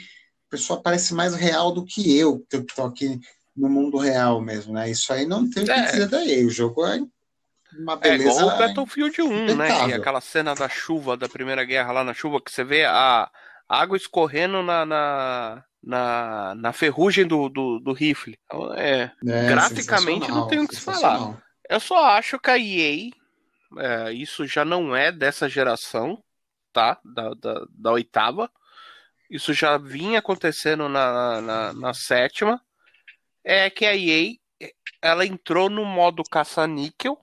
S1: A pessoa parece mais real do que eu, que estou aqui no mundo real mesmo, né? Isso aí não tem o que é. dizer da EA. O jogo é uma beleza. É igual
S2: o Battlefield 1, né? E aquela cena da chuva, da Primeira Guerra lá na chuva, que você vê a água escorrendo na, na, na, na ferrugem do, do, do rifle. Então, é, é, graficamente não tem o que se falar. Eu só acho que a EA, é, isso já não é dessa geração, tá? Da, da, da oitava. Isso já vinha acontecendo na, na, na sétima. É que a EA ela entrou no modo caça-níquel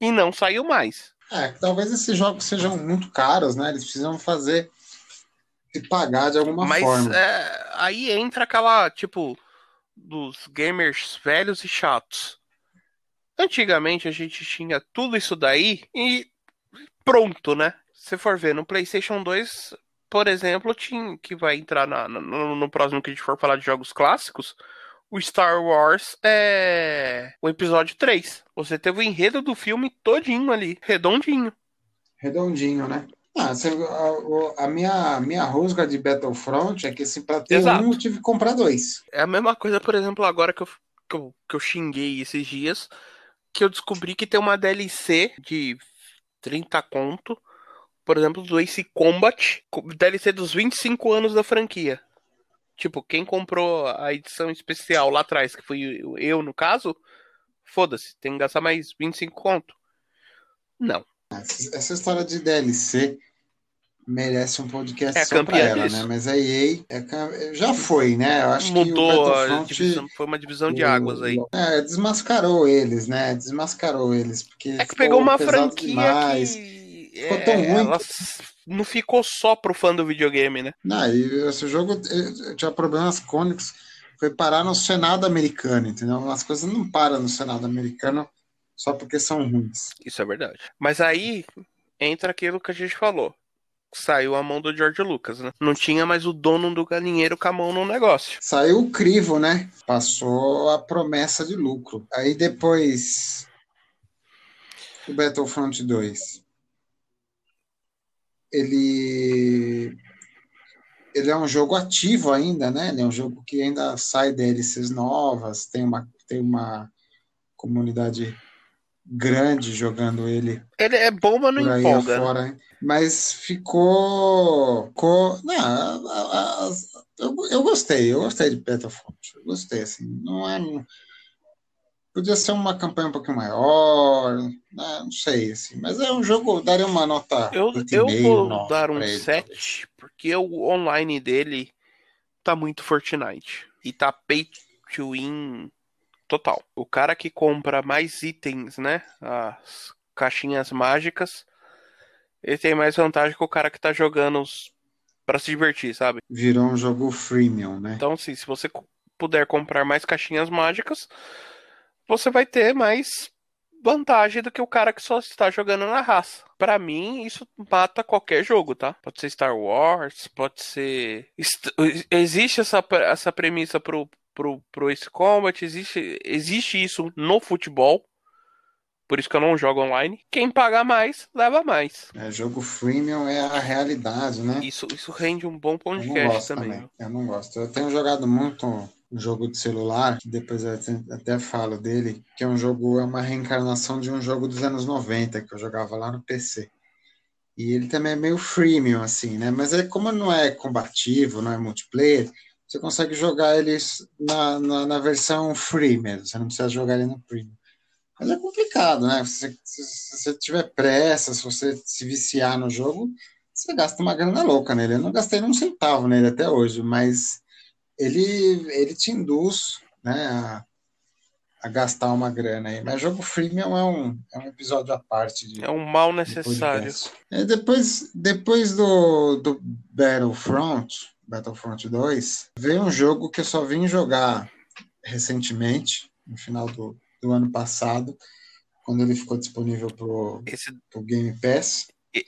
S2: e não saiu mais.
S1: É, talvez esses jogos sejam muito caros, né? Eles precisam fazer se pagar de alguma
S2: Mas,
S1: forma.
S2: Mas é, aí entra aquela, tipo, dos gamers velhos e chatos. Antigamente a gente tinha tudo isso daí e pronto, né? Se for ver no PlayStation 2, por exemplo, tinha, que vai entrar na, no, no próximo que a gente for falar de jogos clássicos, o Star Wars é o episódio 3. Você teve o enredo do filme todinho ali, redondinho.
S1: Redondinho, né? Ah, a, a, minha, minha rusga de Battlefront é que assim, pra ter Exato. um eu tive que comprar dois.
S2: É a mesma coisa, por exemplo, agora que eu, que eu, que eu xinguei esses dias, que eu descobri que tem uma DLC de 30 conto, por exemplo, do Ace Combat, DLC dos 25 anos da franquia. Tipo, quem comprou a edição especial lá atrás, que fui eu no caso, foda-se, tem que gastar mais 25 conto. Não.
S1: Essa história de DLC merece um podcast é só pra ela, disso. né? Mas a EA é, já foi, né? Eu acho
S2: Mudou que o divisão, foi uma divisão de águas aí.
S1: É, desmascarou eles, né? Desmascarou eles. Porque
S2: é que pegou uma franquia demais. que... Ficou tão é, ruim. Ela não ficou só pro fã do videogame, né?
S1: Não, e esse jogo tinha problemas cônicos. Foi parar no Senado americano, entendeu? As coisas não param no Senado americano só porque são ruins.
S2: Isso é verdade. Mas aí entra aquilo que a gente falou. Saiu a mão do George Lucas, né? Não tinha mais o dono do galinheiro com a mão no negócio.
S1: Saiu o crivo, né? Passou a promessa de lucro. Aí depois. O Battlefront 2 ele ele é um jogo ativo ainda, né? Ele é um jogo que ainda sai DLCs novas, tem uma tem uma comunidade grande jogando ele.
S2: Ele é bom, mas não empolga. Né? Fora,
S1: mas ficou, ficou não, a, a, a, eu, eu gostei, eu gostei de Battlefront, eu gostei assim, não é Podia ser uma campanha um pouquinho maior, né? não sei, assim. Mas é um jogo, daria uma nota.
S2: Eu, eu vou dar um 7, porque o online dele tá muito Fortnite. E tá pay to win total. O cara que compra mais itens, né? As caixinhas mágicas, ele tem mais vantagem que o cara que tá jogando para se divertir, sabe?
S1: Virou um jogo freemium, né?
S2: Então, assim, se você puder comprar mais caixinhas mágicas, você vai ter mais vantagem do que o cara que só está jogando na raça. Para mim, isso mata qualquer jogo, tá? Pode ser Star Wars, pode ser. Existe essa, essa premissa pro, pro, pro Ace Combat, existe, existe isso no futebol. Por isso que eu não jogo online. Quem pagar mais, leva mais.
S1: É, jogo freemium é a realidade, né?
S2: Isso, isso rende um bom podcast também. também.
S1: Eu não gosto. Eu tenho jogado muito um jogo de celular, que depois eu até falo dele, que é um jogo, é uma reencarnação de um jogo dos anos 90 que eu jogava lá no PC. E ele também é meio freemium, assim, né? Mas é como não é combativo, não é multiplayer, você consegue jogar ele na, na, na versão free mesmo, você não precisa jogar ele no premium. Mas é complicado, né? Se, se, se, você tiver pressa, se você se viciar no jogo, você gasta uma grana louca nele. Eu não gastei um centavo nele até hoje, mas ele, ele te induz né, a, a gastar uma grana aí. Mas jogo freemium é um, é um episódio à parte. De,
S2: é um mal necessário.
S1: É, depois, depois do, do Battlefront, Battlefront 2, veio um jogo que eu só vim jogar recentemente, no final do, do ano passado, quando ele ficou disponível pro, Esse... pro Game Pass. E...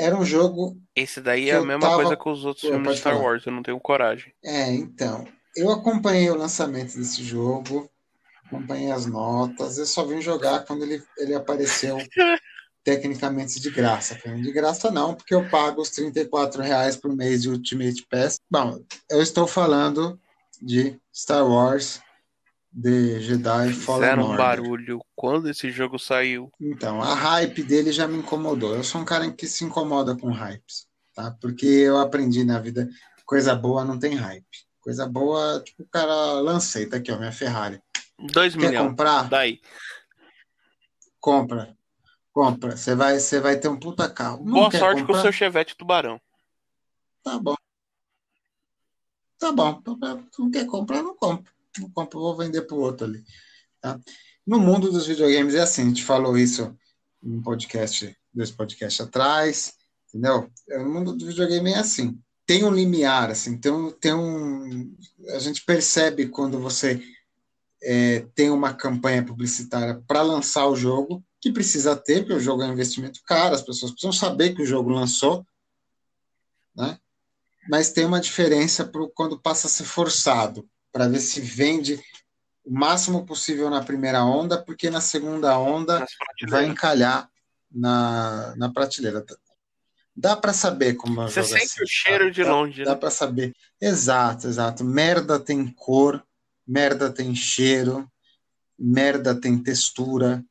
S1: Era um jogo.
S2: Esse daí é a mesma tava... coisa que os outros filmes de Star falar. Wars, eu não tenho coragem.
S1: É, então. Eu acompanhei o lançamento desse jogo, acompanhei as notas, eu só vim jogar quando ele, ele apareceu tecnicamente de graça. De graça não, porque eu pago os 34 reais por mês de Ultimate Pass. Bom, eu estou falando de Star Wars The Jedi Fallen Fizeram
S2: um barulho quando esse jogo saiu.
S1: Então, a hype dele já me incomodou. Eu sou um cara que se incomoda com hypes, tá? Porque eu aprendi na vida, coisa boa não tem hype. Coisa boa, tipo, o cara lancei, tá aqui, ó, minha Ferrari.
S2: Dois Quer milhões.
S1: comprar?
S2: Daí.
S1: Compra. Compra. Você vai, você vai ter um puta carro.
S2: Não Boa sorte comprar? com o seu Chevette Tubarão.
S1: Tá bom. Tá bom. Não quer comprar, não compra não compro, vou vender para o outro ali. Tá? No mundo dos videogames é assim, a gente falou isso em podcast, dois podcasts atrás, entendeu? É, no mundo do videogame é assim. Tem um limiar, assim, tem um, tem um a gente percebe quando você é, tem uma campanha publicitária para lançar o jogo, que precisa ter, porque o jogo é um investimento caro, as pessoas precisam saber que o jogo lançou, né? Mas tem uma diferença para quando passa a ser forçado para ver se vende o máximo possível na primeira onda, porque na segunda onda vai encalhar na, na prateleira. Dá para saber como
S2: Você sente assim, o cheiro tá? de longe.
S1: Dá, né? dá para saber. Exato, exato. Merda tem cor, merda tem cheiro, merda tem textura.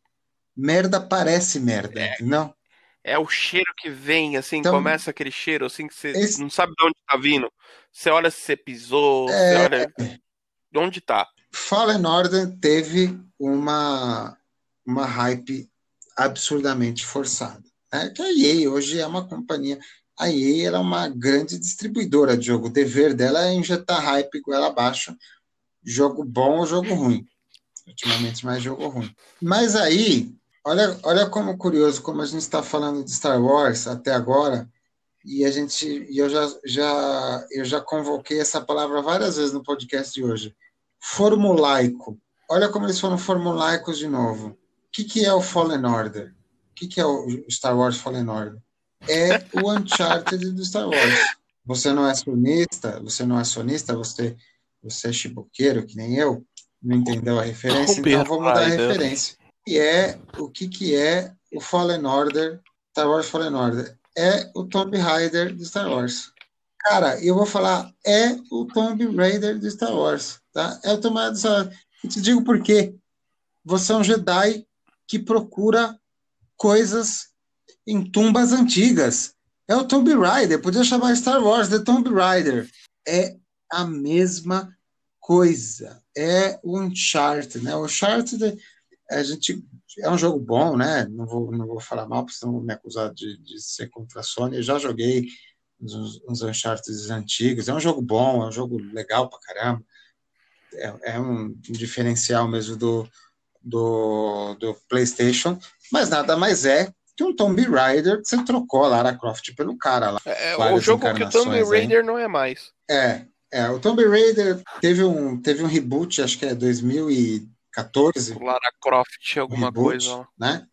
S1: Merda parece merda, é. não?
S2: É o cheiro que vem, assim, então, começa aquele cheiro, assim, que você esse... não sabe de onde tá vindo. Você olha se você pisou, é... você olha de onde tá.
S1: Fallen Order teve uma, uma hype absurdamente forçada. Né? Que a EA hoje é uma companhia. A EA é uma grande distribuidora de jogo. O dever dela é injetar hype ela abaixo. Jogo bom ou jogo ruim. Ultimamente mais jogo ruim. Mas aí, olha, olha como curioso, como a gente está falando de Star Wars até agora, e a gente e eu já, já eu já convoquei essa palavra várias vezes no podcast de hoje. Formulaico. Olha como eles foram formulaicos de novo. O que, que é o Fallen Order? O que, que é o Star Wars Fallen Order? É o Uncharted do Star Wars. Você não é sonista, você não é sonista, você, você é chiboqueiro, que nem eu, não entendeu a referência, então vou mudar a referência. E é o que, que é o Fallen Order, Star Wars Fallen Order é o Tomb Raider de Star Wars. Cara, eu vou falar, é o Tomb Raider de Star Wars, tá? É o Tomb Raider de Star Wars. Eu te digo por quê. Você é um Jedi que procura coisas em tumbas antigas. É o Tomb Raider, podia chamar Star Wars de Tomb Raider. É a mesma coisa. É o Uncharted, né? O Uncharted, a gente é um jogo bom, né? Não vou, não vou falar mal, porque senão vou me acusar de, de ser contra a Sony. Eu já joguei uns, uns Uncharted antigos. É um jogo bom, é um jogo legal pra caramba. É, é um, diferencial mesmo do, do, do, PlayStation, mas nada mais é que um Tomb Raider que você trocou a Lara Croft pelo cara lá.
S2: É, é o jogo que o Tomb Raider aí. não é mais.
S1: É, é, o Tomb Raider teve um, teve um reboot, acho que é 2000 e 14.
S2: Lara Croft, alguma reboot, coisa.
S1: Né?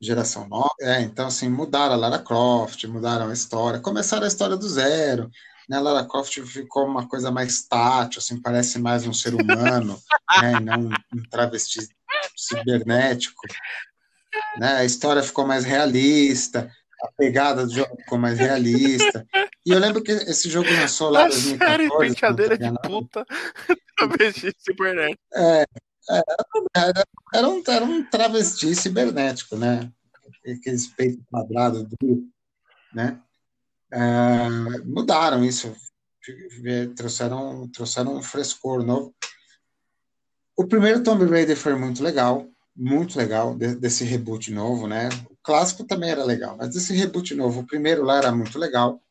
S1: Geração nova. É, então, assim, mudaram a Lara Croft, mudaram a história, começaram a história do zero. Né? Lara Croft ficou uma coisa mais tátil, assim, parece mais um ser humano, né? E não um travesti cibernético. né? A história ficou mais realista, a pegada do jogo ficou mais realista. E eu lembro que esse jogo lançou lá em 2014.
S2: Série penteadeira de puta, travesti cibernético.
S1: É, é, era, era, um, era um travesti cibernético, né? Aqueles peitos quadrados, né? É, mudaram isso, trouxeram, trouxeram um frescor novo. O primeiro Tomb Raider foi muito legal, muito legal, desse reboot novo, né? O clássico também era legal, mas esse reboot novo, o primeiro lá era muito legal.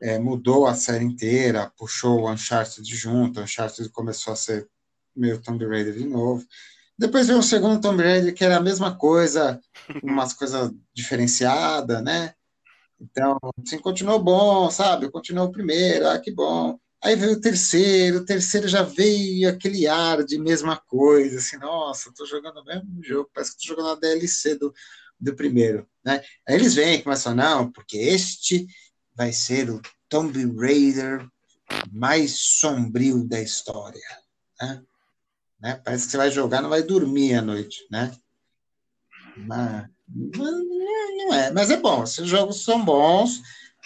S1: É, mudou a série inteira, puxou o Uncharted junto, o Uncharted começou a ser meio Tomb Raider de novo. Depois veio o segundo Tomb Raider, que era a mesma coisa, umas coisas diferenciadas, né? Então, assim, continuou bom, sabe? Continuou o primeiro, ah, que bom. Aí veio o terceiro, o terceiro já veio aquele ar de mesma coisa, assim, nossa, tô jogando o mesmo jogo, parece que tô jogando a DLC do, do primeiro, né? Aí eles vêm e começam, não, porque este vai ser o Tomb Raider mais sombrio da história, né? Né? Parece que você vai jogar, não vai dormir à noite, né? Mas, não é, mas é bom. Esses jogos são bons,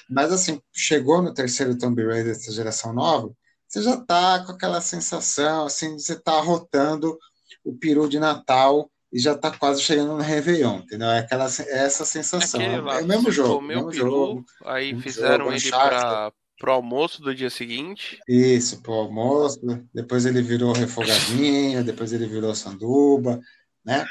S1: mas assim, chegou no terceiro Tomb Raider dessa geração nova, você já tá com aquela sensação, assim, de você tá rotando o peru de Natal e já tá quase chegando no Réveillon, entendeu? É, aquela, é essa sensação. É, lá, é o mesmo jogo. Mesmo
S2: peru,
S1: jogo,
S2: aí fizeram jogo, ele para pro almoço do dia seguinte.
S1: Isso, pro almoço, depois ele virou refogadinho, depois ele virou sanduba, né?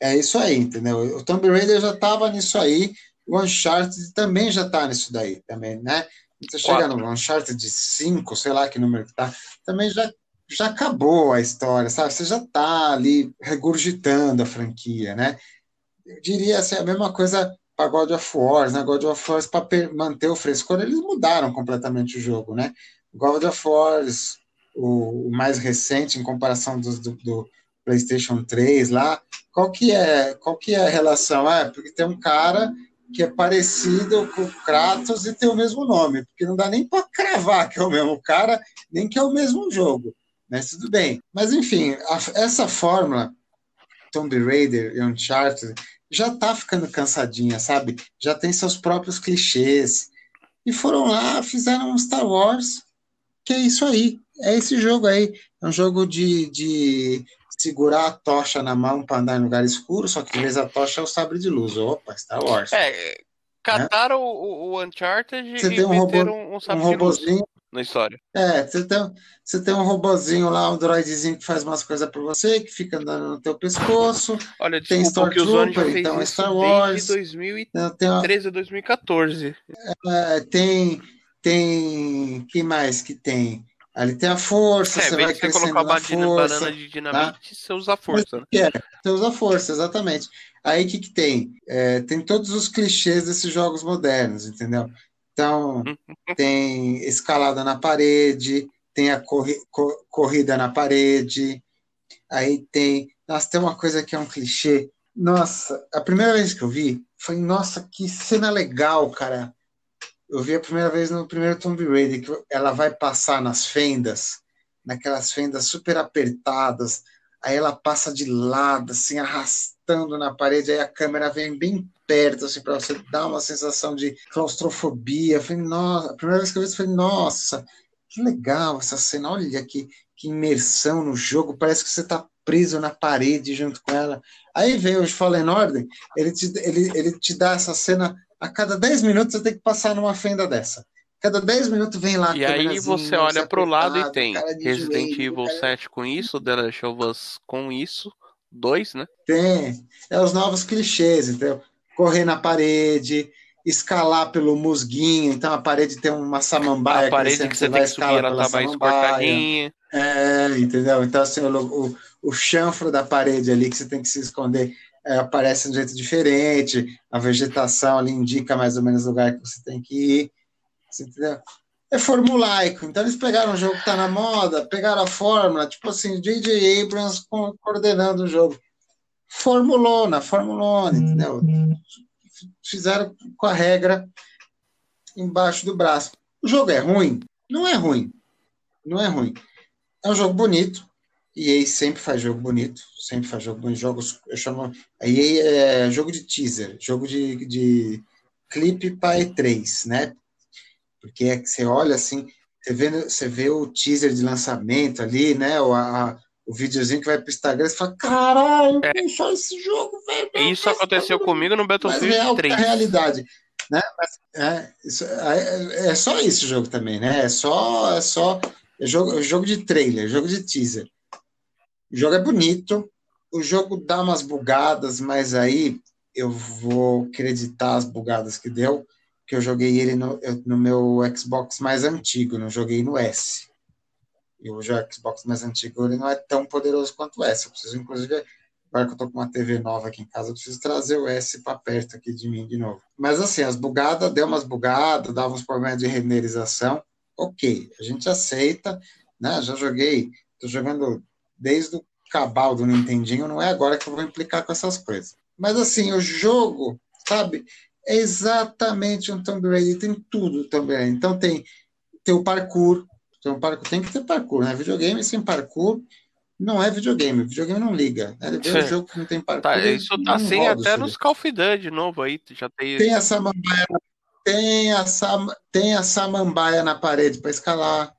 S1: É isso aí, entendeu? O Tomb Raider já estava nisso aí, o Uncharted também já está nisso daí, também, né? Você chega no Uncharted de 5, sei lá que número que tá, também já, já acabou a história, sabe? Você já está ali regurgitando a franquia, né? Eu diria assim, a mesma coisa para God of War, né? God of War, para manter o frescor, eles mudaram completamente o jogo, né? God of War, o, o mais recente, em comparação do, do, do PlayStation 3 lá, qual que é, qual que é a relação? É, porque tem um cara que é parecido com o Kratos e tem o mesmo nome, porque não dá nem para cravar que é o mesmo cara, nem que é o mesmo jogo, mas tudo bem. Mas enfim, a, essa fórmula Tomb Raider e Uncharted já tá ficando cansadinha, sabe? Já tem seus próprios clichês. E foram lá, fizeram um Star Wars, que é isso aí. É esse jogo aí. É um jogo de, de segurar a tocha na mão para andar em lugar escuro, só que em vez da tocha é o sabre de luz. Opa, Star Wars.
S2: É, cataram né? o, o, Uncharted
S1: você e tem um meteram robô, um sabre um de luz
S2: na história.
S1: É, você tem, você tem um robozinho lá, um droidzinho que faz umas coisas para você, que fica andando no teu pescoço.
S2: Olha,
S1: tem
S2: Stormtrooper, então é Star Wars. Desde 2013 a 2014.
S1: É, tem, tem, que mais que tem? Ali tem a força, é, você vai você colocar uma força, banana
S2: de dinamite, tá? você usa a força, né?
S1: É, você usa a força, exatamente. Aí o que, que tem? É, tem todos os clichês desses jogos modernos, entendeu? Então, tem escalada na parede, tem a corri corrida na parede, aí tem. Nossa, tem uma coisa que é um clichê. Nossa, a primeira vez que eu vi foi, nossa, que cena legal, cara. Eu vi a primeira vez no primeiro Tomb Raider, que ela vai passar nas fendas, naquelas fendas super apertadas, aí ela passa de lado, assim, arrastando na parede, aí a câmera vem bem perto, assim, para você dar uma sensação de claustrofobia. Eu falei, nossa, a primeira vez que eu vi isso, eu falei, nossa, que legal essa cena, olha que, que imersão no jogo, parece que você está preso na parede junto com ela. Aí vem o Fallen Order, ele te, ele, ele te dá essa cena a cada 10 minutos você tem que passar numa fenda dessa. Cada 10 minutos vem lá.
S2: E aí você olha pro lado e tem Resident joelho, Evil cara... 7 com isso, The Last of Us com isso, dois, né?
S1: Tem. É os novos clichês, entendeu? Correr na parede, escalar pelo musguinho, então a parede tem uma samambaia.
S2: A parede que você, que você tem que subir, ela tá mais cortadinha.
S1: É, entendeu? Então, assim, o, o, o chanfro da parede ali que você tem que se esconder é, aparece de um jeito diferente, a vegetação ali indica mais ou menos o lugar que você tem que ir. Entendeu? É formulaico. Então eles pegaram um jogo que está na moda, pegaram a fórmula, tipo assim, J.J. Abrams coordenando o jogo. Formulou na formulona, entendeu? Fizeram com a regra embaixo do braço. O jogo é ruim? Não é ruim. Não é ruim. É um jogo bonito, EA sempre faz jogo bonito, sempre faz jogo bonito. Jogos, eu chamo. A EA é jogo de teaser, jogo de, de clipe para E3, né? Porque é que você olha assim, você vê, você vê o teaser de lançamento ali, né? O, a, o videozinho que vai pro Instagram, você fala, caralho, é. só esse jogo, velho.
S2: Isso aconteceu tá comigo no Battlefield
S1: real
S2: 3.
S1: É a realidade. Né? Mas, é, isso, é, é, só isso o jogo também, né? É só, é só é jogo, é jogo de trailer, jogo de teaser. O jogo é bonito, o jogo dá umas bugadas, mas aí eu vou acreditar as bugadas que deu, que eu joguei ele no, no meu Xbox mais antigo, não joguei no S. E o Xbox mais antigo ele não é tão poderoso quanto o S. Eu preciso, inclusive, agora que eu tô com uma TV nova aqui em casa, eu preciso trazer o S para perto aqui de mim de novo. Mas assim, as bugadas, deu umas bugadas, dava uns problemas de renderização. Ok, a gente aceita, né? Já joguei, tô jogando desde o cabal do Nintendinho, não é agora que eu vou implicar com essas coisas. Mas assim, o jogo, sabe, é exatamente um Tomb Raider, tem tudo Raider. Então tem, tem o parkour, tem, um parkour, tem que ter parkour, né? Videogame sem parkour não é videogame, videogame não liga. Né? Vê um jogo que não tem parkour.
S2: Tá, isso tá assim até nos Call of Duty novo aí, já tem.
S1: Tem essa samambaia, tem a, sam, tem a samambaia na parede para escalar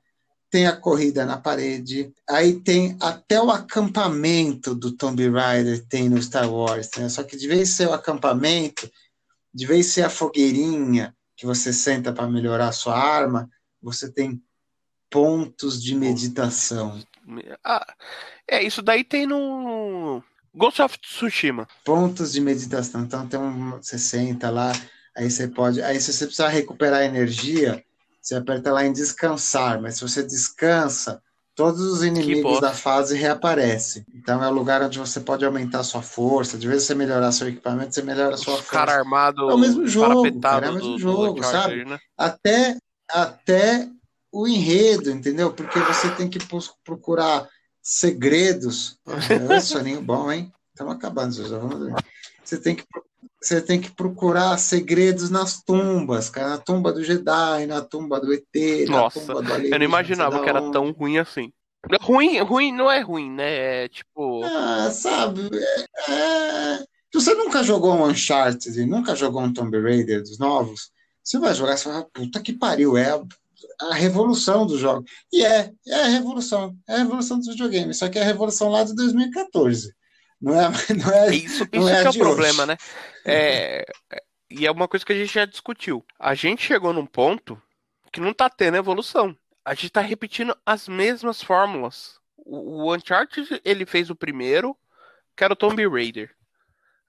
S1: tem a corrida na parede, aí tem até o acampamento do Tomb Raider tem no Star Wars, né? Só que de vez em ser o acampamento, de vez ser a fogueirinha que você senta para melhorar a sua arma, você tem pontos de meditação.
S2: Ah, é, isso daí tem no Ghost of Tsushima.
S1: Pontos de meditação. Então tem um, você senta lá, aí você pode, aí se você precisar recuperar energia, você aperta lá em descansar, mas se você descansa, todos os inimigos da fase reaparecem. Então é o lugar onde você pode aumentar a sua força. De vez você melhorar seu equipamento, você melhora a sua força.
S2: Cara armado.
S1: É o mesmo jogo, cara, é o mesmo do, jogo, do sabe? Né? Até, até o enredo, entendeu? Porque você tem que procurar segredos. É um soninho bom, hein? Estamos acabando, vamos ver. Você tem que você tem que procurar segredos nas tumbas, cara, na tumba do Jedi, na tumba do ET,
S2: Nossa,
S1: na tumba do
S2: Eu não imaginava que era tão ruim assim. Ruim, ruim não é ruim, né? É tipo.
S1: Ah, sabe? É, é... Se você nunca jogou um Uncharted, nunca jogou um Tomb Raider dos novos, você vai jogar e falar, puta que pariu, é a, revolução do jogo. E é, é a revolução, é a revolução dos videogames, só que é a revolução lá de 2014. Não é, não é,
S2: isso, não isso é, que é o problema, né? É, e é uma coisa que a gente já discutiu. A gente chegou num ponto que não tá tendo evolução. A gente tá repetindo as mesmas fórmulas. O, o Uncharted, ele fez o primeiro, que era o Tomb Raider.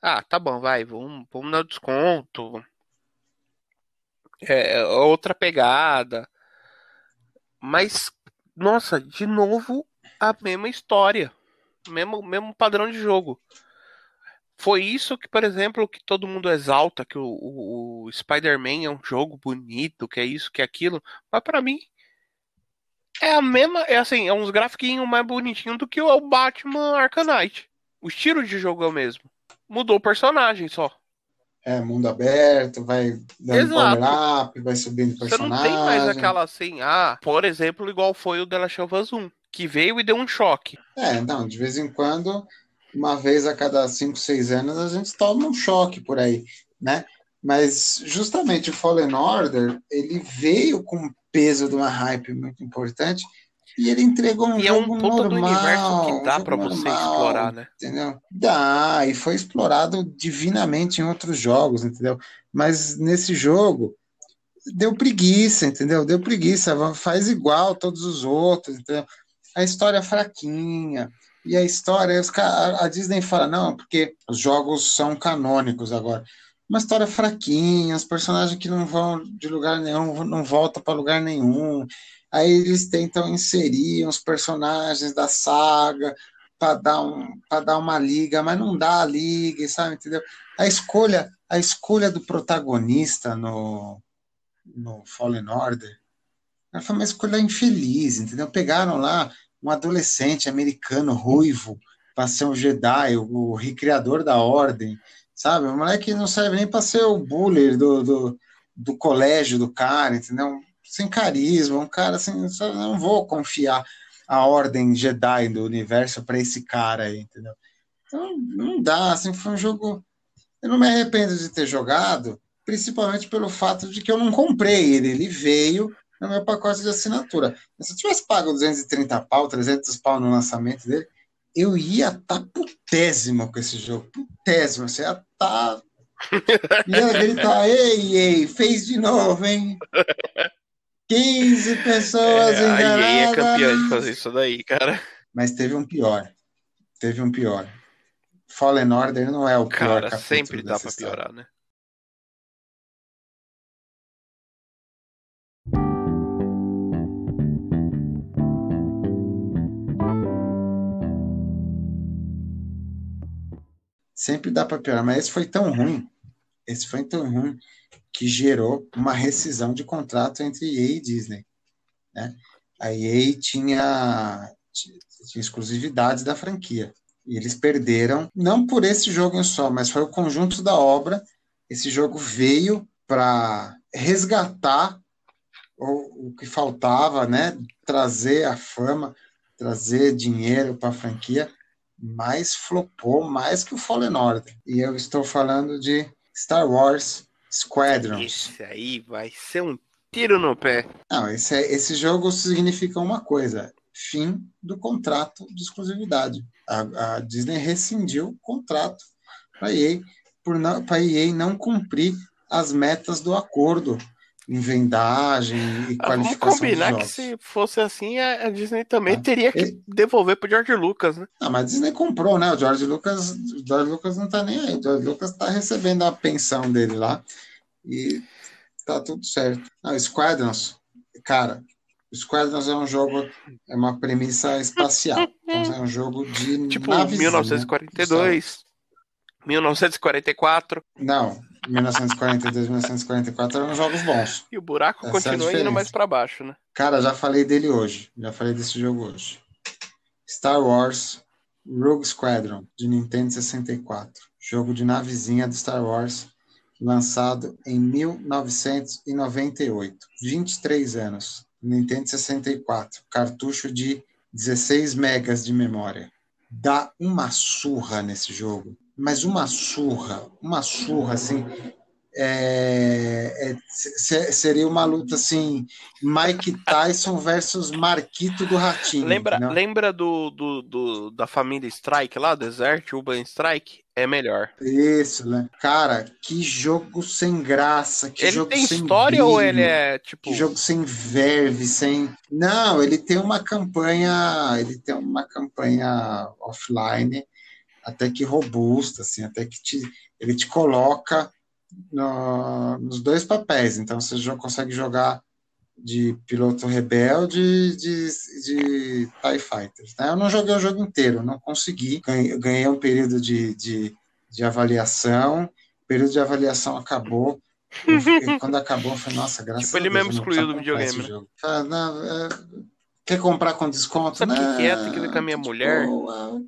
S2: Ah, tá bom, vai, vamos, vamos dar desconto. É, é outra pegada. Mas, nossa, de novo a mesma história mesmo, mesmo padrão de jogo. Foi isso que, por exemplo, que todo mundo exalta, que o, o, o Spider-Man é um jogo bonito, que é isso, que é aquilo. Mas para mim, é a mesma, é assim, é uns grafiquinhos mais bonitinhos do que o Batman Arcanite. O estilo de jogo é o mesmo. Mudou o personagem só.
S1: É, mundo aberto, vai dando power up, vai subindo personagem. Você não tem mais
S2: aquela assim, ah, por exemplo, igual foi o The Last of Us 1 que veio e deu um choque.
S1: É, não, de vez em quando, uma vez a cada cinco, seis anos, a gente toma um choque por aí, né? Mas justamente o Fallen Order, ele veio com o peso de uma hype muito importante e ele entregou um e jogo é um ponto normal, do universo
S2: que dá para você explorar, né?
S1: Entendeu? Dá, e foi explorado divinamente em outros jogos, entendeu? Mas nesse jogo deu preguiça, entendeu? Deu preguiça, faz igual todos os outros, entendeu? a história é fraquinha. E a história, a Disney fala, não, porque os jogos são canônicos agora. Uma história fraquinha, os personagens que não vão de lugar nenhum, não voltam para lugar nenhum. Aí eles tentam inserir uns personagens da saga para dar, um, dar uma liga, mas não dá a liga, sabe? Entendeu? A escolha, a escolha do protagonista no, no Fallen Order foi uma escolha infeliz, entendeu? Pegaram lá um adolescente americano ruivo para ser um Jedi, o, o recriador da ordem, sabe? Um moleque não serve nem para ser o bully do, do, do, colégio do cara, entendeu? Sem carisma, um cara assim, não vou confiar. a ordem Jedi do universo para esse cara aí, entendeu? Então, não dá, assim, foi um jogo. Eu não me arrependo de ter jogado, principalmente pelo fato de que eu não comprei ele, ele veio no meu pacote de assinatura. Se eu tivesse pago 230 pau, 300 pau no lançamento dele, eu ia estar tá putésimo com esse jogo, putésimo, você ia estar. Tá... ia gritar, ei, ei, fez de novo, hein? 15 pessoas é, enganadas. A EA é
S2: campeã de fazer isso daí, cara.
S1: Mas teve um pior. Teve um pior. Fallen Order não é o pior
S2: Cara, sempre dá pra história. piorar, né?
S1: Sempre dá para piorar, mas esse foi tão ruim, esse foi tão ruim que gerou uma rescisão de contrato entre EA e Disney. Né? A EA tinha, tinha exclusividades da franquia. E eles perderam, não por esse jogo em só, mas foi o conjunto da obra. Esse jogo veio para resgatar o, o que faltava, né? trazer a fama, trazer dinheiro para a franquia, mas flopou mais que o Fallen Order. E eu estou falando de Star Wars Squadrons.
S2: Esse aí vai ser um tiro no pé.
S1: Não, esse, é, esse jogo significa uma coisa: fim do contrato de exclusividade. A, a Disney rescindiu o contrato para a EA, por EA não cumprir as metas do acordo em vendagem e ah, qualificação Vamos combinar que
S2: se fosse assim, a Disney também ah, teria que ele... devolver para George Lucas, né?
S1: Não, mas a Disney comprou, né? O George Lucas, o George Lucas não está nem aí. O George Lucas está recebendo a pensão dele lá e tá tudo certo. Não, Squadrons, cara, Squadrons é um jogo, é uma premissa espacial. Então é um jogo de
S2: tipo 1942, 1944.
S1: Não, 1942, 1944 eram jogos bons.
S2: E o buraco Essa continua é indo mais para baixo, né?
S1: Cara, já falei dele hoje. Já falei desse jogo hoje. Star Wars Rogue Squadron, de Nintendo 64. Jogo de navezinha do Star Wars, lançado em 1998. 23 anos. Nintendo 64. Cartucho de 16 megas de memória. Dá uma surra nesse jogo mas uma surra, uma surra, assim, é, é, seria uma luta assim, Mike Tyson versus Marquito do Ratinho.
S2: Lembra, lembra do, do, do, da família Strike lá, Desert, Urban Strike? É melhor.
S1: Isso, né? Cara, que jogo sem graça, que
S2: ele
S1: jogo
S2: tem
S1: sem
S2: história brilho, ou ele é tipo.
S1: Que jogo sem verve, sem. Não, ele tem uma campanha. Ele tem uma campanha offline até que robusta, assim, até que te, ele te coloca no, nos dois papéis. Então você já consegue jogar de piloto rebelde de, de TIE Fighters. Né? Eu não joguei o jogo inteiro, não consegui. Ganhei, ganhei um período de, de, de avaliação, o período de avaliação acabou. Quando acabou, eu falei, nossa, graças
S2: tipo, a Deus. Tipo, ele mesmo excluiu do videogame. Né?
S1: Falei, não, é, Quer comprar com desconto?
S2: Sabe o que, é? Tem que ver com a minha mulher. Boa,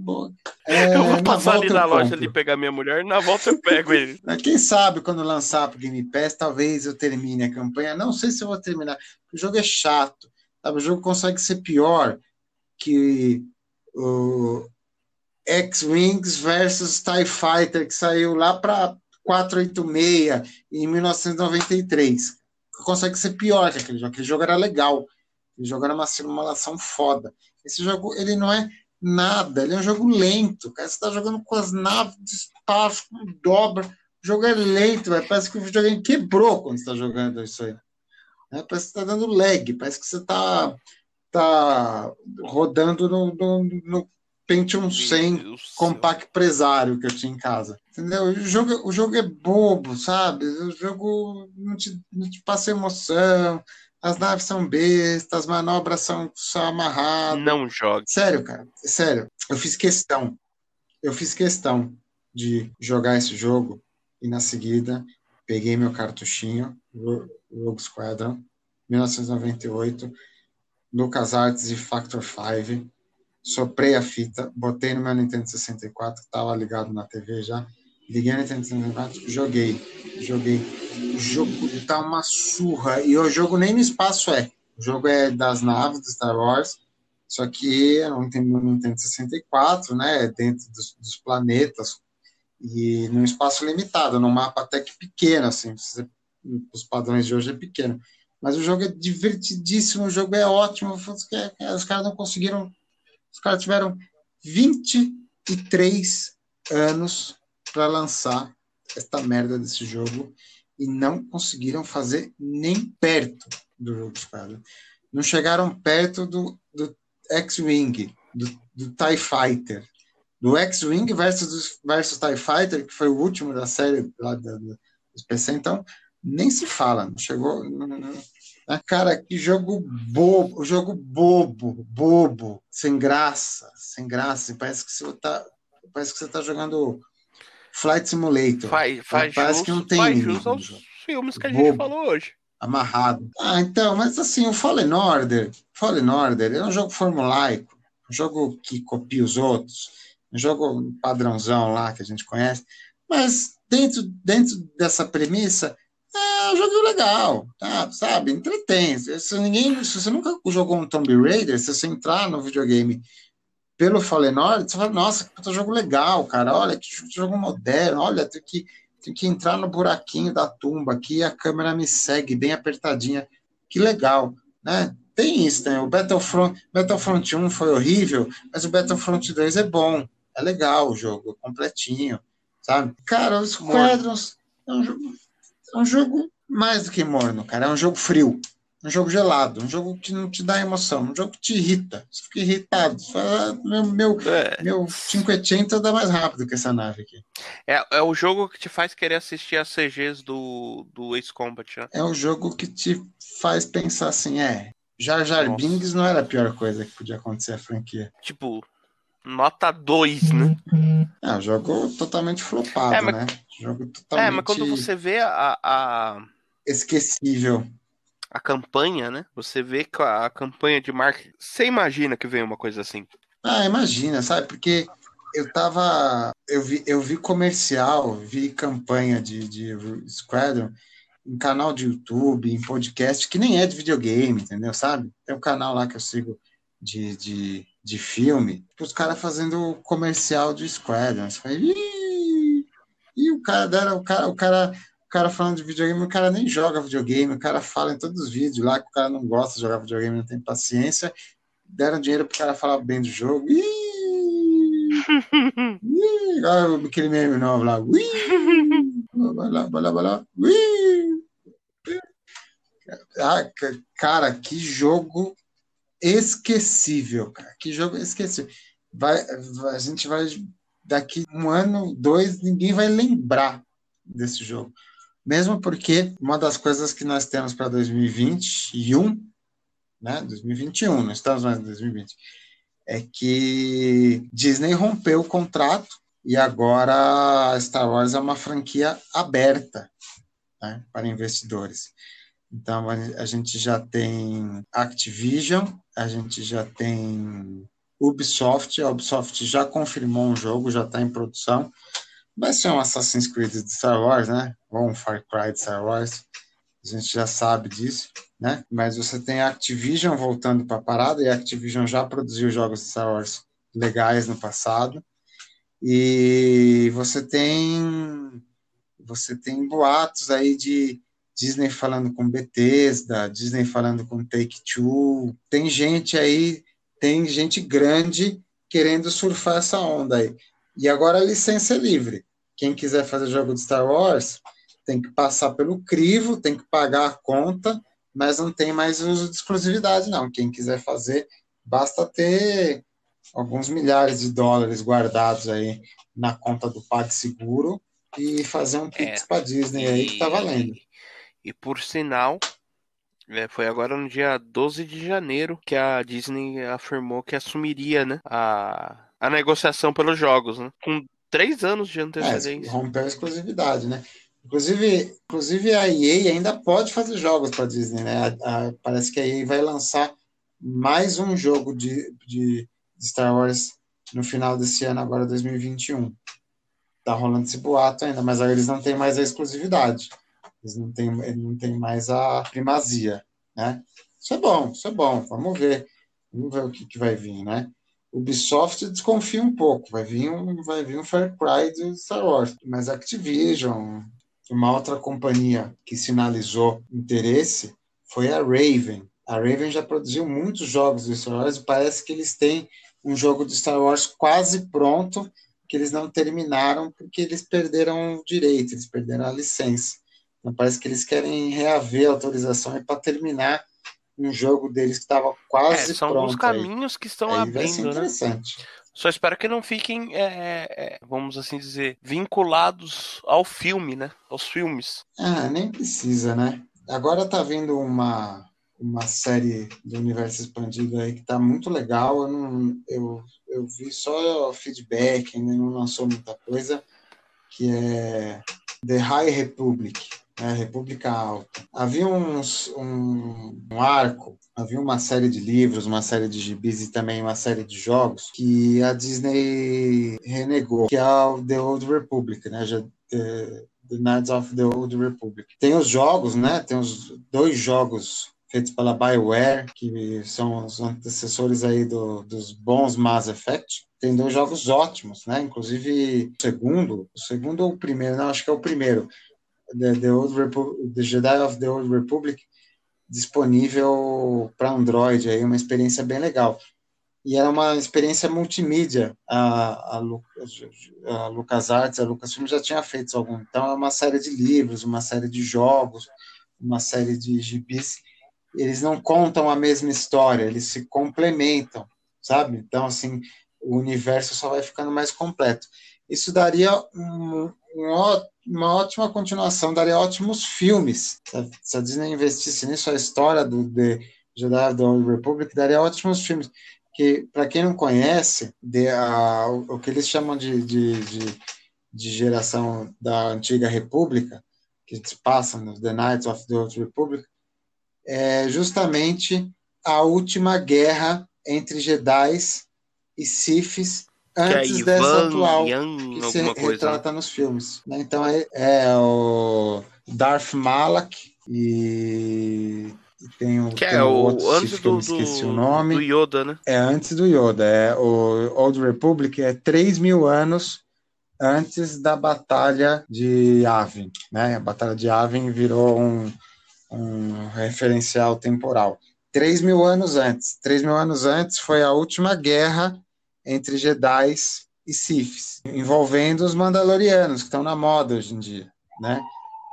S2: boa. É, eu vou passar ali na loja ali pegar minha mulher e na volta eu pego ele.
S1: Quem sabe quando lançar pro Game Pass, talvez eu termine a campanha. Não sei se eu vou terminar. O jogo é chato. Sabe? O jogo consegue ser pior que o X-Wings versus TIE Fighter, que saiu lá para 486 em 1993. Consegue ser pior que aquele jogo. Aquele jogo era legal jogando uma simulação foda. Esse jogo, ele não é nada, ele é um jogo lento. Cara, você está jogando com as naves de espaço, com dobra. O jogo é lento, véio. parece que o videogame quebrou quando você está jogando isso aí. É, parece que está dando lag, parece que você está tá rodando no, no, no Pentium 100 Compact Presário que eu tinha em casa. Entendeu? O jogo, o jogo é bobo, sabe? O jogo não te, não te passa emoção as naves são bestas, as manobras são só amarradas.
S2: Não jogue.
S1: Sério, cara. Sério. Eu fiz questão. Eu fiz questão de jogar esse jogo e na seguida peguei meu cartuchinho, Rogue Squadron, 1998, LucasArts e Factor 5. Soprei a fita, botei no meu Nintendo 64, que estava ligado na TV já. Liguei Nintendo 64, joguei. Joguei o jogo tá uma surra. E o jogo nem no espaço é. O jogo é das naves do Star Wars. Só que é um Nintendo 64, né? Dentro dos, dos, planetas e num espaço limitado, num mapa até que pequeno, assim. Os padrões de hoje é pequeno. Mas o jogo é divertidíssimo, o jogo é ótimo. Os caras não conseguiram. Os caras tiveram 23 anos para lançar esta merda desse jogo e não conseguiram fazer nem perto do jogo dos caras. Não chegaram perto do, do X-Wing, do, do TIE Fighter. Do X-Wing versus, versus TIE Fighter, que foi o último da série lá da, da, dos PC, então nem se fala, não chegou. Não, não, ah, cara, que jogo bobo, jogo bobo, bobo, sem graça, sem graça. Parece que você tá, parece que você tá jogando Flight Simulator.
S2: Faz, faz
S1: parece
S2: jus,
S1: que não tem.
S2: Faz jus aos filmes que a gente falou hoje.
S1: Amarrado. Ah, então, mas assim, o Fallen Order, Fallen Order é um jogo formulaico, um jogo que copia os outros, um jogo padrãozão lá que a gente conhece, mas dentro, dentro dessa premissa, é um jogo legal, tá? sabe? Entretém. Se, ninguém, se você nunca jogou um Tomb Raider, se você entrar no videogame pelo Fallen Order, você fala, nossa, que jogo legal, cara. Olha, que jogo moderno. Olha, tem que, tem que entrar no buraquinho da tumba aqui e a câmera me segue bem apertadinha. Que legal, né? Tem isso, né? O Battlefront, Battlefront 1 foi horrível, mas o Battlefront 2 é bom. É legal o jogo, completinho, sabe? Cara, os Squadrons é um jogo é um jogo mais do que morno, cara. É um jogo frio. Um jogo gelado, um jogo que não te dá emoção, um jogo que te irrita. Você fica irritado. Você fala, ah, meu, meu, é. meu 580 dá mais rápido que essa nave aqui.
S2: É, é o jogo que te faz querer assistir as CGs do, do Ace Combat, né?
S1: É o jogo que te faz pensar assim, é. Jar Jar Nossa. Binks não era a pior coisa que podia acontecer à franquia.
S2: Tipo, nota 2, né?
S1: É, um jogo totalmente flopado, é, mas... né? Jogo totalmente...
S2: É, mas quando você vê a, a...
S1: Esquecível.
S2: A campanha, né? Você vê que a, a campanha de marketing... Você imagina que vem uma coisa assim?
S1: Ah, imagina, sabe? Porque eu tava... Eu vi, eu vi comercial, vi campanha de, de Squadron em canal de YouTube, em podcast, que nem é de videogame, entendeu? Sabe? Tem um canal lá que eu sigo de, de, de filme, os caras fazendo comercial de Squadron. Você fala, e o cara dera, o cara, o cara, cara falando de videogame, o cara nem joga videogame, o cara fala em todos os vídeos lá que o cara não gosta de jogar videogame, não tem paciência. Deram dinheiro pro cara falar bem do jogo. Ih! Ih! Olha aquele meme novo lá. Ih! Balá. Ih! Ah, cara, que jogo esquecível, cara. Que jogo esquecível. Vai, a gente vai daqui um ano, dois, ninguém vai lembrar desse jogo. Mesmo porque uma das coisas que nós temos para 2021, né, 2021, não estamos mais em 2020, é que Disney rompeu o contrato e agora Star Wars é uma franquia aberta né, para investidores. Então a gente já tem Activision, a gente já tem Ubisoft, a Ubisoft já confirmou um jogo, já está em produção. Vai ser um Assassin's Creed de Star Wars, né? Ou um Far Cry de Star Wars. A gente já sabe disso, né? Mas você tem a Activision voltando para a parada, e a Activision já produziu jogos de Star Wars legais no passado. E você tem você tem boatos aí de Disney falando com Bethesda, Disney falando com Take-Two. Tem gente aí tem gente grande querendo surfar essa onda aí. E agora a licença é livre. Quem quiser fazer jogo de Star Wars tem que passar pelo crivo, tem que pagar a conta, mas não tem mais uso de exclusividade, não. Quem quiser fazer, basta ter alguns milhares de dólares guardados aí na conta do PagSeguro e fazer um Pix é, para Disney aí que tá valendo.
S2: E por sinal, é, foi agora no dia 12 de janeiro que a Disney afirmou que assumiria, né, a, a negociação pelos jogos, né? Com três anos de antecedência.
S1: É, rompeu a exclusividade, né? Inclusive, inclusive a EA ainda pode fazer jogos para Disney, né? A, a, parece que a EA vai lançar mais um jogo de, de, Star Wars no final desse ano, agora 2021. Tá rolando esse boato ainda, mas aí eles não têm mais a exclusividade. Eles não têm, ele não tem mais a primazia, né? Isso é bom, isso é bom, vamos ver. Vamos ver o que, que vai vir, né? Ubisoft desconfia um pouco, vai vir um, vai vir um Far Cry do Star Wars, mas Activision, uma outra companhia que sinalizou interesse foi a Raven. A Raven já produziu muitos jogos de Star Wars e parece que eles têm um jogo de Star Wars quase pronto que eles não terminaram porque eles perderam o direito, eles perderam a licença. Então parece que eles querem reaver a autorização para terminar um jogo deles que estava quase
S2: é, são
S1: pronto.
S2: São os caminhos
S1: aí.
S2: que estão
S1: aí
S2: abrindo,
S1: vai ser
S2: né?
S1: interessante.
S2: Né? Só espero que não fiquem, é, é, vamos assim dizer, vinculados ao filme, né? Aos filmes.
S1: Ah, nem precisa, né? Agora tá vindo uma, uma série do universo expandido aí que tá muito legal. Eu, não, eu, eu vi só feedback, ainda não lançou muita coisa, que é The High Republic, né? República Alta. Havia uns, um, um arco havia uma série de livros, uma série de gibis e também uma série de jogos que a Disney renegou, que é o The Old Republic, né? Já, the, the Knights of the Old Republic. Tem os jogos, né? Tem os dois jogos feitos pela BioWare, que são os antecessores aí do, dos bons Mass Effect. Tem dois jogos ótimos, né? Inclusive o segundo, o segundo ou o primeiro, não, acho que é o primeiro, The, the, Old the Jedi of the Old Republic, disponível para Android, aí uma experiência bem legal. E era uma experiência multimídia. A, a, a LucasArts, a Lucasfilm já tinha feito algum. Então é uma série de livros, uma série de jogos, uma série de gibis. Eles não contam a mesma história, eles se complementam, sabe? Então assim, o universo só vai ficando mais completo. Isso daria um, um, uma ótima continuação, daria ótimos filmes. Se a Disney investisse nisso, a história do The Jedi the Old Republic daria ótimos filmes. Que, para quem não conhece, de, a, o, o, que eles chamam de, de, de, de, geração da antiga República, que se passa no The Knights of the Old Republic, é justamente a última guerra entre Jedi e Siths antes é dessa atual Yang, que se retrata coisa. nos filmes. Né? Então é, é, o Darth Malak e tem o,
S2: que
S1: tem
S2: é o
S1: outro
S2: antes do,
S1: esqueci o nome.
S2: do Yoda, né?
S1: É antes do Yoda. É o Old Republic é 3 mil anos antes da Batalha de Yavin. Né? A Batalha de Yavin virou um, um referencial temporal. 3 mil anos antes. 3 mil anos antes foi a última guerra entre Jedi e Siths, envolvendo os Mandalorianos, que estão na moda hoje em dia, né?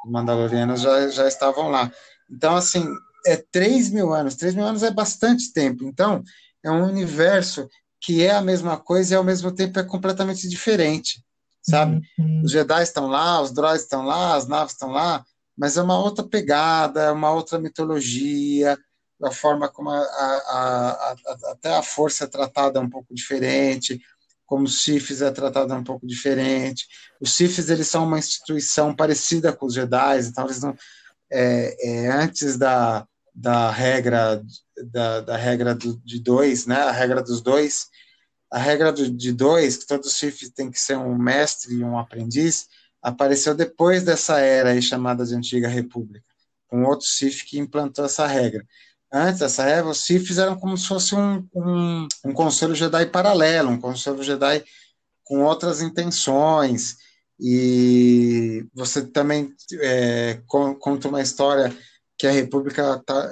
S1: Os Mandalorianos já, já estavam lá. Então, assim, é 3 mil anos. 3 mil anos é bastante tempo. Então, é um universo que é a mesma coisa e ao mesmo tempo é completamente diferente, sabe? Uhum. Os Jedi estão lá, os droids estão lá, as naves estão lá, mas é uma outra pegada, é uma outra mitologia, a forma como a, a, a, até a força é tratada é um pouco diferente, como os CIFs é tratada um pouco diferente. Os CIFs eles são uma instituição parecida com os Jedi, então eles não é, é antes da, da regra da, da regra do, de dois, né? A regra dos dois, a regra do, de dois que todos os CIFs têm que ser um mestre e um aprendiz, apareceu depois dessa era aí chamada de Antiga República, com outro CIF que implantou essa regra antes dessa época, os Siths eram como se fosse um, um, um conselho Jedi paralelo, um conselho Jedi com outras intenções. E você também é, conta uma história que a República, tá,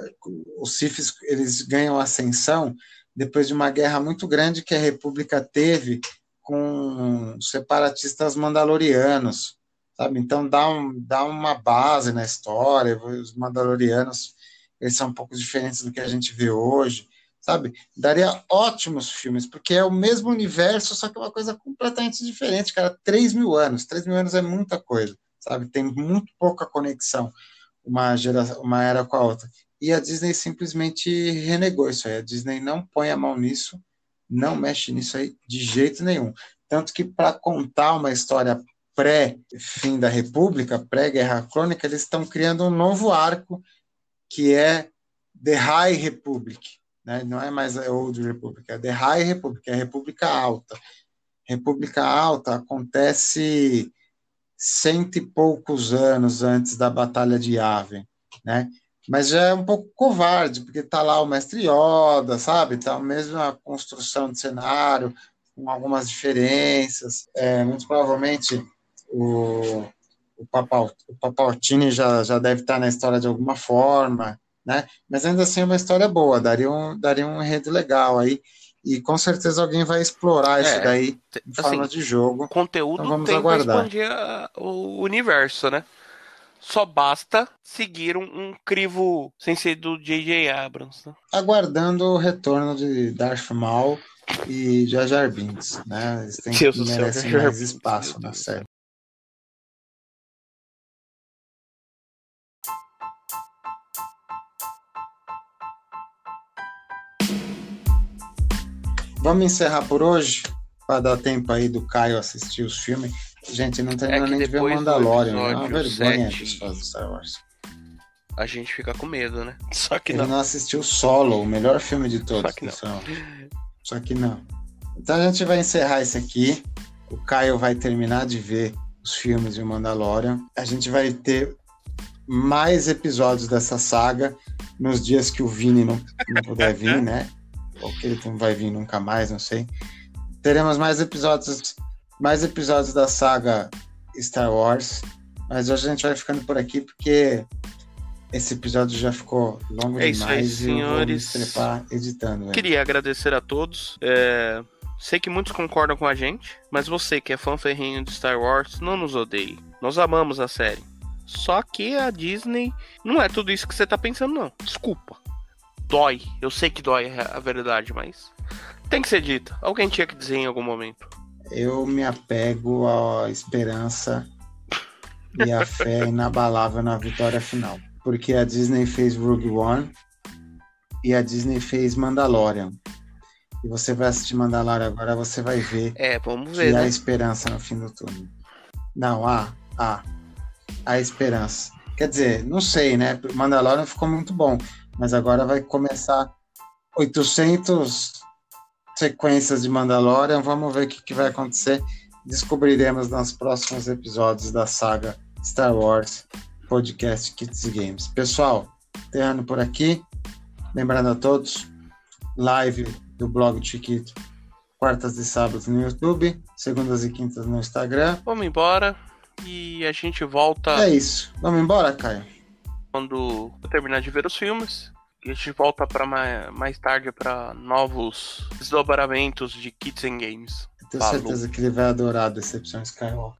S1: os Siths, eles ganham ascensão depois de uma guerra muito grande que a República teve com separatistas mandalorianos, sabe? Então dá, um, dá uma base na história, os mandalorianos eles são um pouco diferentes do que a gente vê hoje, sabe? Daria ótimos filmes, porque é o mesmo universo, só que é uma coisa completamente diferente, cara. 3 mil anos, 3 mil anos é muita coisa, sabe? Tem muito pouca conexão uma, geração, uma era com a outra. E a Disney simplesmente renegou isso aí. A Disney não põe a mão nisso, não mexe nisso aí de jeito nenhum. Tanto que para contar uma história pré-fim da República, pré-Guerra Crônica, eles estão criando um novo arco que é The High Republic, né? não é mais a Old Republic, é The High Republic, é a República Alta. República Alta acontece cento e poucos anos antes da Batalha de Yavin, né? Mas já é um pouco covarde, porque tá lá o mestre Yoda, sabe? Tá a mesma construção de cenário, com algumas diferenças. É, muito provavelmente o, o, Papal, o Papaltini já, já deve estar na história de alguma forma, né? Mas ainda assim é uma história boa, daria um, daria um enredo legal aí. E com certeza alguém vai explorar é, isso daí em assim, forma de jogo.
S2: Conteúdo então vamos tem aguardar. expandir o universo, né? Só basta seguir um, um crivo sem ser do J.J. Abrams. Né?
S1: Aguardando o retorno de Darth Maul e Jar Jar Binks, né? Eles têm, Deus merecem mais espaço na série. Vamos encerrar por hoje, para dar tempo aí do Caio assistir os filmes. Gente, não terminou é nem de ver o Mandalorian. É uma vergonha dos fãs do Star Wars.
S2: A gente fica com medo, né?
S1: Só que Ele não. não assistiu Solo, o melhor filme de todos. Só que não. Só que não. Então a gente vai encerrar esse aqui. O Caio vai terminar de ver os filmes de Mandalorian. A gente vai ter mais episódios dessa saga nos dias que o Vini não, não puder vir, né? Ou que ele não vai vir nunca mais, não sei. Teremos mais episódios mais episódios da saga Star Wars. Mas hoje a gente vai ficando por aqui porque esse episódio já ficou longo é demais aí, senhores. e eu vou me editando. Né?
S2: Queria agradecer a todos. É... Sei que muitos concordam com a gente, mas você que é fã ferrinho de Star Wars, não nos odeie. Nós amamos a série. Só que a Disney não é tudo isso que você tá pensando, não. Desculpa. Dói. Eu sei que dói a verdade, mas tem que ser dito. Alguém tinha que dizer em algum momento
S1: eu me apego à esperança e à fé inabalável na vitória final. Porque a Disney fez Rogue One e a Disney fez Mandalorian. E você vai assistir Mandalorian agora, você vai ver,
S2: é, vamos ver
S1: que
S2: né?
S1: há esperança no fim do túnel. Não, há, há. Há esperança. Quer dizer, não sei, né? Mandalorian ficou muito bom, mas agora vai começar 800 sequências de Mandalorian. Vamos ver o que, que vai acontecer. Descobriremos nos próximos episódios da saga Star Wars Podcast Kits Games. Pessoal, terrando por aqui. Lembrando a todos, live do blog Chiquito, quartas e sábados no YouTube, segundas e quintas no Instagram.
S2: Vamos embora e a gente volta.
S1: É isso. Vamos embora, Caio?
S2: Quando eu terminar de ver os filmes, e a gente volta para mais, mais tarde para novos desdobramentos de Kids and Games.
S1: Eu tenho Falou. certeza que ele vai adorar a Decepção Skywalker.